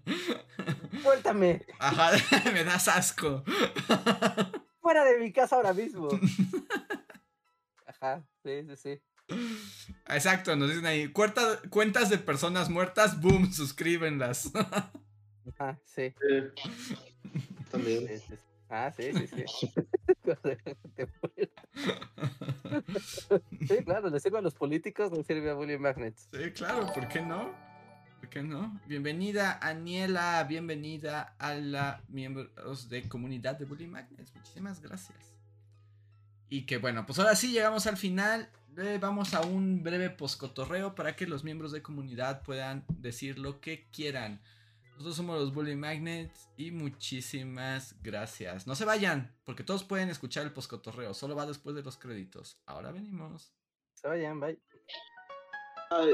Speaker 3: Suéltame.
Speaker 1: Ajá, me das asco.
Speaker 3: Fuera de mi casa ahora mismo. Ajá, sí, sí, sí.
Speaker 1: Exacto, nos dicen ahí, cuentas de personas muertas, boom, suscríbenlas.
Speaker 3: Ajá, sí.
Speaker 2: sí. También.
Speaker 3: Ah, sí, sí, sí. Sí, claro, le sirve a los políticos, le sirve a Bully Magnets.
Speaker 1: Sí, claro, ¿por qué no? ¿Por qué no? Bienvenida, Aniela, bienvenida a la miembros de comunidad de Bully Magnets. Muchísimas gracias. Y que bueno, pues ahora sí llegamos al final. Eh, vamos a un breve poscotorreo para que los miembros de comunidad puedan decir lo que quieran. Nosotros somos los Bully Magnets y muchísimas gracias. No se vayan, porque todos pueden escuchar el poscotorreo. Solo va después de los créditos. Ahora venimos.
Speaker 3: Se vayan, bye.
Speaker 2: Ay,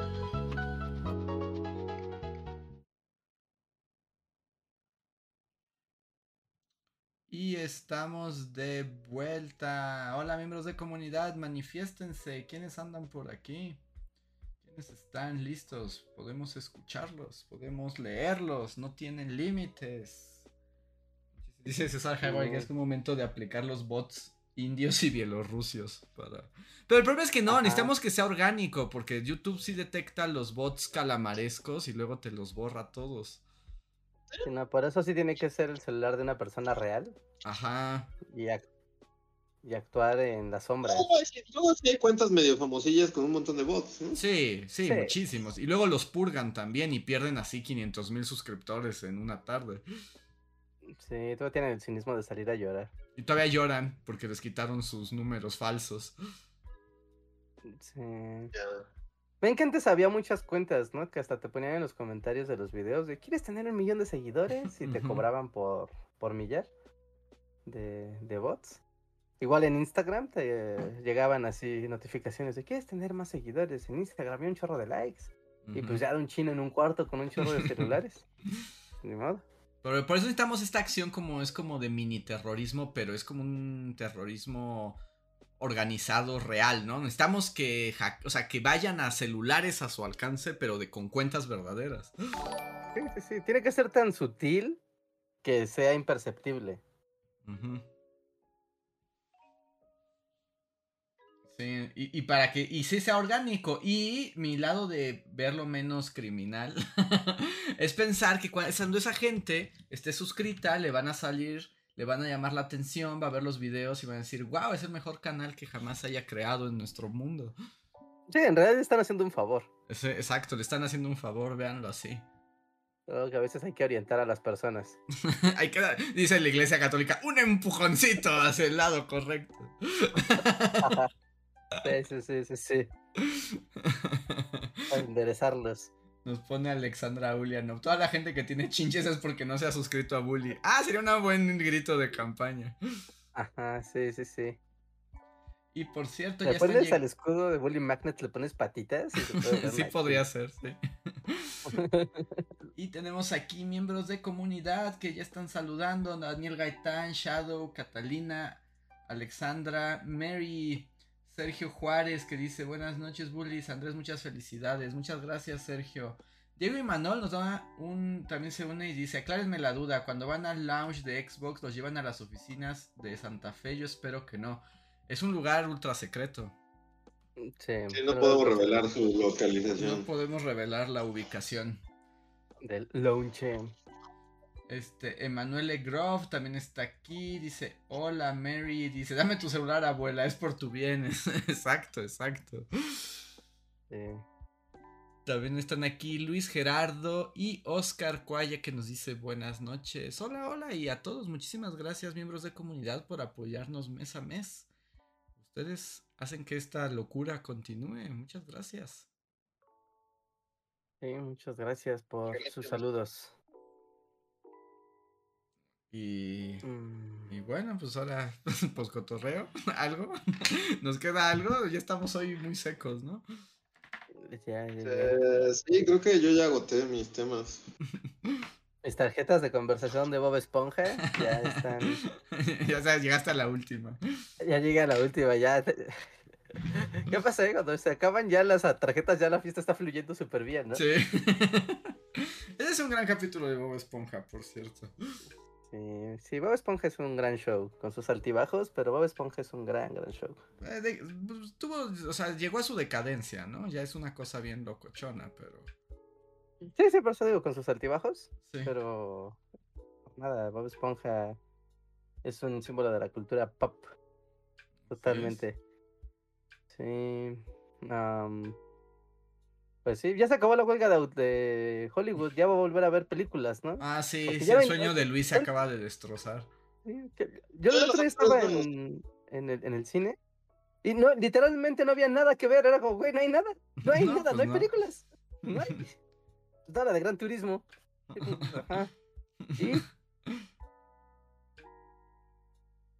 Speaker 1: Y estamos de vuelta. Hola miembros de comunidad, manifiéstense. ¿Quiénes andan por aquí? ¿Quiénes están listos? Podemos escucharlos, podemos leerlos, no tienen límites. Dice César Jaguar que es un momento de aplicar los bots indios y bielorrusios para... Pero el problema es que no,
Speaker 3: Ajá.
Speaker 1: necesitamos que sea orgánico, porque YouTube sí detecta los bots calamarescos y luego te los borra todos.
Speaker 3: Sí, no, por eso sí tiene que ser el celular de una persona real
Speaker 1: Ajá.
Speaker 3: y, y actuar en la sombra.
Speaker 2: luego sí- luego sí hay cuentas medio famosillas con un montón de bots, ¿no?
Speaker 1: Sí, sí,
Speaker 3: Sí.
Speaker 1: muchísimos. Y luego los purgan también y pierden así 500 mil suscriptores en una tarde.
Speaker 3: Sí, todavía tienen el cinismo de salir a llorar.
Speaker 1: Y todavía lloran porque les quitaron sus números falsos.
Speaker 3: Sí. Ven que antes había muchas cuentas, ¿no? Que hasta te ponían en los comentarios de los videos de ¿quieres tener un millón de seguidores? Y te cobraban por, por millar de, de bots. Igual en Instagram te llegaban así notificaciones de ¿quieres tener más seguidores? En Instagram y un chorro de likes. Y pues ya era un chino en un cuarto con un chorro de celulares. Ni modo.
Speaker 1: Pero por eso necesitamos esta acción como es como de mini terrorismo, pero es como un terrorismo organizado real, ¿no? Necesitamos que, o sea, que vayan a celulares a su alcance, pero de con cuentas verdaderas.
Speaker 3: Sí, sí, sí. Tiene que ser tan sutil que sea imperceptible.
Speaker 1: Sí, y, y, para que, y sí sea orgánico. Y mi lado de verlo menos criminal es pensar que cuando esa gente esté suscrita, le van a salir, le van a llamar la atención, va a ver los videos y van a decir, wow, es el mejor canal que jamás haya creado en nuestro mundo.
Speaker 3: Sí, en realidad le están haciendo un favor.
Speaker 1: exacto, le están haciendo un favor, véanlo así.
Speaker 3: que a veces hay que orientar a las personas.
Speaker 1: hay que dice la iglesia católica, un empujoncito hacia el lado correcto.
Speaker 3: sí, sí, sí, sí, sí. Para enderezarlos.
Speaker 1: Nos pone Alexandra Ulianov. Toda la gente que tiene chinches es porque no se ha suscrito a Bully. Ah, sería un buen grito de campaña.
Speaker 3: Ajá, sí, sí, sí.
Speaker 1: Y por cierto,
Speaker 3: ¿Le pones al escudo de Bully Magnet, le pones patitas?
Speaker 1: sí, podría ser, sí. y tenemos aquí miembros de comunidad que ya están saludando: Daniel Gaitán, Shadow, Catalina, Alexandra, Mary, Sergio Juárez que dice: Buenas noches, Bullies. Andrés, muchas felicidades. Muchas gracias, Sergio. Diego y Manuel nos da un. También se une y dice: Aclárenme la duda. Cuando van al lounge de Xbox, ¿los llevan a las oficinas de Santa Fe? Yo espero que no. Es un lugar ultra secreto.
Speaker 2: Sí, no podemos revelar su localización.
Speaker 1: No podemos revelar la ubicación.
Speaker 3: Del launch.
Speaker 1: Este, Emanuele Grove también está aquí. Dice: Hola, Mary. Dice: Dame tu celular, abuela, es por tu bien. exacto, exacto. También están aquí Luis Gerardo y Oscar Cuaya que nos dice buenas noches. Hola, hola y a todos muchísimas gracias miembros de comunidad por apoyarnos mes a mes. Ustedes hacen que esta locura continúe. Muchas gracias.
Speaker 3: Sí, muchas gracias por sus saludos.
Speaker 1: Y, mm. y bueno, pues ahora, pues cotorreo, algo. ¿Nos queda algo? Ya estamos hoy muy secos, ¿no?
Speaker 2: Eh, sí, creo que yo ya agoté mis temas.
Speaker 3: Mis tarjetas de conversación de Bob Esponja ya están.
Speaker 1: ya sabes, llegaste a la última.
Speaker 3: Ya llegué a la última, ya. ¿Qué pasa eh? cuando se acaban ya las tarjetas? Ya la fiesta está fluyendo súper bien, ¿no?
Speaker 1: Sí. Ese es un gran capítulo de Bob Esponja, por cierto.
Speaker 3: Sí, sí, Bob Esponja es un gran show, con sus altibajos, pero Bob Esponja es un gran, gran show.
Speaker 1: Eh, pues, tuvo, o sea, llegó a su decadencia, ¿no? Ya es una cosa bien locochona, pero.
Speaker 3: Sí, sí, por eso digo, con sus altibajos. Pero nada, Bob Esponja es un símbolo de la cultura pop. Totalmente. Sí. Pues sí, ya se acabó la huelga de, Hollywood, ya va a volver a ver películas, ¿no?
Speaker 1: Ah, sí, sí el sueño de Luis se acaba de destrozar.
Speaker 3: yo el otro día estaba en, en, el, en el cine y no, literalmente no había nada que ver, era como, güey, no hay nada, no hay nada, no pues hay películas, no hay. la de Gran Turismo. Ajá.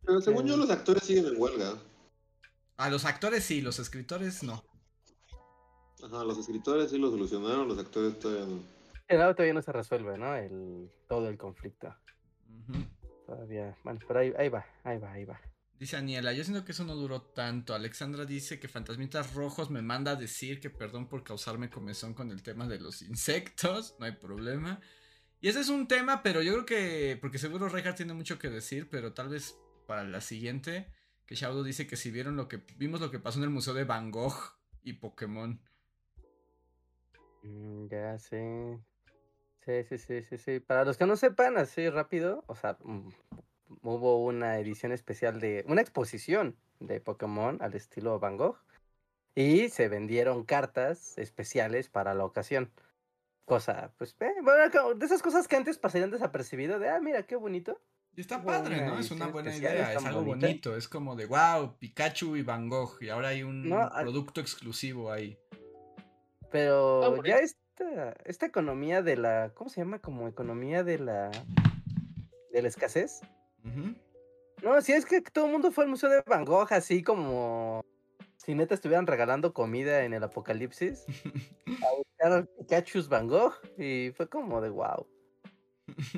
Speaker 2: Pero según yo, los actores siguen en huelga.
Speaker 1: A los actores sí, los escritores no.
Speaker 2: Ajá, los escritores sí lo solucionaron, los actores todavía no.
Speaker 3: El lado todavía no se resuelve, ¿no? El, todo el conflicto. Todavía. Bueno, pero ahí, ahí va, ahí va, ahí va.
Speaker 1: Dice Aniela, yo siento que eso no duró tanto. Alexandra dice que Fantasmitas Rojos me manda a decir que perdón por causarme comezón con el tema de los insectos. No hay problema. Y ese es un tema, pero yo creo que. Porque seguro Reinhardt tiene mucho que decir, pero tal vez para la siguiente. Que Shadow dice que si vieron lo que. Vimos lo que pasó en el Museo de Van Gogh y Pokémon.
Speaker 3: Mm, ya sé. Sí, sí, sí, sí, sí. Para los que no sepan, así rápido, o sea, mm, hubo una edición especial de una exposición de Pokémon al estilo Van Gogh y se vendieron cartas especiales para la ocasión. Cosa, pues, eh, bueno, de esas cosas que antes pasarían desapercibido, de, ah, mira, qué bonito.
Speaker 1: Y está padre, ¿no? Es una buena idea, es algo bonito, es como de, wow, Pikachu y Van Gogh, y ahora hay un producto exclusivo ahí.
Speaker 3: Pero ya esta, esta economía de la, ¿cómo se llama? Como economía de la, de la escasez, no, si es que todo el mundo fue al Museo de Van Gogh, así como si neta estuvieran regalando comida en el apocalipsis. a buscar Pikachu Van Gogh y fue como de wow.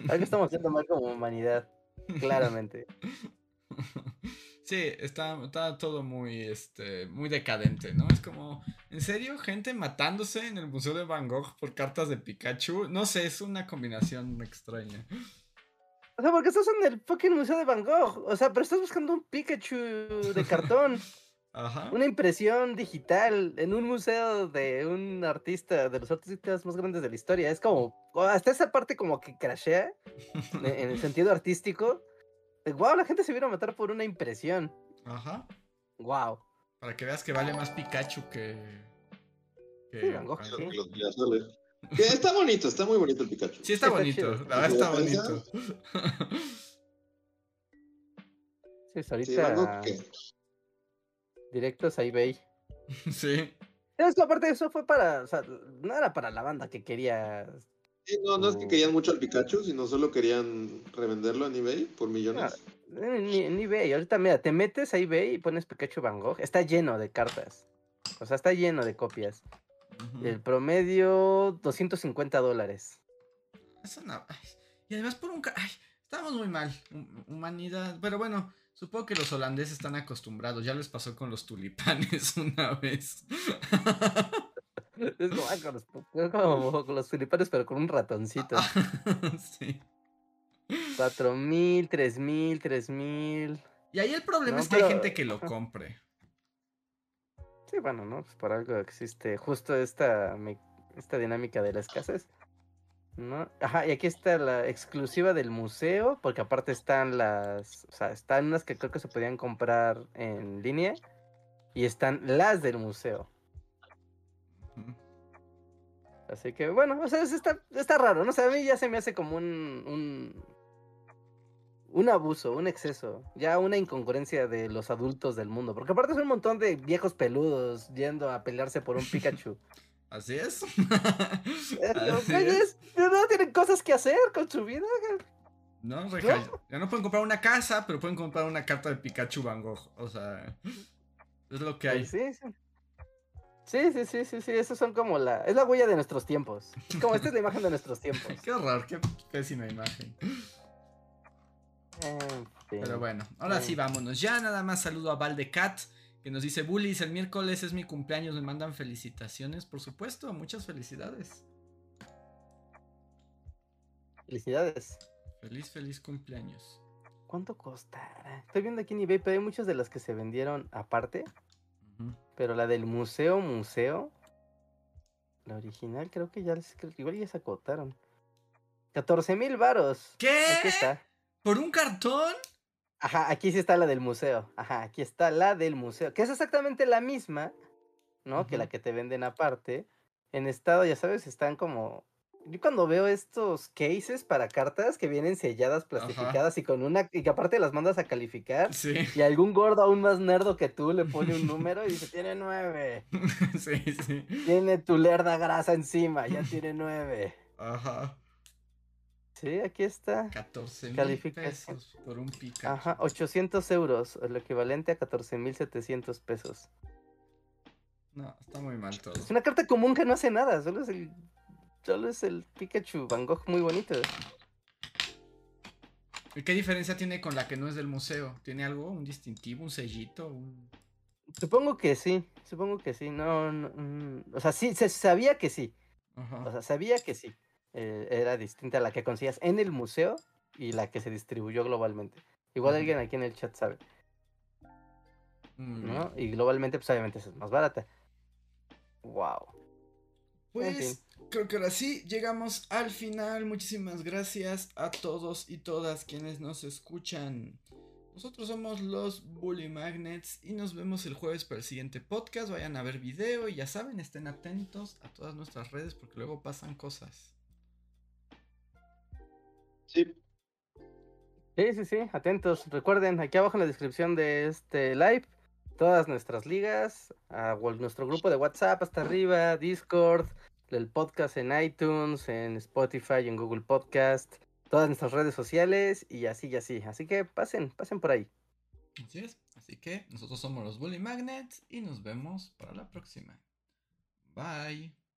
Speaker 3: Algo estamos haciendo mal como humanidad, claramente.
Speaker 1: Sí, está, está, todo muy, este, muy decadente, ¿no? Es como, ¿en serio? Gente matándose en el Museo de Van Gogh por cartas de Pikachu. No sé, es una combinación extraña.
Speaker 3: O sea, porque estás en el fucking museo de Van Gogh. O sea, pero estás buscando un Pikachu de cartón.
Speaker 1: Ajá.
Speaker 3: Una impresión digital en un museo de un artista, de los artistas más grandes de la historia. Es como, hasta esa parte como que crashea en el sentido artístico. Wow, la gente se vino a matar por una impresión.
Speaker 1: Ajá.
Speaker 3: Wow.
Speaker 1: Para que veas que vale más Pikachu que. que
Speaker 3: Sí, Van Gogh.
Speaker 2: Que está bonito, está muy bonito el Pikachu.
Speaker 1: Sí, está
Speaker 3: Está
Speaker 1: bonito.
Speaker 3: chido.
Speaker 1: La verdad está
Speaker 2: ¿Sí,
Speaker 1: bonito.
Speaker 3: Sí, es
Speaker 2: Sí, Van Gogh,
Speaker 3: ahorita
Speaker 2: ¿qué?
Speaker 3: directos a eBay.
Speaker 1: sí.
Speaker 3: Es que aparte eso fue para, o sea, no era para la banda que quería.
Speaker 2: Sí, no, no es que querían mucho al Pikachu, sino solo querían revenderlo en eBay por millones.
Speaker 3: En, en eBay, ahorita mira, te metes a eBay y pones Pikachu Van Gogh, está lleno de cartas. O sea, está lleno de copias. El promedio, 250 dólares.
Speaker 1: Eso no- ay, Y además por un... ca- Ay, estamos muy mal. hum- Humanidad. Pero bueno, supongo que los holandeses están acostumbrados. Ya les pasó con los tulipanes una vez.
Speaker 3: Es como, ah, con, los, como con los tulipanes, pero con un ratoncito.
Speaker 1: sí.
Speaker 3: 4000, 3000, 3000.
Speaker 1: Y ahí el problema
Speaker 3: No,
Speaker 1: es que hay gente que lo compre.
Speaker 3: Sí, bueno, ¿no? Pues por algo existe justo esta, esta dinámica de la escasez. ¿No? Ajá, y aquí está la exclusiva del museo, porque aparte están las, o sea, están unas que creo que se podían comprar en línea y están las del museo. Así que bueno, o sea, es- está, está raro, ¿no? O sea, a mí ya se me hace como un, un, un abuso, un exceso, ya una incongruencia de los adultos del mundo, porque aparte es un montón de viejos peludos yendo a pelearse por un Pikachu.
Speaker 1: Así es.
Speaker 3: Eh,
Speaker 1: Así es.
Speaker 3: no tienen cosas que hacer con su vida.
Speaker 1: No, Reja, ya no pueden comprar una casa, pero pueden comprar una carta de Pikachu Van Gogh. O sea, es lo que hay.
Speaker 3: Pues Sí, sí. Sí, sí, sí, sí, sí, esos son como la... Es la huella de nuestros tiempos. Como esta es la imagen de nuestros tiempos.
Speaker 1: Qué horror, qué pésima imagen.
Speaker 3: En fin.
Speaker 1: Pero bueno, ahora sí
Speaker 3: Sí.
Speaker 1: vámonos. Ya nada más saludo a Valdecat, que nos dice, Bullies, el miércoles es mi cumpleaños, me mandan felicitaciones, por supuesto, muchas felicidades.
Speaker 3: Felicidades.
Speaker 1: Feliz, feliz cumpleaños.
Speaker 3: ¿Cuánto costará? Estoy viendo aquí en eBay, pero hay muchas de las que se vendieron aparte. Pero la del museo, museo. La original creo que ya igual ya se acotaron. 14 mil varos.
Speaker 1: ¿Qué?
Speaker 3: Aquí está.
Speaker 1: ¿Por un cartón?
Speaker 3: Ajá, aquí sí está la del museo. Ajá, aquí está la del museo. Que es exactamente la misma, ¿no? Que la que te venden aparte. En estado, ya sabes, están como. Yo cuando veo estos cases para cartas que vienen selladas, plastificadas y con una. y que aparte las mandas a calificar.
Speaker 1: Sí,
Speaker 3: Y algún gordo aún más nerdo que tú le pone un número y dice, tiene nueve.
Speaker 1: sí, sí.
Speaker 3: Tiene tu lerda grasa encima, ya tiene nueve.
Speaker 1: Ajá.
Speaker 3: Sí, aquí está.
Speaker 1: 14 mil pesos por un Pikachu.
Speaker 3: Ajá, 800 euros, el equivalente a 14.700 pesos.
Speaker 1: No, está muy mal todo.
Speaker 3: Es una carta común que no hace nada, solo es el, solo es el Pikachu Van Gogh muy bonito.
Speaker 1: ¿Y qué diferencia tiene con la que no es del museo? ¿Tiene algo? ¿Un distintivo? ¿Un sellito? Un...
Speaker 3: Supongo que sí, supongo que sí, no, no, mm, o sea, sí, se sabía que sí,
Speaker 1: Ajá.
Speaker 3: o sea, sabía que sí. eh, era distinta a la que conseguías en el museo y la que se distribuyó globalmente. Igual alguien aquí en el chat sabe, ¿no? Y globalmente, pues obviamente es más barata. Wow.
Speaker 1: Pues
Speaker 3: fin.
Speaker 1: creo que ahora sí llegamos al final. Muchísimas gracias a todos y todas quienes nos escuchan. Nosotros somos los Bully Magnets y nos vemos el jueves para el siguiente podcast. Vayan a ver video y ya saben, estén atentos a todas nuestras redes porque luego pasan cosas.
Speaker 2: Sí.
Speaker 3: Sí, sí, sí, atentos. Recuerden, aquí abajo en la descripción de este live, todas nuestras ligas, a nuestro grupo de WhatsApp hasta arriba, Discord, el podcast en iTunes, en Spotify, en Google Podcast, todas nuestras redes sociales y así y así. Así que pasen, pasen por ahí.
Speaker 1: Así es. Así que nosotros somos los Bully Magnets y nos vemos para la próxima. Bye.